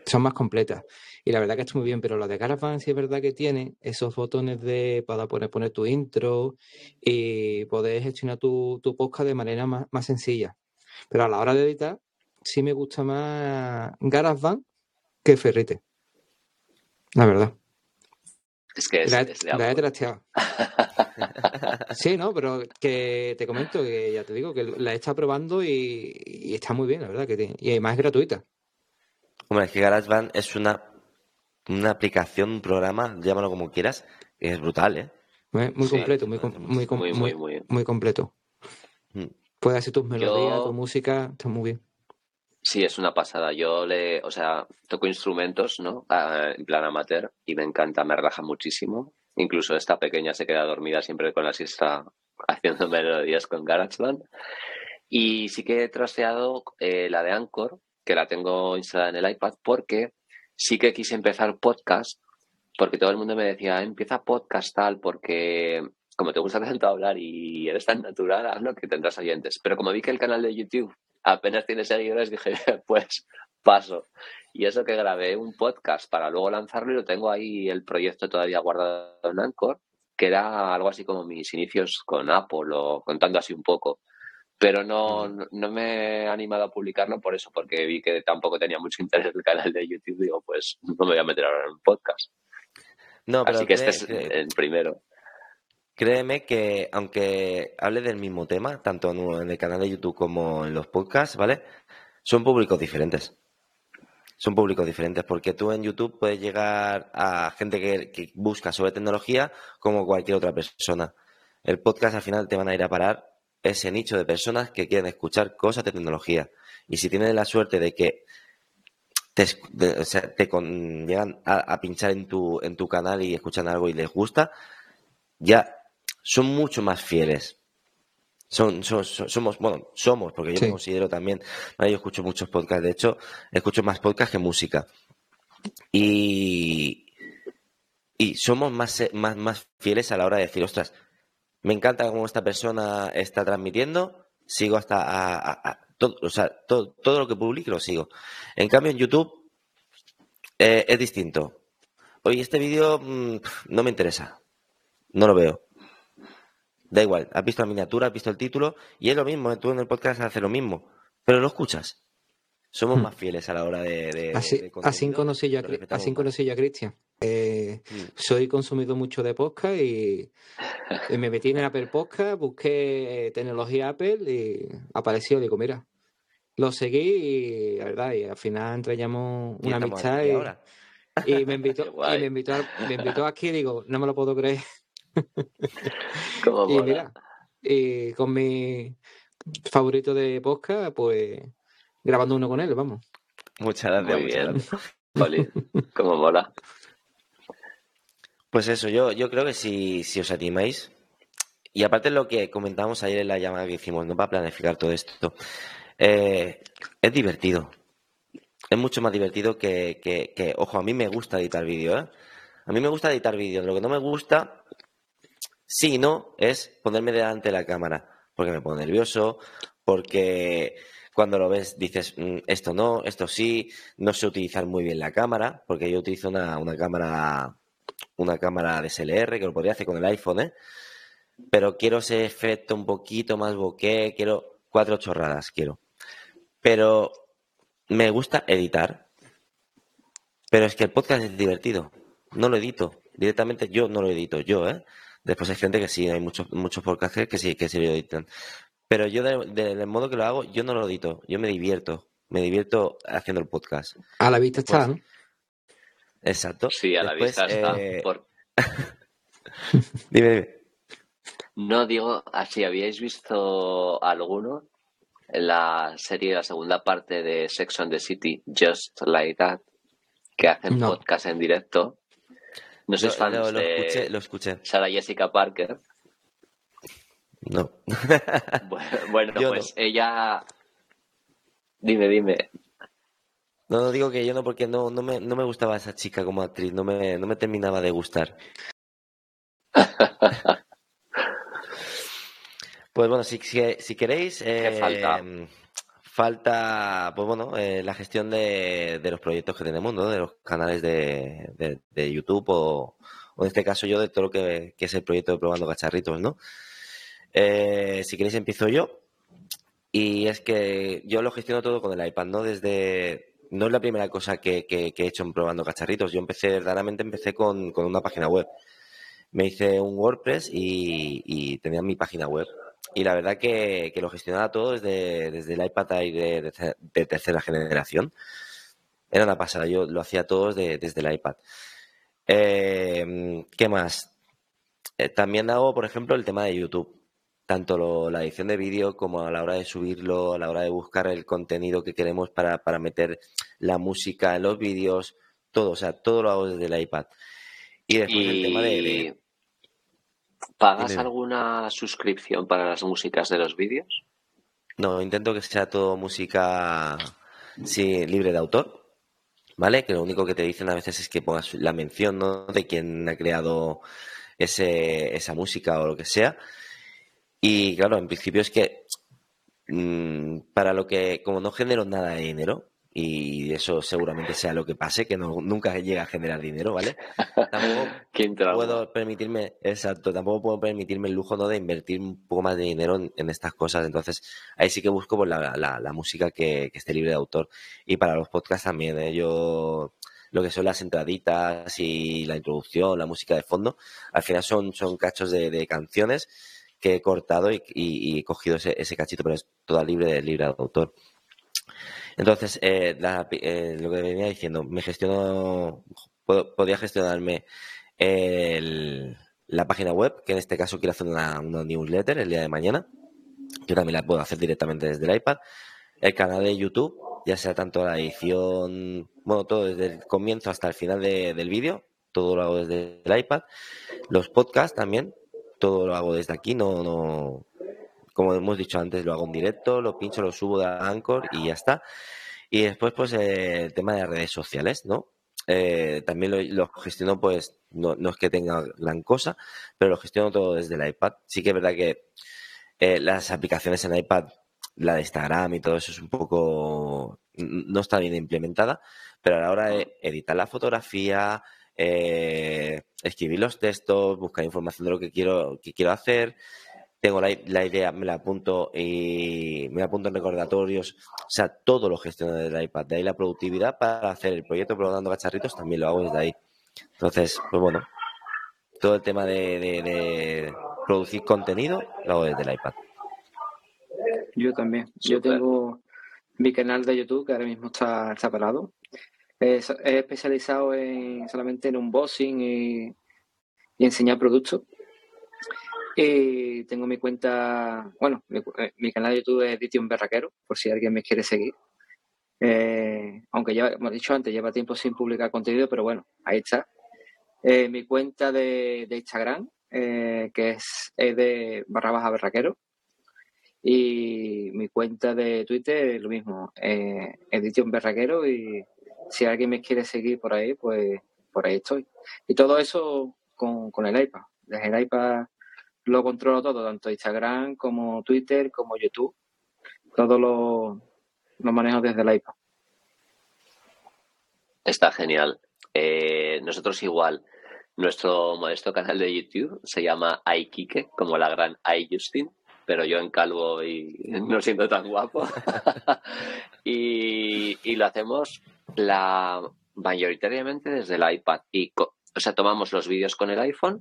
Speaker 2: Son más completas. Y la verdad que está muy bien, pero la de GarageBand sí es verdad que tiene esos botones de para poner, poner tu intro y poder gestionar tu, tu podcast de manera más, más sencilla. Pero a la hora de editar, sí me gusta más GarageBand que Ferrite. La verdad.
Speaker 3: Es que es,
Speaker 2: La,
Speaker 3: es de
Speaker 2: la he trasteado. Sí, no, pero que te comento que ya te digo que la he estado probando y, y está muy bien, la verdad, que te- y además es gratuita.
Speaker 1: Hombre, es que GarageBand es una, una aplicación, un programa, llámalo como quieras, que es brutal, ¿eh?
Speaker 2: Muy, muy
Speaker 3: Sí,
Speaker 2: completo, muy, com- muy, com-
Speaker 3: Muy,
Speaker 2: muy,
Speaker 3: muy, muy.
Speaker 2: muy completo.
Speaker 1: Mm.
Speaker 2: Puedes hacer tus melodías,
Speaker 3: Yo-
Speaker 2: tu música, está muy bien.
Speaker 3: Sí, es una pasada. Yo le, o sea, toco instrumentos, ¿no? Ah, en plan amateur y me encanta, me relaja muchísimo. Incluso esta pequeña se queda dormida siempre con la siesta haciendo melodías con GarageBand. Y sí que he trasteado eh, la de Anchor, que la tengo instalada en el iPad, porque sí que quise empezar podcast, porque todo el mundo me decía, empieza podcast tal, porque como te gusta tanto hablar y eres tan natural, hazlo que tendrás oyentes. Pero como vi que el canal de YouTube apenas tiene seguidores, dije, pues paso. Y eso que grabé un podcast para luego lanzarlo y lo tengo ahí el proyecto todavía guardado en Anchor, que era algo así como mis inicios con Apple o contando así un poco. Pero no, no, me he animado a publicarlo por eso, porque vi que tampoco tenía mucho interés el canal de YouTube. Digo, pues no me voy a meter ahora en un podcast.
Speaker 1: No, pero
Speaker 3: Así que
Speaker 1: cree-
Speaker 3: este es
Speaker 1: cree-
Speaker 3: el primero.
Speaker 1: créeme que aunque hable del mismo tema, tanto en en el canal de YouTube como en los podcasts, ¿vale? Son públicos diferentes. Son públicos diferentes porque tú en YouTube puedes llegar a gente que, que busca sobre tecnología como cualquier otra persona. El podcast al final te van a ir a parar ese nicho de personas que quieren escuchar cosas de tecnología. Y si tienes la suerte de que te, es- de- o sea, te con- llegan a, a pinchar en tu, en tu canal y escuchan algo y les gusta, ya son mucho más fieles. Son, son- son- somos, bueno, somos, porque yo
Speaker 2: Sí.
Speaker 1: me considero también, yo escucho muchos podcasts, de hecho, escucho más podcasts que música. Y, y somos más, más, más fieles a la hora de decir, ostras, me encanta cómo esta persona está transmitiendo, sigo hasta a, a- a- todo, o sea, todo, todo lo que publique lo sigo. En cambio, en YouTube eh, es distinto. Oye, este vídeo mm, no me interesa, no lo veo. Da igual, has visto la miniatura, has visto el título y es lo mismo, tú en el podcast haces lo mismo, pero lo escuchas. Somos
Speaker 2: Hmm.
Speaker 1: más fieles a la hora de... de-
Speaker 2: Así,
Speaker 1: de
Speaker 2: así conocí yo a, así conocí yo a Cristian. Eh,
Speaker 1: Mm.
Speaker 2: soy consumidor mucho de podcast y, y me metí en Apple Podcast, busqué eh, tecnología Apple y apareció, digo, mira, lo seguí y la verdad, y al final entrañamos
Speaker 1: Y
Speaker 2: una amistad y,
Speaker 1: ahora.
Speaker 2: y me invitó, y me invitó, a- me invitó aquí, digo, no me lo puedo creer. Y mira, y con mi favorito de podcast, pues grabando uno con él, vamos.
Speaker 1: Muchas gracias,
Speaker 3: Muy bien. Jolín, cómo mola.
Speaker 1: Pues eso, yo, yo creo que si, si os animáis, y aparte lo que comentamos ayer en la llamada que hicimos, no para planificar todo esto, eh, es divertido. Es mucho más divertido que, que, ojo, a mí me gusta editar vídeo, ¿eh? A mí me gusta editar vídeos. Lo que no me gusta, sí no, es ponerme delante de la cámara, porque me pongo nervioso, porque cuando lo ves dices, "Mm, esto no, esto sí, no sé utilizar muy bien la cámara, porque yo utilizo una, una cámara una cámara DSLR, que lo podría hacer con el iPhone, ¿eh? Pero quiero ese efecto un poquito más bokeh, quiero cuatro chorradas, quiero. Pero me gusta editar. Pero es que el podcast es divertido. No lo edito. Directamente yo no lo edito, yo, ¿eh? Después hay gente que sí, hay muchos, muchos podcasts que sí, que sí lo editan. Pero yo, de- de- del modo que lo hago, yo no lo edito. Yo me divierto. Me divierto haciendo el podcast.
Speaker 2: A la vista está,
Speaker 1: Pues,
Speaker 2: ¿no?
Speaker 1: Exacto.
Speaker 3: Sí, a la
Speaker 1: Después,
Speaker 3: vista está.
Speaker 1: eh,
Speaker 3: Por-
Speaker 1: Dime, dime.
Speaker 3: No digo, así habíais visto alguno en la serie, la segunda parte de Sex on the City, Just Like That, que hacen
Speaker 2: No.
Speaker 3: podcast en directo. No sois
Speaker 1: Lo-
Speaker 3: fans
Speaker 1: lo, lo
Speaker 3: de
Speaker 1: escuché, lo escuché.
Speaker 3: Sarah Jessica Parker.
Speaker 1: No.
Speaker 3: Bueno, pues ella. Dime, dime.
Speaker 1: No, no digo que yo no, porque no, no, me, no me gustaba esa chica como actriz, no me, no me terminaba de gustar. Pues bueno, si, si, si queréis, eh,
Speaker 3: falta?
Speaker 1: falta, pues bueno, eh, la gestión de, de los proyectos que tenemos, ¿no? De los canales de, de- de YouTube o, o en este caso yo de todo lo que, que es el proyecto de Probando Cacharritos, ¿no? Eh, si queréis empiezo yo. Y es que yo lo gestiono todo con el iPad, ¿no? Desde, no es la primera cosa que, he hecho en probando cacharritos. Yo empecé, verdaderamente empecé con, una página web. Me hice un WordPress y, tenía mi página web. Y la verdad que, lo gestionaba todo desde, el iPad Air de, tercera generación. Era una pasada, yo lo hacía todo desde el iPad. Eh, ¿Qué más? Eh, también hago, por ejemplo, el tema de YouTube tanto la edición de vídeo como a la hora de subirlo, a la hora de buscar el contenido que queremos para, meter la música en los vídeos, todo, o sea, todo lo hago desde el iPad.
Speaker 3: Y después el tema de... ¿Pagas alguna suscripción para las músicas de los vídeos?
Speaker 1: No, intento que sea todo música sí, libre de autor, ¿vale? Que lo único que te dicen a veces es que pongas la mención ¿no? de quien ha creado ese, esa música o lo que sea y claro, en principio es que mm, para lo que, como no genero nada de dinero, y eso seguramente sea lo que pase, que no, nunca llega a generar dinero, ¿vale? Tampoco puedo permitirme, exacto, tampoco puedo permitirme el lujo ¿no? de invertir un poco más de dinero en, estas cosas. Entonces, ahí sí que busco pues, la, la, música que, esté libre de autor. Y para los podcasts también, ¿eh? yo lo que son las entraditas y la introducción, la música de fondo, al final son, son cachos de canciones que he cortado y, he cogido ese, cachito, pero es toda libre de libre de autor. Entonces, eh, eh, lo que venía diciendo, me gestiono, podía gestionarme la página web, que en este caso quiero hacer una, newsletter el día de mañana. Yo también la puedo hacer directamente desde el iPad. El canal de YouTube, ya sea tanto la edición, bueno, todo desde el comienzo hasta el final del vídeo, todo lo hago desde el iPad. Los podcasts también, todo lo hago desde aquí, no, no, como hemos dicho antes, lo hago en directo, lo pincho, lo subo de Anchor y ya está. Y después, pues, eh, el tema de redes sociales, ¿no? Eh, también lo, gestiono, pues, no, no, es que tenga gran cosa, pero lo gestiono todo desde el iPad. Sí que es verdad que eh, las aplicaciones en iPad, la de Instagram y todo eso es un poco, no está bien implementada, pero a la hora de editar la fotografía, eh, escribir los textos, buscar información de lo que quiero, que quiero hacer. Tengo la, idea, me la apunto y me la apunto en recordatorios. O sea, todo lo gestiono desde el iPad. De ahí la productividad para hacer el proyecto Probando Cacharritos también lo hago desde ahí. Entonces, pues bueno, todo el tema de, producir contenido lo hago desde el iPad.
Speaker 2: Yo también. Yo tengo mi canal de YouTube que ahora mismo está, está parado es, especializado en, solamente en unboxing y, y enseñar productos. Y tengo mi cuenta, bueno, eh, mi, canal de YouTube es Edition Berraquero, por si alguien me quiere seguir. Eh, aunque ya hemos dicho antes, lleva tiempo sin publicar contenido, pero bueno, ahí está. Eh, mi cuenta de, Instagram, que es, de barra baja berraquero. Y mi cuenta de Twitter, lo mismo, Edition Berraquero y si alguien me quiere seguir por ahí, pues por ahí estoy. Y todo eso con, el iPad. Desde el iPad lo controlo todo, tanto Instagram como Twitter como YouTube. Todo lo, lo manejo desde el iPad.
Speaker 3: Está genial. Eh, nosotros igual. Nuestro modesto canal de YouTube se llama iKike, como la gran iJustin, pero yo en calvo y no siento tan guapo. y, y, lo hacemos la mayoritariamente desde el iPad. Y, o sea, tomamos los vídeos con el iPhone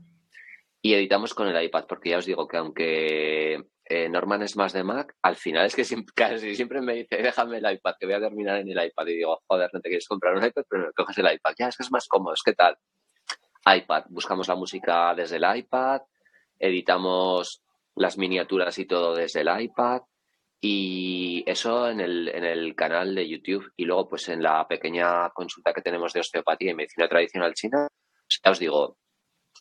Speaker 3: y editamos con el iPad, porque ya os digo que aunque eh, Norman es más de Mac, al final es que siempre, casi siempre me dice, déjame el iPad, que voy a terminar en el iPad. Y digo, joder, no te quieres comprar un iPad, pero no coges el iPad. Ya, es que es más cómodo, es que tal. iPad, buscamos la música desde el iPad, editamos las miniaturas y todo desde el iPad. Y eso en el, en el canal de YouTube y luego pues en la pequeña consulta que tenemos de osteopatía y medicina tradicional china, ya os digo,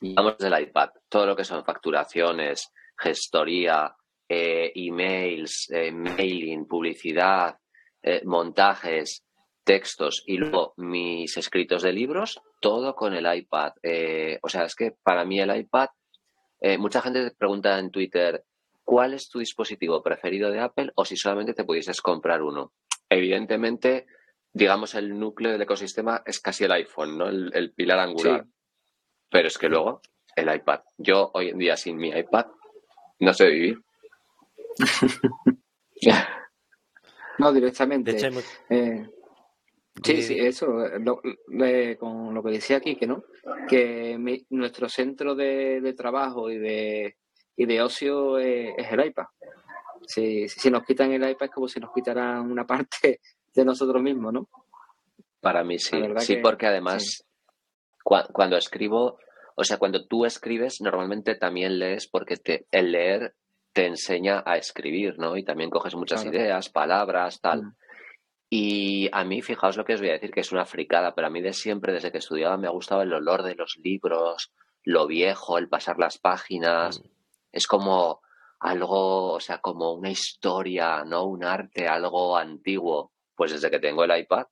Speaker 3: vamos del iPad, todo lo que son facturaciones, gestoría, eh, emails, eh, mailing, publicidad, eh, montajes, textos y luego mis escritos de libros, todo con el iPad. o sea, es que para mí el iPad, mucha gente pregunta en Twitter, cuál es tu dispositivo preferido de Apple o si solamente te pudieses comprar uno. Evidentemente, digamos, el núcleo del ecosistema es casi el iPhone, ¿no? El, pilar angular. Pero es que luego, el iPad. Yo hoy en día sin mi iPad no sé vivir.
Speaker 2: no, directamente. Eh,
Speaker 4: Sí, sí, eso, con lo que decía aquí, que no, que nuestro centro de, trabajo y de, y de ocio es, el iPad. Si, si, nos quitan el iPad es como si nos quitaran una parte de nosotros mismos, ¿no?
Speaker 3: Para mí sí, sí, porque además cuando escribo, o sea, cuando tú escribes, normalmente también lees porque te, el leer te enseña a escribir, ¿no? Y también coges muchas ideas, palabras, tal. Mm. Y a mí, fijaos lo que os voy a decir, que es una fricada, pero a mí de siempre, desde que estudiaba, me ha gustado el olor de los libros, lo viejo, el pasar las páginas. Mm. Es como algo, o sea, como una historia, ¿no? Un arte, algo antiguo. Pues desde que tengo el iPad,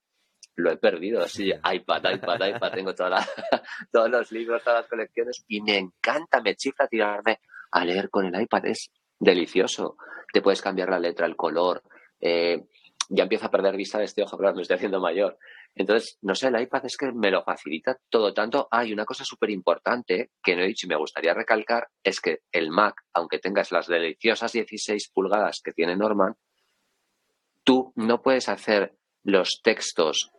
Speaker 3: lo he perdido. Sí, iPad, iPad, iPad. Tengo toda todos los libros, todas las colecciones y me encanta, me chifla tirarme a leer con el iPad. Es delicioso. Te puedes cambiar la letra, el color. Eh, ya empiezo a perder vista de este ojo, claro, me estoy haciendo mayor. Entonces, no sé, el iPad es que me lo facilita todo tanto. Hay una cosa súper importante que no he dicho y me gustaría recalcar, es que el Mac, aunque tengas las deliciosas 16 pulgadas que tiene Norman, tú no puedes hacer los textos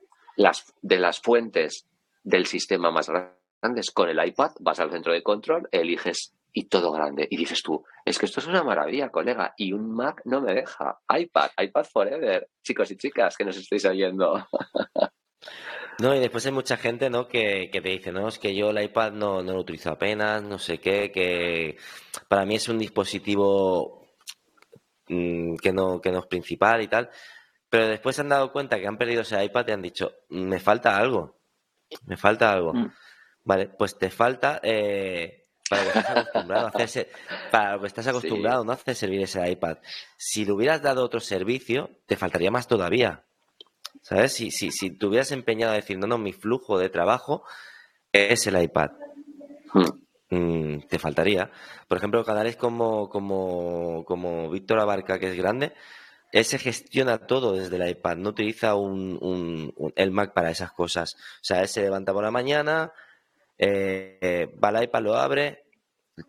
Speaker 3: de las fuentes del sistema más grandes con el iPad, vas al centro de control, eliges y todo grande. Y dices tú, es que esto es una maravilla, colega, y un Mac no me deja. iPad, iPad Forever, chicos y chicas que nos estáis oyendo.
Speaker 1: No, y después hay mucha gente, ¿no? Que, te dice, no, es que yo el iPad no, no, lo utilizo apenas, no sé qué, que para mí es un dispositivo mm, que, no, que no es principal y tal. Pero después se han dado cuenta que han perdido ese iPad y han dicho, me falta algo, me falta algo. Mm. Vale, pues te falta eh, para lo que estás acostumbrado a hacerse, para lo que estás acostumbrado, no hace servir ese iPad. Si le hubieras dado otro servicio, te faltaría más todavía. ¿Sabes? Si, si, si te hubieras empeñado a decir, no, no, mi flujo de trabajo es el iPad. Hmm. Mm, te faltaría. Por ejemplo, canales como, como, como Víctor Abarca, que es grande, él se gestiona todo desde el iPad, no utiliza un, un, el Mac para esas cosas. O sea, él se levanta por la mañana, eh, va al iPad, lo abre,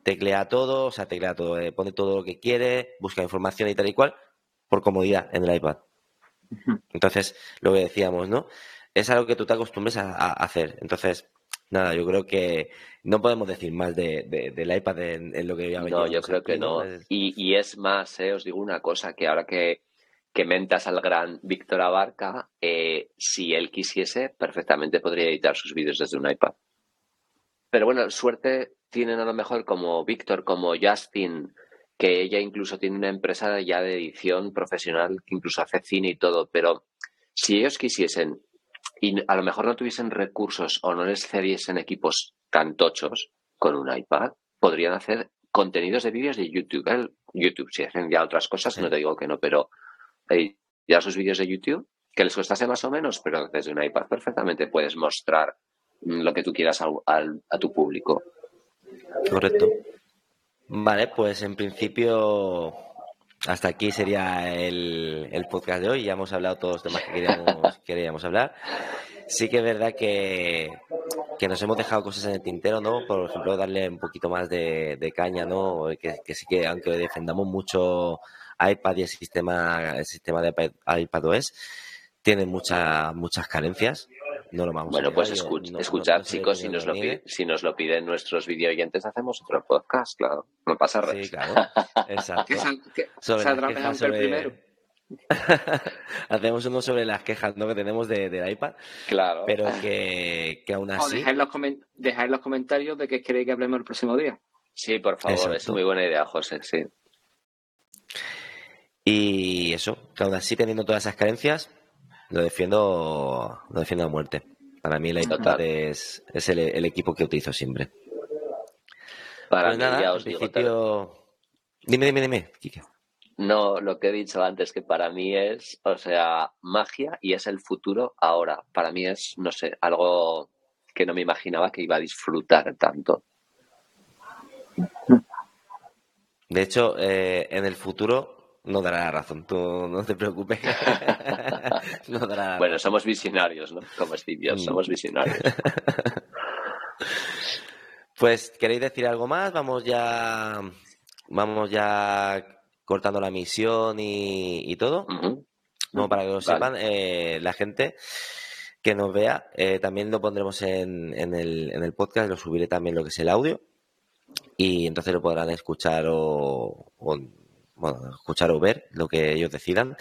Speaker 1: teclea todo, o sea, teclea todo, eh, pone todo lo que quiere, busca información y tal y cual, por comodidad en el iPad. Entonces, lo que decíamos, ¿no? Es algo que tú te acostumbres a, hacer. Entonces, nada, yo creo que no podemos decir más de, del iPad en, lo que
Speaker 3: ya No, yo creo que no. Y, es más, eh, os digo una cosa, que ahora que, que mentas al gran Víctor Abarca, eh, si él quisiese, perfectamente podría editar sus vídeos desde un iPad. Pero bueno, suerte tienen a lo mejor como Víctor, como Justin, que ella incluso tiene una empresa ya de edición profesional que incluso hace cine y todo, pero si ellos quisiesen y a lo mejor no tuviesen recursos o no les cediesen equipos tan tochos con un iPad, podrían hacer contenidos de vídeos de YouTube. ¿eh? YouTube, si hacen ya otras cosas, no te digo que no, pero ya sus vídeos de YouTube, que les costase más o menos, pero desde un iPad perfectamente puedes mostrar lo que tú quieras a tu público.
Speaker 1: Correcto. Vale, pues en principio hasta aquí sería el, el, podcast de hoy. Ya hemos hablado todos los temas que queríamos, queríamos hablar. Sí que es verdad que, que, nos hemos dejado cosas en el tintero, ¿no? Por ejemplo, darle un poquito más de, de caña, ¿no? Que, que, sí que, aunque defendamos mucho iPad y el sistema, el sistema de iPadOS, tiene muchas muchas carencias no lo vamos
Speaker 3: bueno, pues escuchar, chicos, si nos, lo si nos lo piden nuestros video oyentes, hacemos otro podcast, claro. No pasa nada. Sí, claro.
Speaker 1: Exacto. sobre primero. Hacemos uno sobre las quejas ¿no? que tenemos de, del iPad.
Speaker 3: Claro.
Speaker 1: Pero que, que aún así.
Speaker 4: dejáis, los los comentarios de qué queréis que hablemos el próximo día.
Speaker 3: Sí, por favor, es muy buena idea, José, sí.
Speaker 1: Y eso, que aún así teniendo todas esas carencias, lo defiendo, lo defiendo a muerte. Para mí la iPad es, es el, equipo que utilizo siempre.
Speaker 3: Para pues mí, ya os digo.
Speaker 1: Dime, dime, dime, Kike.
Speaker 3: No, lo que he dicho antes, que para mí es, o sea, magia y es el futuro ahora. Para mí es, no sé, algo que no me imaginaba que iba a disfrutar tanto.
Speaker 1: De hecho, eh, en el futuro no dará la razón, tú no te preocupes.
Speaker 3: bueno, somos visionarios, ¿no? Como Steve mm. somos visionarios.
Speaker 1: pues, ¿queréis decir algo más? Vamos ya, vamos ya cortando la misión y, todo. para que lo sepan, eh, la gente. que nos vea. Eh, también lo pondremos en, en, el, en el podcast, lo subiré también lo que es el audio. Y entonces lo podrán escuchar o, bueno, escuchar o ver lo que ellos decidan.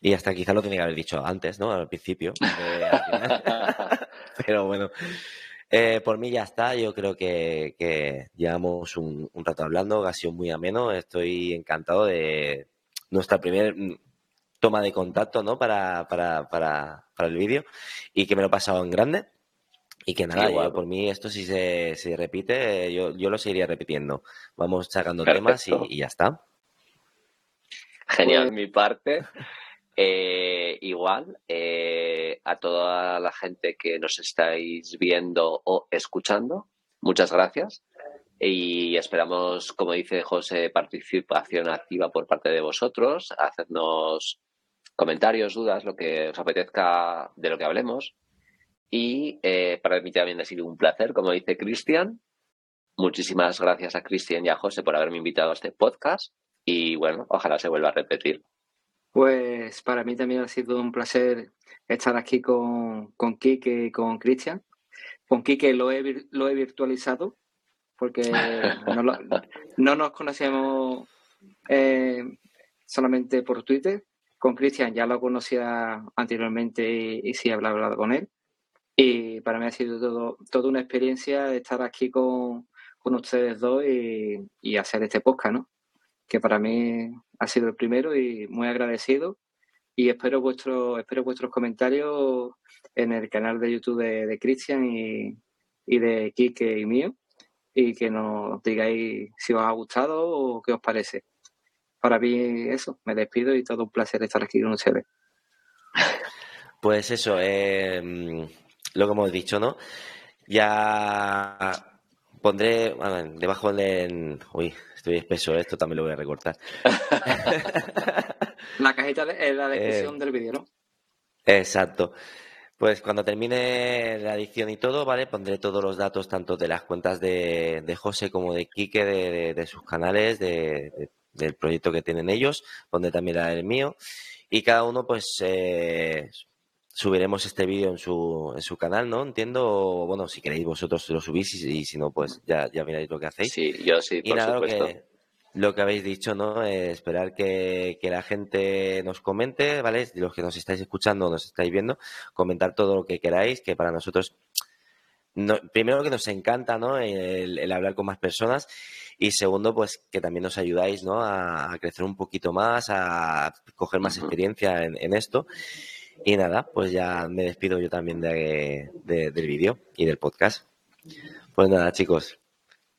Speaker 1: Y hasta quizá lo tenía que haber dicho antes, ¿no? Al principio. Pero bueno, eh, por mí ya está. Yo creo que, que llevamos un, un, rato hablando, ha sido muy ameno. Estoy encantado de nuestra primera toma de contacto, ¿no? Para, para, para, para el vídeo y que me lo he pasado en grande. Y que nada, yo, por mí esto si se, se repite, yo, yo, lo seguiría repitiendo. Vamos sacando temas y, y, ya está.
Speaker 3: Genial, pues... mi parte. Eh, igual, eh, a toda la gente que nos estáis viendo o escuchando, muchas gracias. Y esperamos, como dice José, participación activa por parte de vosotros, hacernos comentarios, dudas, lo que os apetezca de lo que hablemos. Y eh, para mí también ha sido un placer, como dice Cristian. Muchísimas gracias a Cristian y a José por haberme invitado a este podcast. Y bueno, ojalá se vuelva a repetir.
Speaker 2: Pues para mí también ha sido un placer estar aquí con, con Kike y con Cristian. Con Kike lo he, lo he virtualizado porque no, lo, no nos conocíamos eh, solamente por Twitter. Con Cristian ya lo conocía anteriormente y, y sí hablado, hablado con él. Y para mí ha sido todo, toda una experiencia estar aquí con, con ustedes dos y, y, hacer este podcast, ¿no? Que para mí ha sido el primero y muy agradecido. Y espero, vuestro, espero vuestros comentarios en el canal de YouTube de, de Cristian y, y de Quique y mío y que nos digáis si os ha gustado o qué os parece. Para mí eso, me despido y todo un placer estar aquí con ustedes.
Speaker 1: Pues eso, eh, lo que hemos dicho, ¿no? Ya pondré, bueno, debajo de... Uy, estoy espeso, esto también lo voy a recortar.
Speaker 2: la cajita de en la descripción eh, del vídeo, ¿no?
Speaker 1: Exacto. Pues cuando termine la edición y todo, ¿vale? Pondré todos los datos tanto de las cuentas de, de José como de Quique, de, de, de sus canales, del proyecto que tienen ellos. Pondré también la del mío. Y cada uno, pues, eh, subiremos este vídeo en su, en su canal, ¿no? Entiendo, bueno, si queréis vosotros lo subís y, y si no, pues ya, ya miráis lo que hacéis.
Speaker 3: Sí, yo sí,
Speaker 1: y
Speaker 3: por
Speaker 1: nada,
Speaker 3: supuesto.
Speaker 1: Lo que, lo que habéis dicho, ¿no? Eh, esperar que, que, la gente nos comente, ¿vale? Los que nos estáis escuchando, nos estáis viendo, comentar todo lo que queráis, que para nosotros, no, primero que nos encanta, ¿no? El, el, hablar con más personas y segundo, pues que también nos ayudáis, ¿no? A, a crecer un poquito más, a coger más uh -huh. experiencia en, en, esto. Y nada, pues ya me despido yo también de, de, del vídeo y del podcast. Pues nada, chicos,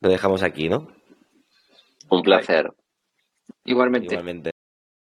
Speaker 1: lo dejamos aquí, ¿no?
Speaker 3: Un placer.
Speaker 2: Igualmente.
Speaker 1: Igualmente.